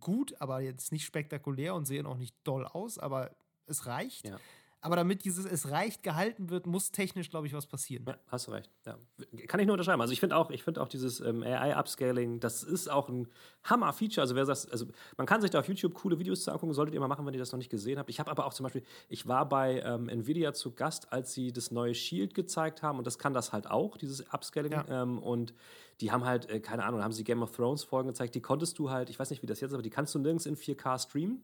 gut, aber jetzt nicht spektakulär und sehen auch nicht doll aus, aber es reicht. Ja. Aber damit dieses es reicht gehalten wird, muss technisch, glaube ich, was passieren. Ja, hast du recht. Ja. Kann ich nur unterschreiben. Also ich finde auch, ich finde auch dieses ähm, AI-Upscaling, das ist auch ein Hammer-Feature. Also wer sagt, also man kann sich da auf YouTube coole Videos zu angucken, solltet ihr mal machen, wenn ihr das noch nicht gesehen habt. Ich habe aber auch zum Beispiel, ich war bei ähm, Nvidia zu Gast, als sie das neue Shield gezeigt haben und das kann das halt auch, dieses Upscaling. Ja. Ähm, und die haben halt, äh, keine Ahnung, haben sie Game of Thrones Folgen gezeigt, die konntest du halt, ich weiß nicht, wie das jetzt ist, aber die kannst du nirgends in 4K streamen.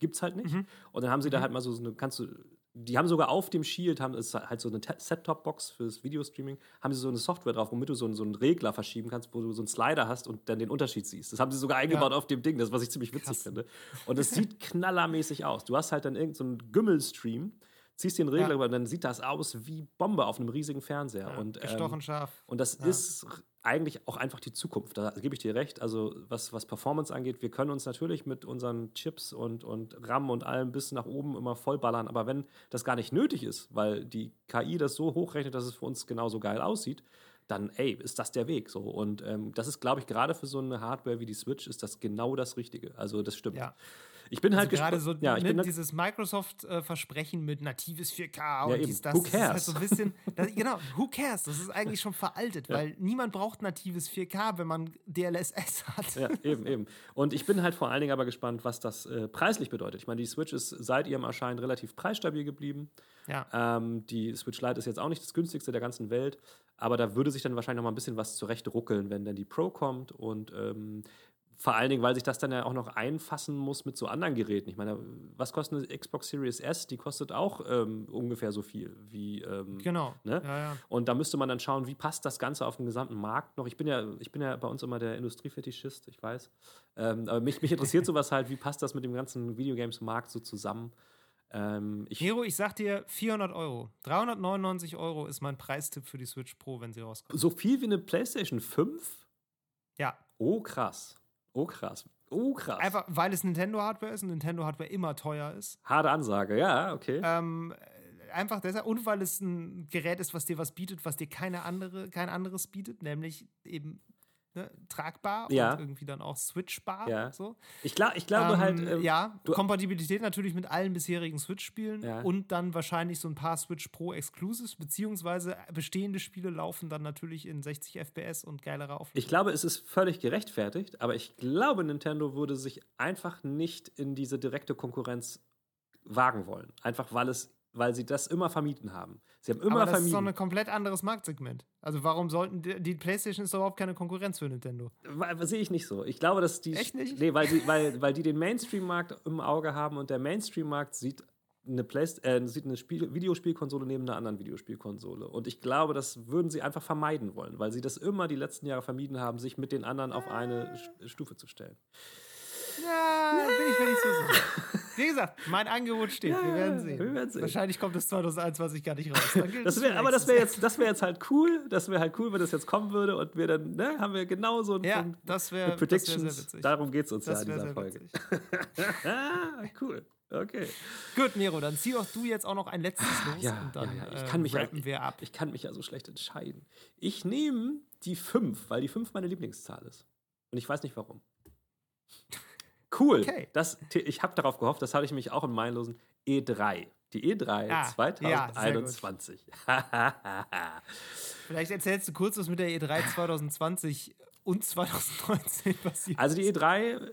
Gibt es halt nicht. Mhm. Und dann haben sie mhm. da halt mal so, so eine, kannst du, die haben sogar auf dem Shield, haben es halt so eine Set-Top-Box fürs Videostreaming, haben sie so eine Software drauf, womit du so, so einen Regler verschieben kannst, wo du so einen Slider hast und dann den Unterschied siehst. Das haben sie sogar eingebaut ja. auf dem Ding, das was ich ziemlich witzig Krass. finde. Und es sieht knallermäßig aus. Du hast halt dann irgendeinen so Gümmelstream, ziehst den Regler ja. über und dann sieht das aus wie Bombe auf einem riesigen Fernseher. Ja, und, gestochen ähm, scharf. Und das ist eigentlich auch einfach die Zukunft. Da gebe ich dir recht. Also was, was Performance angeht, wir können uns natürlich mit unseren Chips und, und RAM und allem bis nach oben immer vollballern. Aber wenn das gar nicht nötig ist, weil die KI das so hochrechnet, dass es für uns genauso geil aussieht, dann, ey, ist das der Weg so. Und ähm, das ist, glaube ich, gerade für so eine Hardware wie die Switch ist das genau das Richtige. Also das stimmt. Ja. Ich bin halt also gerade so ja, ne, bin dieses Microsoft-Versprechen mit natives 4K und ja, dies, das. Who cares? Das ist halt so ein bisschen, das, genau, who cares? Das ist eigentlich schon veraltet, ja. weil niemand braucht natives 4K, wenn man DLSS hat. Ja, eben, eben. Und ich bin halt vor allen Dingen aber gespannt, was das äh, preislich bedeutet. Ich meine, die Switch ist seit ihrem Erscheinen relativ preisstabil geblieben. Ja. Ähm, die Switch Lite ist jetzt auch nicht das günstigste der ganzen Welt, aber da würde sich dann wahrscheinlich noch mal ein bisschen was zurecht ruckeln, wenn dann die Pro kommt und ähm, vor allen Dingen, weil sich das dann ja auch noch einfassen muss mit so anderen Geräten. Ich meine, was kostet eine Xbox Series S? Die kostet auch ähm, ungefähr so viel wie. Ähm, genau. Ne? Ja, ja. Und da müsste man dann schauen, wie passt das Ganze auf den gesamten Markt noch. Ich bin ja, ich bin ja bei uns immer der Industriefetischist, ich weiß. Ähm, aber mich, mich interessiert sowas halt, wie passt das mit dem ganzen Videogames-Markt so zusammen? Ähm, ich Hero, ich sag dir 400 Euro. 399 Euro ist mein Preistipp für die Switch Pro, wenn sie rauskommt. So viel wie eine PlayStation 5? Ja. Oh, krass. Oh krass. Oh krass. Einfach, weil es Nintendo-Hardware ist und Nintendo-Hardware immer teuer ist. Harte Ansage, ja, okay. Ähm, einfach deshalb und weil es ein Gerät ist, was dir was bietet, was dir keine andere, kein anderes bietet, nämlich eben ne, tragbar ja. und irgendwie dann auch switchbar. Ja. So. Ich, glaub, ich glaube ähm, halt. Ähm, ja, Kompatibilität natürlich mit allen bisherigen Switch-Spielen ja. und dann wahrscheinlich so ein paar Switch Pro Exclusives, beziehungsweise bestehende Spiele laufen dann natürlich in 60 FPS und geilere Auflösung. Ich glaube, es ist völlig gerechtfertigt, aber ich glaube, Nintendo würde sich einfach nicht in diese direkte Konkurrenz wagen wollen. Einfach weil es weil sie das immer vermieden haben. Sie haben immer Aber das vermieden. ist doch ein komplett anderes Marktsegment. Also warum sollten die, die PlayStation ist doch überhaupt keine Konkurrenz für Nintendo? Sehe ich nicht so. Ich glaube, dass die Echt nicht? Nee, weil, die, weil, weil die den Mainstream-Markt im Auge haben und der Mainstream-Markt sieht eine, Play äh, sieht eine Spiel Videospielkonsole neben einer anderen Videospielkonsole. Und ich glaube, das würden sie einfach vermeiden wollen, weil sie das immer die letzten Jahre vermieden haben, sich mit den anderen auf eine Stufe zu stellen. Ja, bin ich mir nicht so sicher. Wie gesagt, mein Angebot steht. Ja, wir, werden sehen. wir werden sehen. Wahrscheinlich kommt es 2021 gar nicht raus. das wär, aber das wäre jetzt, wär jetzt halt cool. Das wäre halt cool, wenn das jetzt kommen würde und wir dann, ne, haben wir genau so einen ja, Punkt. Das wäre Predictions. Wär sehr witzig. Darum geht es uns das ja in dieser Folge. ah, cool. Okay. Gut, Nero, dann zieh auch du jetzt auch noch ein letztes los ja, und dann ja, ja. Ich kann mich äh, wir ab. Ich kann mich ja so schlecht entscheiden. Ich nehme die 5, weil die 5 meine Lieblingszahl ist. Und ich weiß nicht warum. Cool. Okay. Das, ich habe darauf gehofft, das hatte ich mich auch in meinen losen E3. Die E3 ah, 2021. Ja, Vielleicht erzählst du kurz, was mit der E3 2020 und 2019 passiert. Also die E3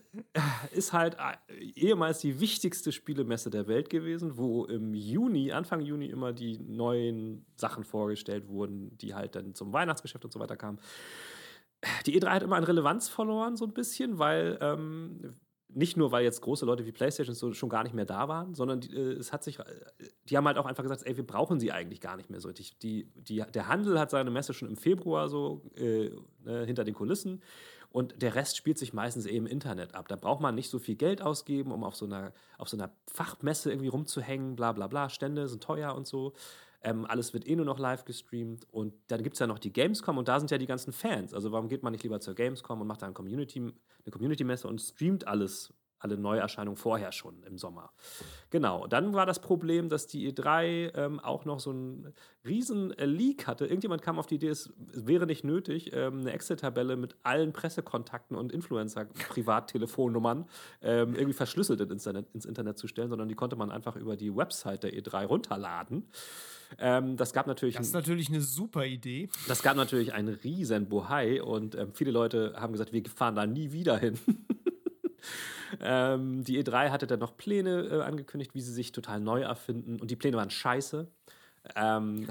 ist halt äh, ehemals die wichtigste Spielemesse der Welt gewesen, wo im Juni, Anfang Juni immer die neuen Sachen vorgestellt wurden, die halt dann zum Weihnachtsgeschäft und so weiter kamen. Die E3 hat immer an Relevanz verloren, so ein bisschen, weil ähm, nicht nur, weil jetzt große Leute wie PlayStation so schon gar nicht mehr da waren, sondern die, äh, es hat sich, äh, die haben halt auch einfach gesagt, ey, wir brauchen sie eigentlich gar nicht mehr so. Die, die, der Handel hat seine Messe schon im Februar so äh, ne, hinter den Kulissen und der Rest spielt sich meistens eben im Internet ab. Da braucht man nicht so viel Geld ausgeben, um auf so einer, auf so einer Fachmesse irgendwie rumzuhängen, bla bla bla. Stände sind teuer und so. Ähm, alles wird eh nur noch live gestreamt. Und dann gibt es ja noch die Gamescom und da sind ja die ganzen Fans. Also warum geht man nicht lieber zur Gamescom und macht da eine Community-Messe und streamt alles alle Neuerscheinungen vorher schon im Sommer. Genau, dann war das Problem, dass die E3 ähm, auch noch so einen riesen äh, Leak hatte. Irgendjemand kam auf die Idee, es wäre nicht nötig, ähm, eine Excel-Tabelle mit allen Pressekontakten und Influencer-Privattelefonnummern ähm, irgendwie verschlüsselt ins Internet, ins Internet zu stellen, sondern die konnte man einfach über die Website der E3 runterladen. Ähm, das gab natürlich. Das ist natürlich eine super Idee. Das gab natürlich einen riesen Bohai und ähm, viele Leute haben gesagt, wir fahren da nie wieder hin. ähm, die E3 hatte dann noch Pläne äh, angekündigt, wie sie sich total neu erfinden und die Pläne waren scheiße. Ähm,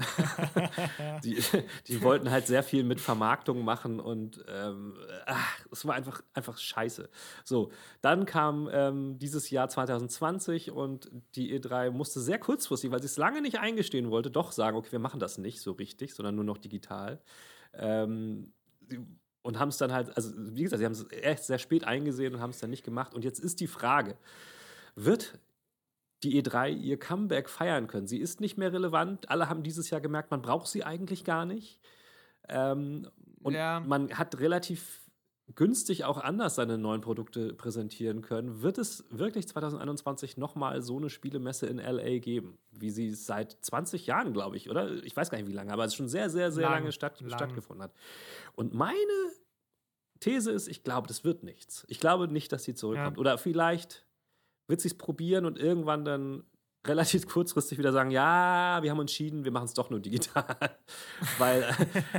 die, die, wollten halt sehr viel mit Vermarktung machen und ähm, ach, es war einfach, einfach scheiße. So, dann kam ähm, dieses Jahr 2020 und die E3 musste sehr kurzfristig, weil sie es lange nicht eingestehen wollte, doch sagen, okay, wir machen das nicht so richtig, sondern nur noch digital. Ähm, und haben es dann halt, also wie gesagt, sie haben es echt sehr spät eingesehen und haben es dann nicht gemacht. Und jetzt ist die Frage, wird die E3 ihr Comeback feiern können. Sie ist nicht mehr relevant. Alle haben dieses Jahr gemerkt, man braucht sie eigentlich gar nicht. Ähm, und ja. man hat relativ günstig auch anders seine neuen Produkte präsentieren können. Wird es wirklich 2021 nochmal so eine Spielemesse in LA geben, wie sie seit 20 Jahren, glaube ich, oder? Ich weiß gar nicht, wie lange, aber es schon sehr, sehr, sehr Lang, lange statt, lang. stattgefunden hat. Und meine These ist, ich glaube, das wird nichts. Ich glaube nicht, dass sie zurückkommt. Ja. Oder vielleicht wird sie es probieren und irgendwann dann relativ kurzfristig wieder sagen, ja, wir haben entschieden, wir machen es doch nur digital. Weil,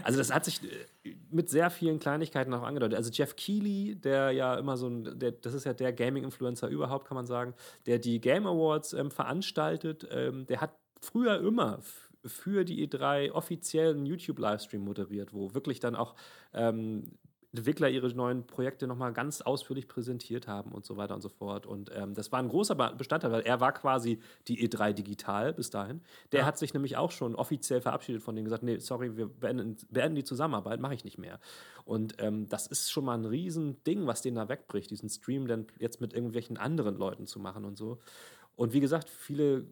also das hat sich äh, mit sehr vielen Kleinigkeiten auch angedeutet. Also Jeff Keighley, der ja immer so ein, der, das ist ja der Gaming-Influencer überhaupt, kann man sagen, der die Game Awards ähm, veranstaltet, ähm, der hat früher immer für die E3 offiziellen YouTube-Livestream moderiert, wo wirklich dann auch ähm, Entwickler ihre neuen Projekte nochmal ganz ausführlich präsentiert haben und so weiter und so fort. Und ähm, das war ein großer Bestandteil, weil er war quasi die E3 digital bis dahin. Der ja. hat sich nämlich auch schon offiziell verabschiedet von denen gesagt, nee, sorry, wir beenden, beenden die Zusammenarbeit, mache ich nicht mehr. Und ähm, das ist schon mal ein Riesending, was den da wegbricht, diesen Stream dann jetzt mit irgendwelchen anderen Leuten zu machen und so. Und wie gesagt, viele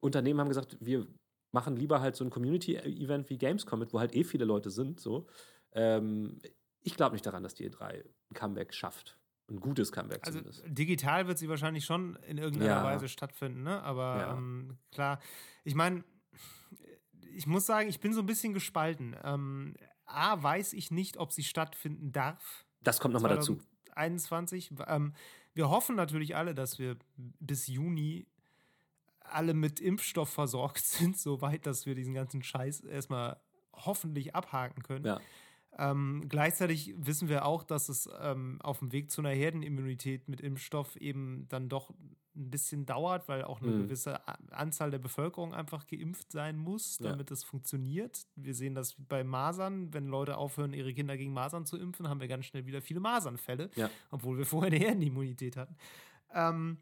Unternehmen haben gesagt, wir machen lieber halt so ein Community-Event wie Gamescom mit, wo halt eh viele Leute sind, so. Ähm, ich glaube nicht daran, dass die E3 ein Comeback schafft. Ein gutes Comeback also zumindest. Digital wird sie wahrscheinlich schon in irgendeiner ja. Weise stattfinden, ne? Aber ja. ähm, klar, ich meine, ich muss sagen, ich bin so ein bisschen gespalten. Ähm, A, weiß ich nicht, ob sie stattfinden darf. Das kommt nochmal dazu. 21. Ähm, wir hoffen natürlich alle, dass wir bis Juni alle mit Impfstoff versorgt sind, soweit, dass wir diesen ganzen Scheiß erstmal hoffentlich abhaken können. Ja. Ähm, gleichzeitig wissen wir auch, dass es ähm, auf dem Weg zu einer Herdenimmunität mit Impfstoff eben dann doch ein bisschen dauert, weil auch eine mhm. gewisse Anzahl der Bevölkerung einfach geimpft sein muss, damit es funktioniert. Wir sehen das bei Masern. Wenn Leute aufhören, ihre Kinder gegen Masern zu impfen, haben wir ganz schnell wieder viele Masernfälle, ja. obwohl wir vorher eine Herdenimmunität hatten. Ähm,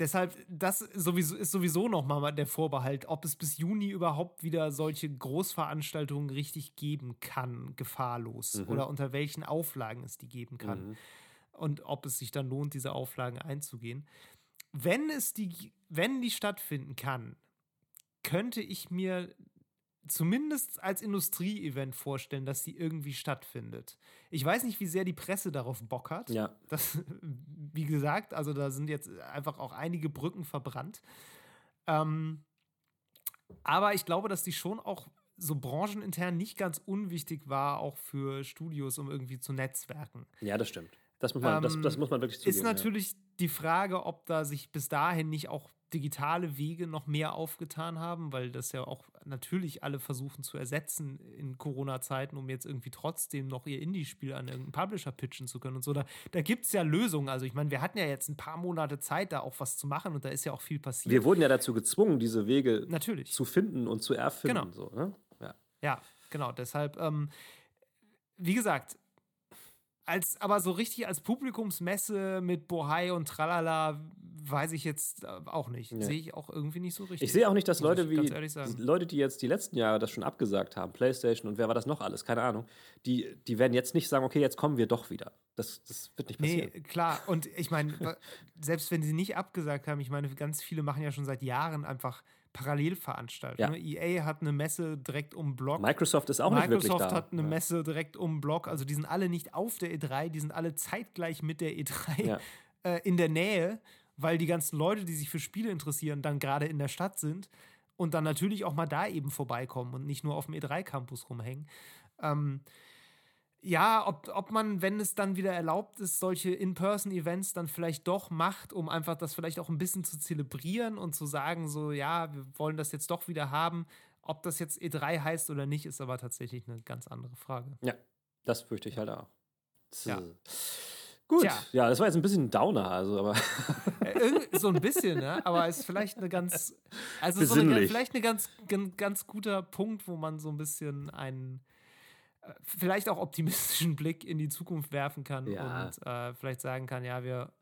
Deshalb, das sowieso, ist sowieso nochmal der Vorbehalt, ob es bis Juni überhaupt wieder solche Großveranstaltungen richtig geben kann, gefahrlos. Mhm. Oder unter welchen Auflagen es die geben kann. Mhm. Und ob es sich dann lohnt, diese Auflagen einzugehen. Wenn es die, wenn die stattfinden kann, könnte ich mir zumindest als Industrieevent vorstellen, dass die irgendwie stattfindet. Ich weiß nicht, wie sehr die Presse darauf Bock hat. Ja. Das, wie gesagt, also da sind jetzt einfach auch einige Brücken verbrannt. Ähm, aber ich glaube, dass die schon auch so branchenintern nicht ganz unwichtig war, auch für Studios, um irgendwie zu netzwerken. Ja, das stimmt. Das muss man, ähm, das, das, muss man wirklich zugeben. Ist natürlich ja. die Frage, ob da sich bis dahin nicht auch digitale Wege noch mehr aufgetan haben, weil das ja auch natürlich alle versuchen zu ersetzen in Corona-Zeiten, um jetzt irgendwie trotzdem noch ihr Indie-Spiel an irgendeinen Publisher pitchen zu können und so. Da, da gibt es ja Lösungen. Also ich meine, wir hatten ja jetzt ein paar Monate Zeit, da auch was zu machen und da ist ja auch viel passiert. Wir wurden ja dazu gezwungen, diese Wege natürlich. zu finden und zu erfinden. Genau. So, ne? ja. ja, genau. Deshalb, ähm, wie gesagt, als, aber so richtig als Publikumsmesse mit Bohai und Tralala weiß ich jetzt äh, auch nicht. Nee. Sehe ich auch irgendwie nicht so richtig. Ich sehe auch nicht, dass Leute wie Leute, die jetzt die letzten Jahre das schon abgesagt haben, PlayStation und wer war das noch alles, keine Ahnung, die, die werden jetzt nicht sagen, okay, jetzt kommen wir doch wieder. Das, das wird nicht passieren. Nee, klar. Und ich meine, selbst wenn sie nicht abgesagt haben, ich meine, ganz viele machen ja schon seit Jahren einfach Parallelveranstaltungen. Ja. EA hat eine Messe direkt um Block. Microsoft ist auch Microsoft nicht wirklich da. Microsoft hat eine ja. Messe direkt um Block. Also die sind alle nicht auf der E3, die sind alle zeitgleich mit der E3. Ja äh, in der Nähe, weil die ganzen Leute, die sich für Spiele interessieren, dann gerade in der Stadt sind und dann natürlich auch mal da eben vorbeikommen und nicht nur auf dem E3-Campus rumhängen. Ähm, ja, ob, ob man, wenn es dann wieder erlaubt ist, solche In-Person-Events dann vielleicht doch macht, um einfach das vielleicht auch ein bisschen zu zelebrieren und zu sagen, so, ja, wir wollen das jetzt doch wieder haben. Ob das jetzt E3 heißt oder nicht, ist aber tatsächlich eine ganz andere Frage. Ja, das fürchte ich halt auch. Ja. Gut, Tja. ja, das war jetzt ein bisschen ein Downer, also aber. Äh, so ein bisschen, ne? Aber es ist vielleicht eine ganz, also so eine, vielleicht ein ganz, ganz, ganz guter Punkt, wo man so ein bisschen einen vielleicht auch optimistischen Blick in die Zukunft werfen kann ja. und äh, vielleicht sagen kann, ja, wir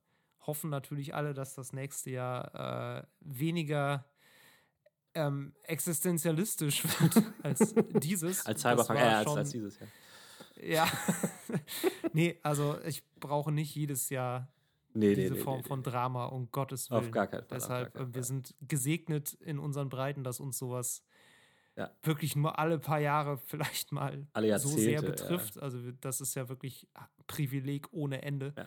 hoffen natürlich alle, dass das nächste Jahr äh, weniger ähm, existenzialistisch wird als dieses. als Cyberpunk, ja, als, als dieses, ja. Ja. nee, also ich brauche nicht jedes Jahr nee, diese nee, Form nee, von Drama, um Gottes Willen. Auf gar keinen Fall. Deshalb, keinen Fall. wir sind gesegnet in unseren Breiten, dass uns sowas ja. wirklich nur alle paar Jahre vielleicht mal so sehr betrifft. Ja. Also das ist ja wirklich Privileg ohne Ende. Ja.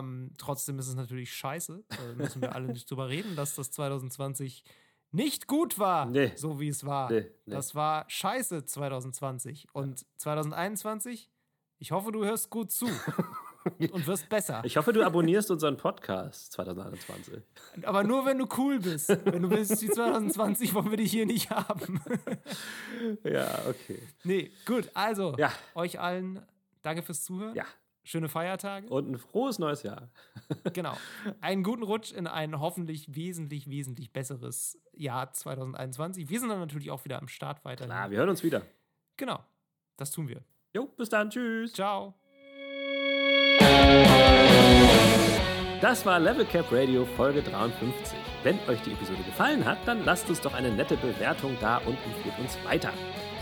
Ähm, trotzdem ist es natürlich scheiße. Da müssen wir alle nicht drüber reden, dass das 2020 nicht gut war, nee. so wie es war. Nee, nee. Das war scheiße 2020. Und 2021, ich hoffe, du hörst gut zu und wirst besser. Ich hoffe, du abonnierst unseren Podcast 2021. Aber nur, wenn du cool bist. Wenn du bist wie 2020, wollen wir dich hier nicht haben. ja, okay. Nee, gut. Also, ja. euch allen danke fürs Zuhören. Ja schöne Feiertage. Und ein frohes neues Jahr. genau. Einen guten Rutsch in ein hoffentlich wesentlich, wesentlich besseres Jahr 2021. Wir sind dann natürlich auch wieder am Start weiterhin. Klar, wir hören uns wieder. Genau. Das tun wir. Jo, bis dann. Tschüss. Ciao. Das war Level Cap Radio Folge 53. Wenn euch die Episode gefallen hat, dann lasst uns doch eine nette Bewertung da und empfehlt uns weiter.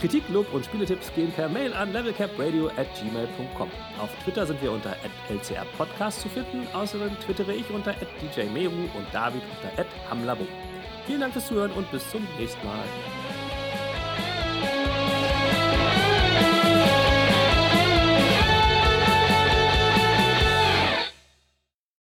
Kritik, Lob und Spieletipps gehen per Mail an levelcapradio at gmail.com. Auf Twitter sind wir unter lcrpodcast zu finden. Außerdem twittere ich unter djmeru und David unter hamlabo. Vielen Dank fürs Zuhören und bis zum nächsten Mal.